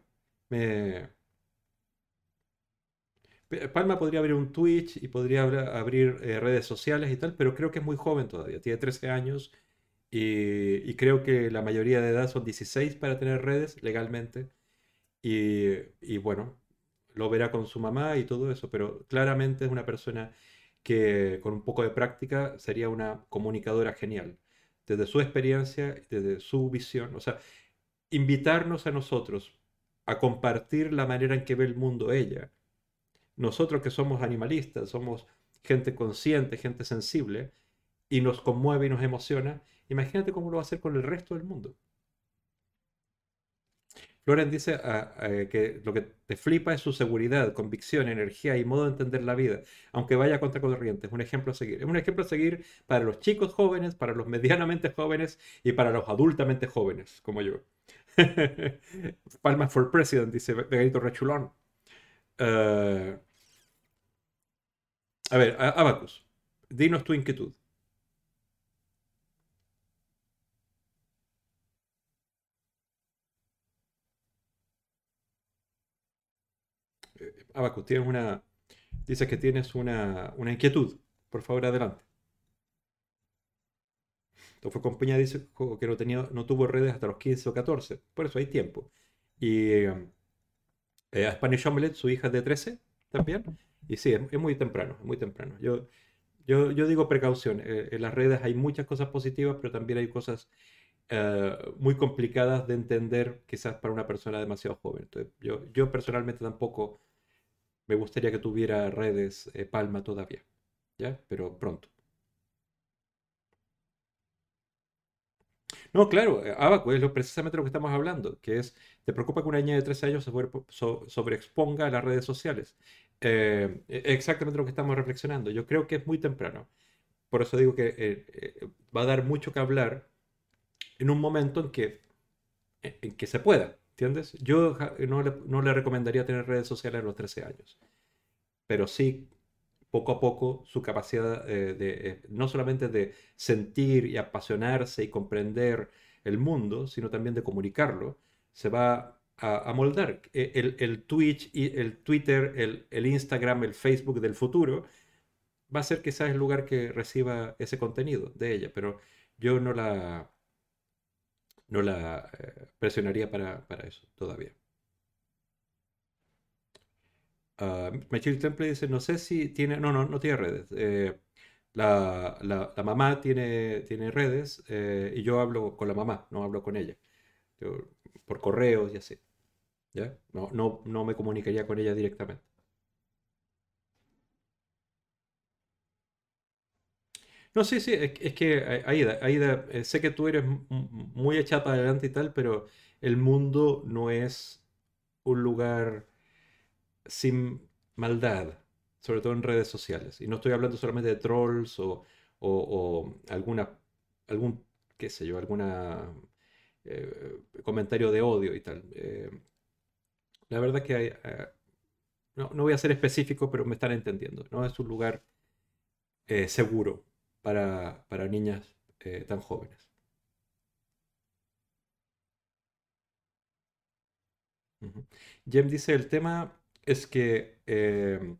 Palma podría abrir un Twitch y podría abrir eh, redes sociales y tal, pero creo que es muy joven todavía, tiene 13 años y, creo que la mayoría de edad son 16 para tener redes legalmente. Y, bueno, lo verá con su mamá y todo eso, pero claramente es una persona que con un poco de práctica sería una comunicadora genial, desde su experiencia, desde su visión. O sea, invitarnos a nosotros a compartir la manera en que ve el mundo ella. Nosotros que somos animalistas, somos gente consciente, gente sensible, y nos conmueve y nos emociona, Imagínate cómo lo va a hacer con el resto del mundo. Floren dice ah, eh, que lo que te flipa es su seguridad, convicción, energía y modo de entender la vida, aunque vaya contra corriente. Es un ejemplo a seguir. Es un ejemplo a seguir para los chicos jóvenes, para los medianamente jóvenes y para los adultamente jóvenes, como yo. Palma for President, dice Begarito Rechulón. Uh, a ver, Abacus, dinos tu inquietud. Abacus, tienes una. Dices que tienes una, inquietud. Por favor, adelante. Entonces, compañía dice que no, tenía, no tuvo redes hasta los 15 o 14. Por eso hay tiempo. Y eh, Spanish Omelette, su hija de 13 también. Y sí, es, muy temprano, muy temprano. Yo, yo, yo digo precaución. Eh, en las redes hay muchas cosas positivas, pero también hay cosas eh, muy complicadas de entender quizás para una persona demasiado joven. Entonces, yo, yo personalmente tampoco me gustaría que tuviera redes eh, Palma todavía, ¿ya? Pero pronto. No, claro, eh, Abaco es lo, precisamente lo que estamos hablando, que es, te preocupa que una niña de 13 años se sobreexponga a las redes sociales. Eh, e, exactamente lo que estamos reflexionando. Yo creo que es muy temprano. Por eso digo que va a dar mucho que hablar en un momento en que, en que se pueda. ¿Entiendes? Yo no le, recomendaría tener redes sociales a los 13 años, pero sí poco a poco su capacidad eh, de, eh, no solamente de sentir y apasionarse y comprender el mundo, sino también de comunicarlo, se va a, moldar. E, el, el, Twitch, el Twitter, el, el, Instagram, el Facebook del futuro va a ser quizás el lugar que reciba ese contenido de ella, pero yo no la, no la eh, presionaría para, eso todavía. Uh, Temple dice, no sé si tiene, no, no, no tiene redes. Eh, la, mamá tiene, tiene redes eh, y yo hablo con la mamá, no hablo con ella. por correos y así. ¿Ya? No, no, no me comunicaría con ella directamente. No, sí, sí, es, que Aida, Aida, eh, sé que tú eres muy echada para adelante y tal, pero el mundo no es un lugar sin maldad, sobre todo en redes sociales. Y no estoy hablando solamente de trolls o, alguna, algún, qué sé yo, alguna eh, comentario de odio y tal. Eh, la verdad que hay, no, no, voy a ser específico, pero me están entendiendo. No es un lugar seguro para, para niñas eh, tan jóvenes. Jem dice, el tema es que, eh,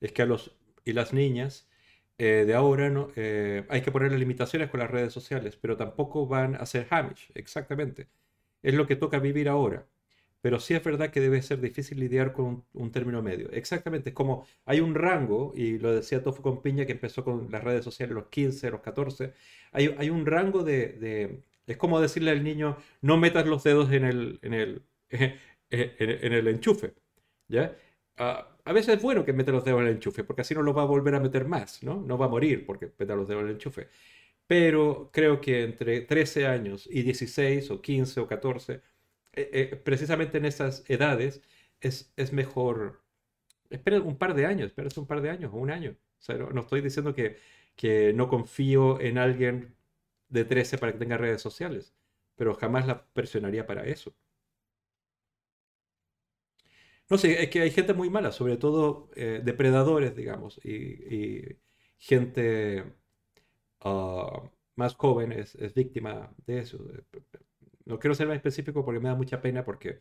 es que a los y las niñas eh, de ahora no, hay que ponerle limitaciones con las redes sociales, pero tampoco van a ser Hamish, exactamente. Es lo que toca vivir ahora. Pero sí es verdad que debe ser difícil lidiar con un, un término medio. Exactamente, es como hay un rango, y lo decía Tofu con Piña, que empezó con las redes sociales los 15, a los 14, hay, hay un rango de, de- Es como decirle al niño, no metas los dedos en el, en el, en, en el enchufe, ¿ya? Ah, a veces es bueno que meta los dedos en el enchufe, porque así no los va a volver a meter más, ¿no? No va a morir porque meta los dedos en el enchufe. Pero creo que entre 13 años y 16 o 15 o 14 eh, eh, precisamente en esas edades es, es mejor. Espera un par de años, espera un par de años o un año. O sea, no, no estoy diciendo que, que no confío en alguien de 13 para que tenga redes sociales, pero jamás la presionaría para eso. No sé, es que hay gente muy mala, sobre todo eh, depredadores, digamos, y, gente ah, más joven es víctima de eso. No quiero ser más específico porque me da mucha pena porque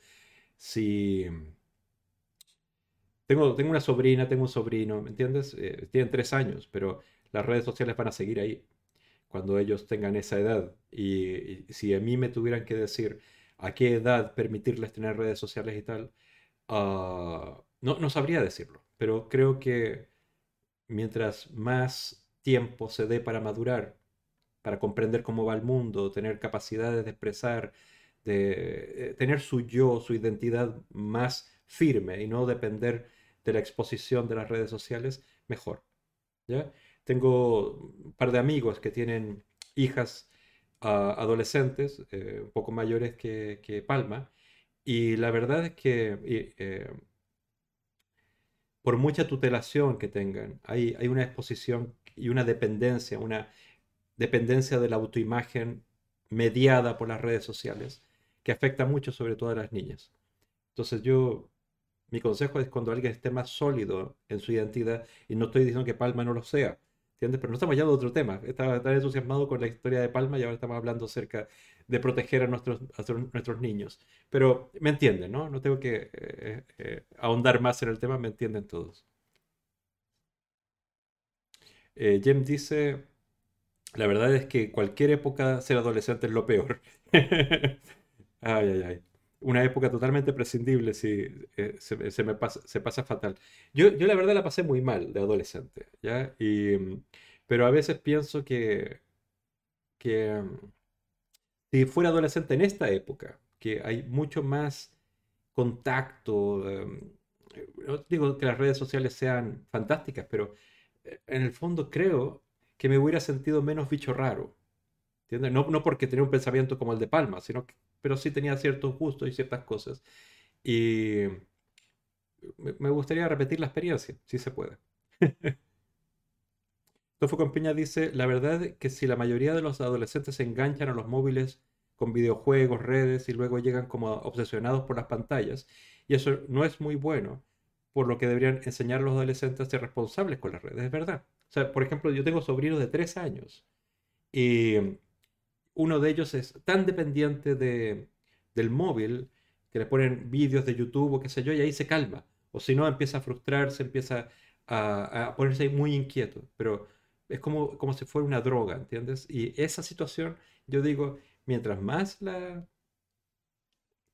si tengo, tengo una sobrina, tengo un sobrino, ¿me entiendes? Eh, tienen tres años, pero las redes sociales van a seguir ahí cuando ellos tengan esa edad. Y, si a mí me tuvieran que decir a qué edad permitirles tener redes sociales y tal, ah, no, no sabría decirlo, pero creo que mientras más tiempo se dé para madurar, para comprender cómo va el mundo, tener capacidades de expresar, de eh, tener su yo, su identidad más firme y no depender de la exposición de las redes sociales, mejor. Tengo un par de amigos que tienen hijas ah, adolescentes, eh, un poco mayores que, Palma, y la verdad es que eh, por mucha tutelación que tengan, hay, hay una exposición y una dependencia, una dependencia de la autoimagen mediada por las redes sociales, que afecta mucho sobre todo a las niñas. Entonces yo, mi consejo es cuando alguien esté más sólido en su identidad, y no estoy diciendo que Palma no lo sea, ¿entiendes? Pero no estamos hablando de otro tema. Estaba tan entusiasmado con la historia de Palma y ahora estamos hablando acerca de proteger a nuestros, nuestros niños. Pero me entienden, ¿no? No tengo que eh, eh, ahondar más en el tema, me entienden todos. Eh, dice, la verdad es que cualquier época ser adolescente es lo peor. Ay, ay, ay. Una época totalmente prescindible, si eh, se, me pasa, se pasa fatal. Yo, yo la verdad la pasé muy mal de adolescente, ¿ya? Y, mm, pero a veces pienso que, que mm, si fuera adolescente en esta época, que hay mucho más contacto, em, no digo que las redes sociales sean fantásticas, pero eh, en el fondo creo que me hubiera sentido menos bicho raro. ¿Entiendes? No, no porque tenía un pensamiento como el de Palma, sino que, pero sí tenía ciertos gustos y ciertas cosas. Y me, gustaría repetir la experiencia, si se puede. Tofu Compiña dice, la verdad que si la mayoría de los adolescentes se enganchan a los móviles con videojuegos, redes y luego llegan como obsesionados por las pantallas, y eso no es muy bueno, por lo que deberían enseñar a los adolescentes a ser responsables con las redes, es verdad. Sea, por ejemplo, yo tengo sobrinos de 3 años y uno de ellos es tan dependiente de, del móvil que le ponen vídeos de YouTube o qué sé yo, y ahí se calma. O si no, empieza a frustrarse, empieza a, a ponerse muy inquieto. Pero es como, como si fuera una droga, ¿entiendes? Y esa situación, yo digo, mientras más la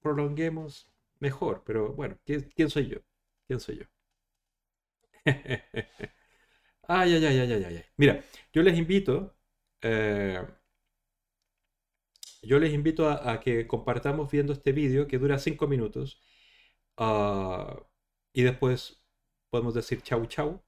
prolonguemos, mejor. Pero bueno, ¿quién, quién soy yo? ¿Quién soy yo? Ay, ay, ay, ay, ay, ay. Mira, yo les invito, eh, yo les invito a, a que compartamos viendo este vídeo que dura 5 minutos ah, y después podemos decir chau chau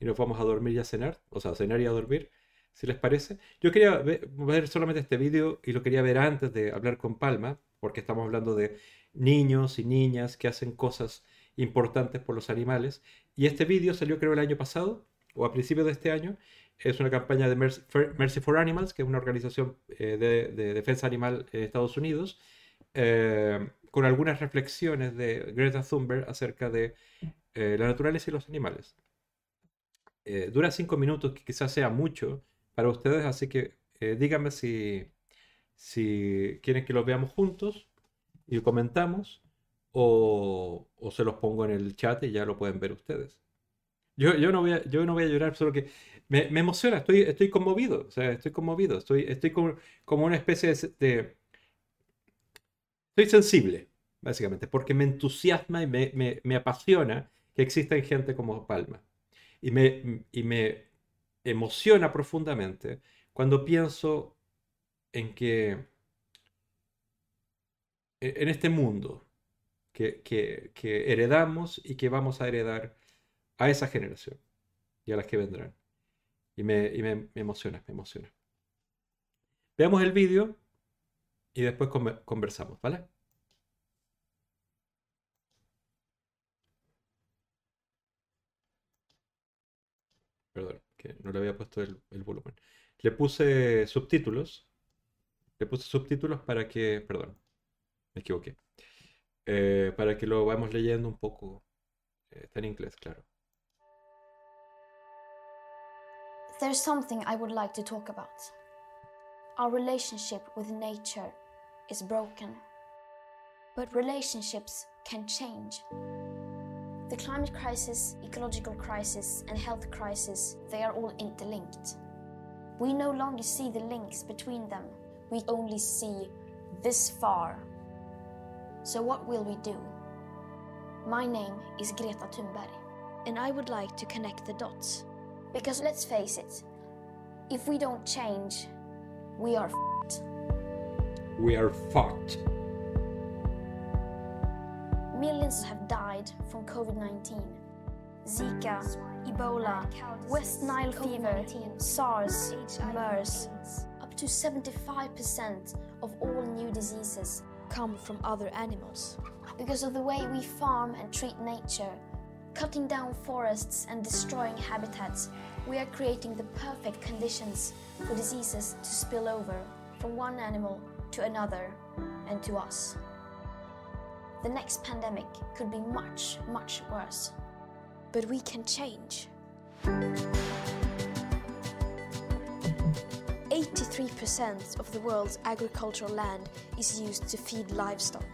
y nos vamos a dormir y a cenar, o sea, a cenar y a dormir, si les parece. Yo quería ver, ver solamente este vídeo y lo quería ver antes de hablar con Palma, porque estamos hablando de niños y niñas que hacen cosas importantes por los animales. Y este vídeo salió creo el año pasado o a principios de este año. Es una campaña de Mercy for, Animals, que es una organización eh, de, de, defensa animal en Estados Unidos, eh, con algunas reflexiones de Greta Thunberg acerca de eh, la naturaleza y los animales. Dura cinco minutos, que quizás sea mucho para ustedes, así que díganme si, si quieren que los veamos juntos y comentamos o, o, se los pongo en el chat y ya lo pueden ver ustedes. Yo, yo, no, voy a, yo no voy a llorar, solo que me, emociona, estoy, estoy conmovido, o sea, estoy conmovido, estoy, estoy como, como una especie de. Estoy sensible, básicamente, porque me entusiasma y me, me- apasiona que existen gente como Palma. Y me, y me emociona profundamente cuando pienso en que e- en este mundo que, que- que heredamos y que vamos a heredar a esa generación y a las que vendrán. Y me, y me- emociona, me emociona. Veamos el vídeo y después conversamos, ¿vale? Perdón, que no le había puesto el, el volumen. Le puse subtítulos. Le puse subtítulos para que, perdón, me equivoqué. Eh, para que lo vayamos leyendo un poco. Eh, está en inglés, claro. There's something I would like to talk about. Our relationship with nature is broken. But relationships can change. The climate crisis, ecological crisis, and health crisis, they are all interlinked. We no longer see the links between them. We only see this far. So what will we do? My name is Greta Thunberg, and I would like to connect the dots. Because let's face it, if we don't change, we are f***ed. We are fucked. Millions have died from COVID 19. Zika, Ebola, West Nile fever, SARS, MERS. Up to 75% of all new diseases come from other animals. Because of the way we farm and treat nature, cutting down forests and destroying habitats, we are creating the perfect conditions for diseases to spill over from one animal to another and to us. The next pandemic could be much, much worse. But we can change. 83% of the world's agricultural land is used to feed livestock.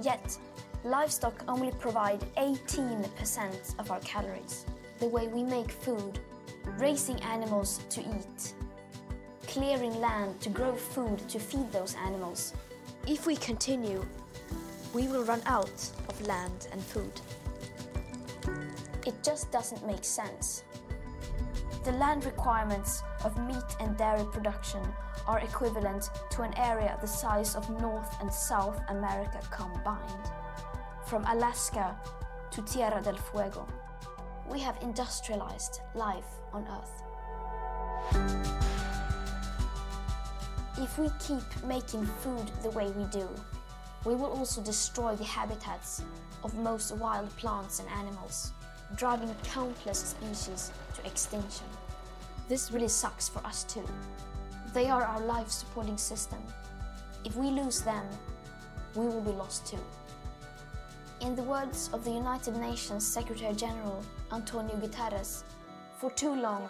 Yet, livestock only provide 18% of our calories. The way we make food, raising animals to eat, clearing land to grow food to feed those animals. If we continue, we will run out of land and food. It just doesn't make sense. The land requirements of meat and dairy production are equivalent to an area the size of North and South America combined. From Alaska to Tierra del Fuego. We have industrialized life on Earth. If we keep making food the way we do, we will also destroy the habitats of most wild plants and animals, driving countless species to extinction. This really sucks for us too. They are our life supporting system. If we lose them, we will be lost too. In the words of the United Nations Secretary General Antonio Guterres, for too long,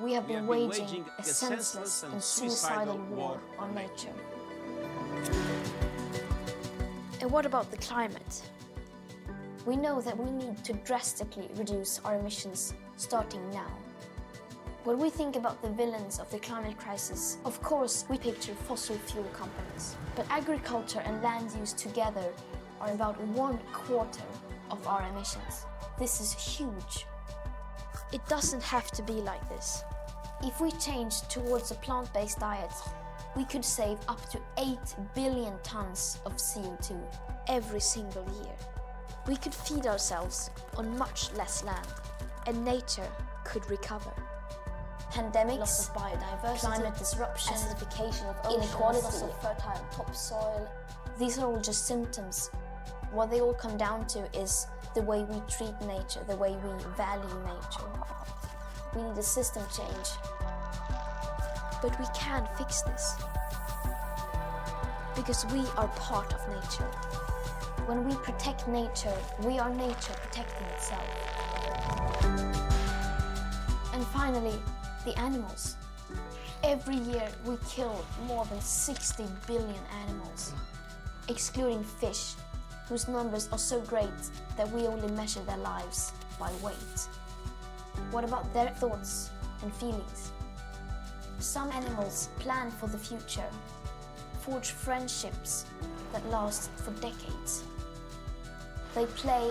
we have been waging a senseless and suicidal war on nature. And what about the climate? We know that we need to drastically reduce our emissions starting now. When we think about the villains of the climate crisis, of course we picture fossil fuel companies. But agriculture and land use together are about one quarter of our emissions. This is huge. It doesn't have to be like this. If we change towards a plant based diet, we could save up to 8 billion tons of CO2 every single year. We could feed ourselves on much less land, and nature could recover. Pandemics, loss of biodiversity, climate disruption, acidification of oceans, inequality, loss of fertile topsoil. These are all just symptoms. What they all come down to is the way we treat nature, the way we value nature. We need a system change. But we can fix this. Because we are part of nature. When we protect nature, we are nature protecting itself. And finally, the animals. Every year we kill more than 60 billion animals, excluding fish, whose numbers are so great that we only measure their lives by weight. What about their thoughts and feelings? Some animals plan for the future, forge friendships that last for decades. They play,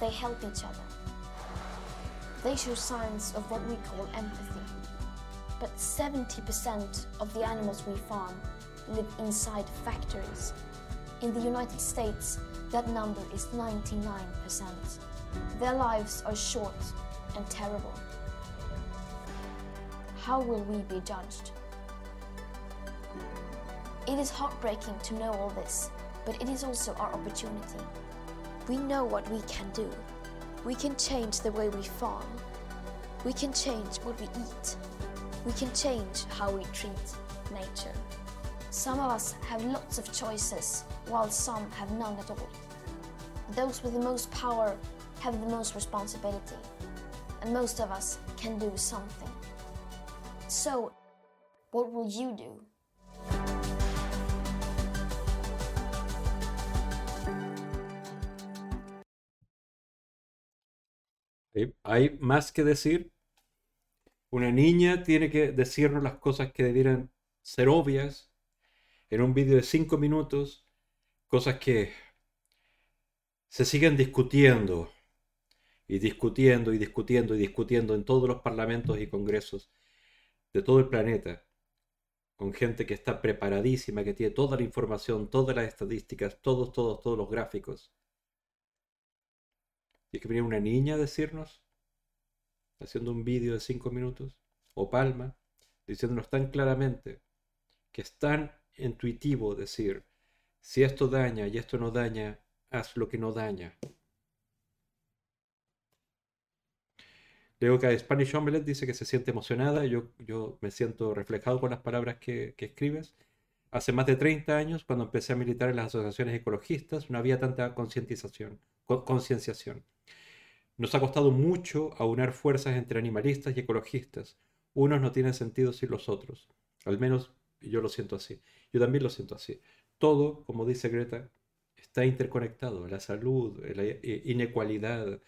they help each other. They show signs of what we call empathy. But 70% of the animals we farm live inside factories. In the United States, that number is 99%. Their lives are short and terrible. How will we be judged? It is heartbreaking to know all this, but it is also our opportunity. We know what we can do. We can change the way we farm. We can change what we eat. We can change how we treat nature. Some of us have lots of choices, while some have none at all. Those with the most power have the most responsibility, and most of us can do something. So, what will you do? Hay- Hay más que decir. Una niña tiene que decirnos las cosas que debieran ser obvias en un vídeo de 5 minutos, cosas que se siguen discutiendo y discutiendo y discutiendo y discutiendo en todos los parlamentos y congresos de todo el planeta, con gente que está preparadísima, que tiene toda la información, todas las estadísticas, todos, todos, todos los gráficos. Y que viene una niña a decirnos, haciendo un vídeo de 5 minutos, o Palma, diciéndonos tan claramente que es tan intuitivo decir, si esto daña y esto no daña, haz lo que no daña. Leo que Spanish Omelette dice que se siente emocionada, yo, yo me siento reflejado con las palabras que, que escribes. Hace más de 30 años, cuando empecé a militar en las asociaciones ecologistas, no había tanta concientización, co- concienciación. Nos ha costado mucho aunar fuerzas entre animalistas y ecologistas. Unos no tienen sentido sin los otros. Al menos yo lo siento así. Yo también lo siento así. Todo, como dice Greta, está interconectado. La salud, la i- inecualidad,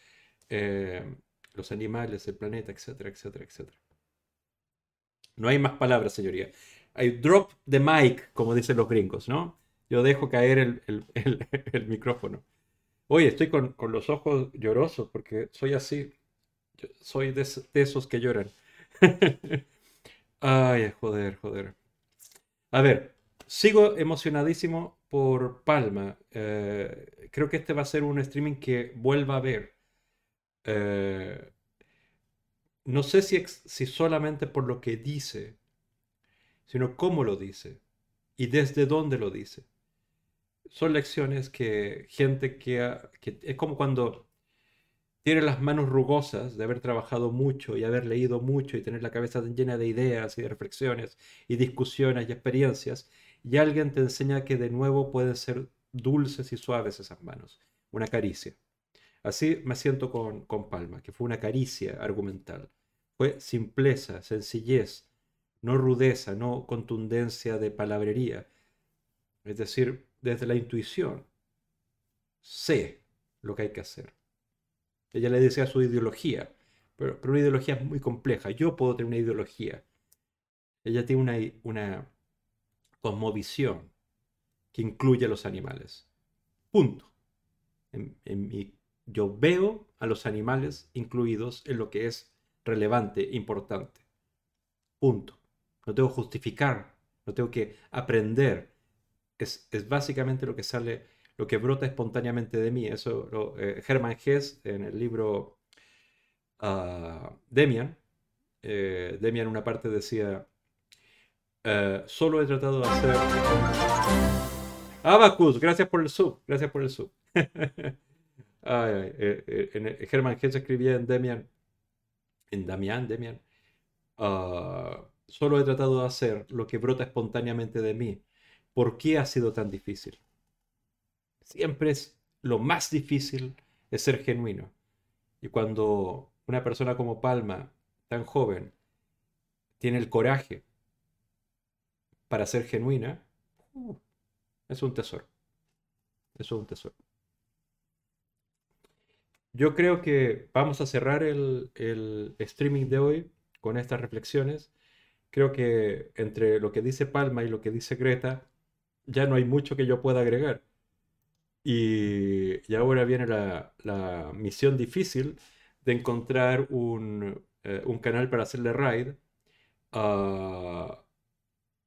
eh, los animales, el planeta, etcétera, etcétera, etcétera. No hay más palabras, señoría. Hay drop the mic, como dicen los gringos, ¿no? Yo dejo caer el, el- micrófono. Oye, estoy con, con los ojos llorosos porque soy así. Soy de, de esos que lloran. Ay, joder, joder. A ver, sigo emocionadísimo por Palma. Eh, creo que este va a ser un streaming que vuelva a ver. Eh, no sé si, si solamente por lo que dice, sino cómo lo dice y desde dónde lo dice. Son lecciones que gente que, que es como cuando tiene las manos rugosas de haber trabajado mucho y haber leído mucho y tener la cabeza llena de ideas y de reflexiones y discusiones y experiencias, y alguien te enseña que de nuevo pueden ser dulces y suaves esas manos, una caricia. Así me siento con, con Palma, que fue una caricia argumental. Fue simpleza, sencillez, no rudeza, no contundencia de palabrería. Es decir, desde la intuición, sé lo que hay que hacer. Ella le decía su ideología, pero, pero una ideología es muy compleja. Yo puedo tener una ideología. Ella tiene una, una cosmovisión que incluye a los animales. Punto. Yo veo a los animales incluidos en lo que es relevante, importante. Punto. No tengo que justificar, no tengo que aprender. Es, es básicamente lo que sale, lo que brota espontáneamente de mí. Eso, lo, eh, en el libro ah, Demian, eh, Demian en una parte decía, eh, solo he tratado de hacer... Abacus, gracias por el sub, gracias por el sub. Eh, eh, Hermann Hesse escribía en Demian, en Damián, Demian, ah, solo he tratado de hacer lo que brota espontáneamente de mí. ¿Por qué ha sido tan difícil? Siempre es lo más difícil es ser genuino. Y cuando una persona como Palma, tan joven, tiene el coraje para ser genuina, uh, es un tesoro. Eso es un tesoro. Yo creo que vamos a cerrar el, streaming de hoy con estas reflexiones. Creo que entre lo que dice Palma y lo que dice Greta, ya no hay mucho que yo pueda agregar. Y, y ahora viene la, misión difícil de encontrar un, eh, un canal para hacerle raid. a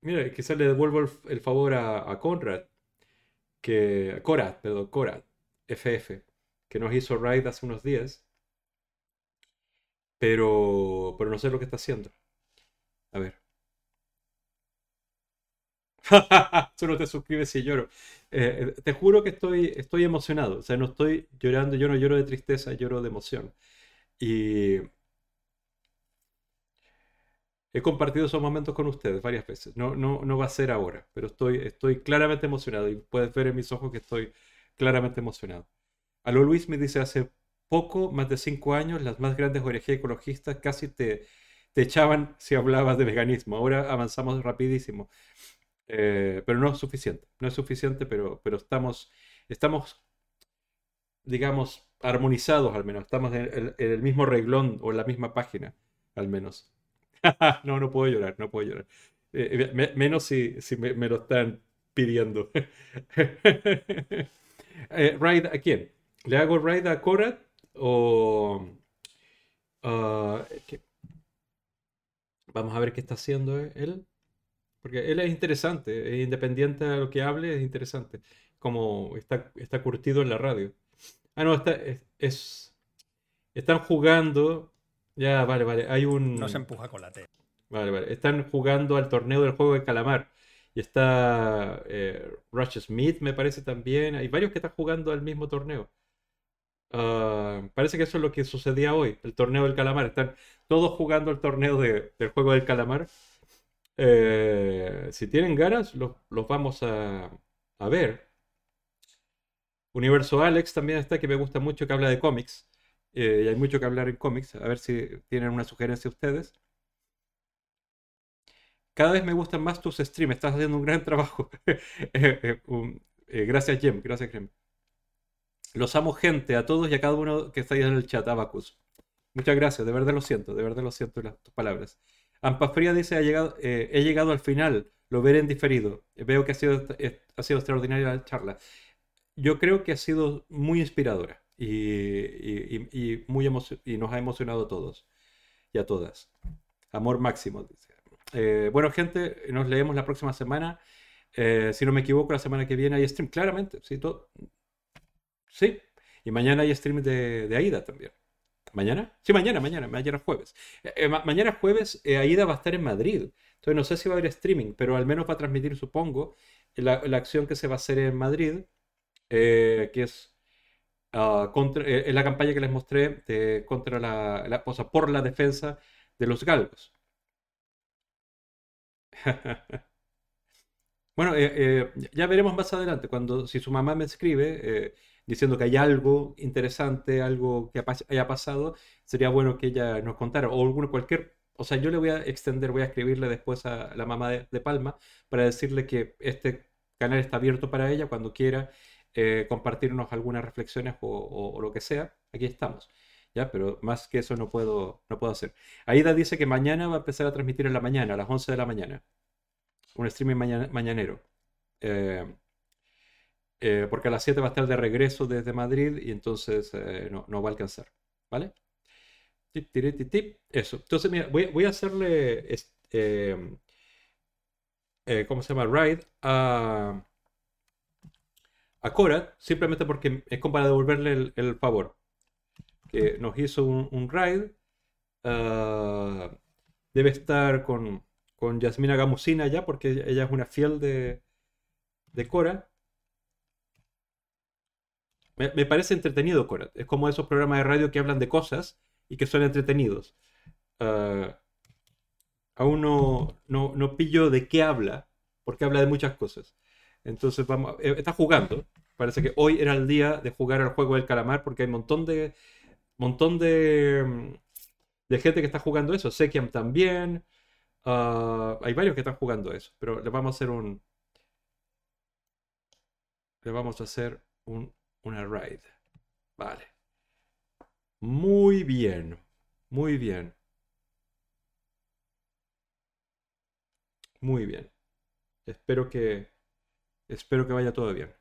mira, quizás le devuelvo el, el favor a, Conrad, que, Corad, perdón, Corad, FF, que nos hizo raid hace unos días. Pero, pero no sé lo que está haciendo. A ver. No te suscribes y lloro. Eh, te juro que estoy, estoy emocionado. O sea, no estoy llorando, yo no lloro de tristeza, lloro de emoción. Y he compartido esos momentos con ustedes varias veces. No, no, no va a ser ahora, pero estoy, estoy claramente emocionado y puedes ver en mis ojos que estoy claramente emocionado. A lo Luis me dice hace poco, más de cinco años, las más grandes ONG ecologistas casi te, te echaban si hablabas de veganismo. Ahora avanzamos rapidísimo. Eh, pero no es suficiente. No es suficiente, pero, pero estamos, estamos, digamos, armonizados al menos. Estamos en el, en el mismo reglón o en la misma página, al menos. no, no puedo llorar, no puedo llorar. Eh, me- menos si, si me, lo están pidiendo. Eh, ¿raid a quién? ¿Le hago raid a Korat o... ah. Vamos a ver qué está haciendo él. Porque él es interesante, es independiente de lo que hable, es interesante. Como está, está curtido en la radio. Ah, no, está, es, es- están jugando. Ya, vale, vale. Hay un. No se empuja con la T. Vale, vale. Están jugando al torneo del juego de calamar. Y está eh, Rush Smith, me parece también. Hay varios que están jugando al mismo torneo. Ah, parece que eso es lo que sucedía hoy, el torneo del calamar. Están todos jugando el torneo de- del juego del calamar. Eh, si tienen ganas, los, los vamos a, a ver. Universo Alex también está, que me gusta mucho, que habla de cómics. Eh, y hay mucho que hablar en cómics. A ver si tienen una sugerencia ustedes. Cada vez me gustan más tus streams. Estás haciendo un gran trabajo. Eh, eh, gracias, Jem. Gracias, Jem. Los amo, gente, a todos y a cada uno que está ahí en el chat, Abacus. Muchas gracias, de verdad lo siento, de verdad lo siento las tus palabras. Ampafría dice, ha llegado, he llegado al final, lo veré en diferido. Veo que ha sido, ha sido extraordinaria la charla. Yo creo que ha sido muy inspiradora y, y- nos ha emocionado a todos y a todas. Amor máximo, dice. Eh, bueno, gente, nos leemos la próxima semana. Eh, si no me equivoco, la semana que viene hay stream, claramente. Sí, sí. Y mañana hay stream de, de Aida también. ¿Mañana? Sí, mañana, mañana, mañana jueves. Eh, ma- mañana jueves, Aida va a estar en Madrid. Entonces no sé si va a haber streaming, pero al menos va a transmitir, supongo, la, la acción que se va a hacer en Madrid, que es ah, contra, eh, es la campaña que les mostré contra la, por la defensa de los galgos. Bueno, eh, eh, ya veremos más adelante, cuando si su mamá me escribe diciendo que hay algo interesante, algo que haya pasado, sería bueno que ella nos contara, o alguno, cualquier, o sea, yo le voy a extender, voy a escribirle después a la mamá de Palma para decirle que este canal está abierto para ella cuando quiera eh, compartirnos algunas reflexiones o, lo que sea, aquí estamos. Ya, pero más que eso no puedo, no puedo hacer. Aida dice que mañana va a empezar a transmitir en la mañana, a las 11 de la mañana un streaming maña- mañanero. Eh, eh, porque a las 7 va a estar de regreso desde Madrid y entonces no, no va a alcanzar. ¿Vale? Tip, tip, tip. Eso. Entonces, mira, voy, voy a hacerle. ¿cómo se llama? Ride a, a Korat, simplemente porque es como para devolverle el, el favor. Que nos hizo un, un ride. ah, debe estar con, con Yasmina Gamusina ya, porque ella, ella es una fiel de, de Cora. Me, me parece entretenido Cora. Es como esos programas de radio que hablan de cosas y que son entretenidos. Ah, aún no, no, no pillo de qué habla, porque habla de muchas cosas. Entonces vamos, eh, está jugando. Parece que hoy era el día de jugar al juego del calamar porque hay un montón de montón de, mm, de gente que está jugando eso. Sekiam también. Ah, hay varios que están jugando eso, pero le vamos a hacer un. Le vamos a hacer un, una raid. Vale. Muy bien. Muy bien. Muy bien. Espero que. Espero que vaya todo bien.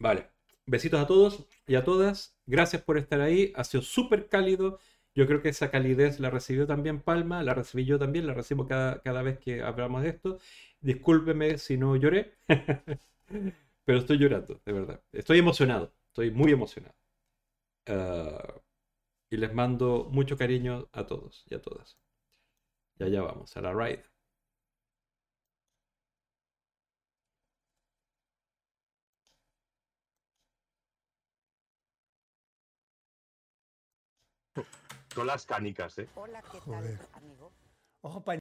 Vale. Besitos a todos y a todas. Gracias por estar ahí. Ha sido súper cálido. Yo creo que esa calidez la recibió también Palma, la recibí yo también, la recibo cada, cada vez que hablamos de esto. Discúlpeme si no lloré, pero estoy llorando, de verdad. Estoy emocionado, estoy muy emocionado. Ah, y les mando mucho cariño a todos y a todas. Y allá vamos, a la ride. Con las canicas, ¿eh? Hola, ¿qué tal, Joder. amigo? Ojo, pa'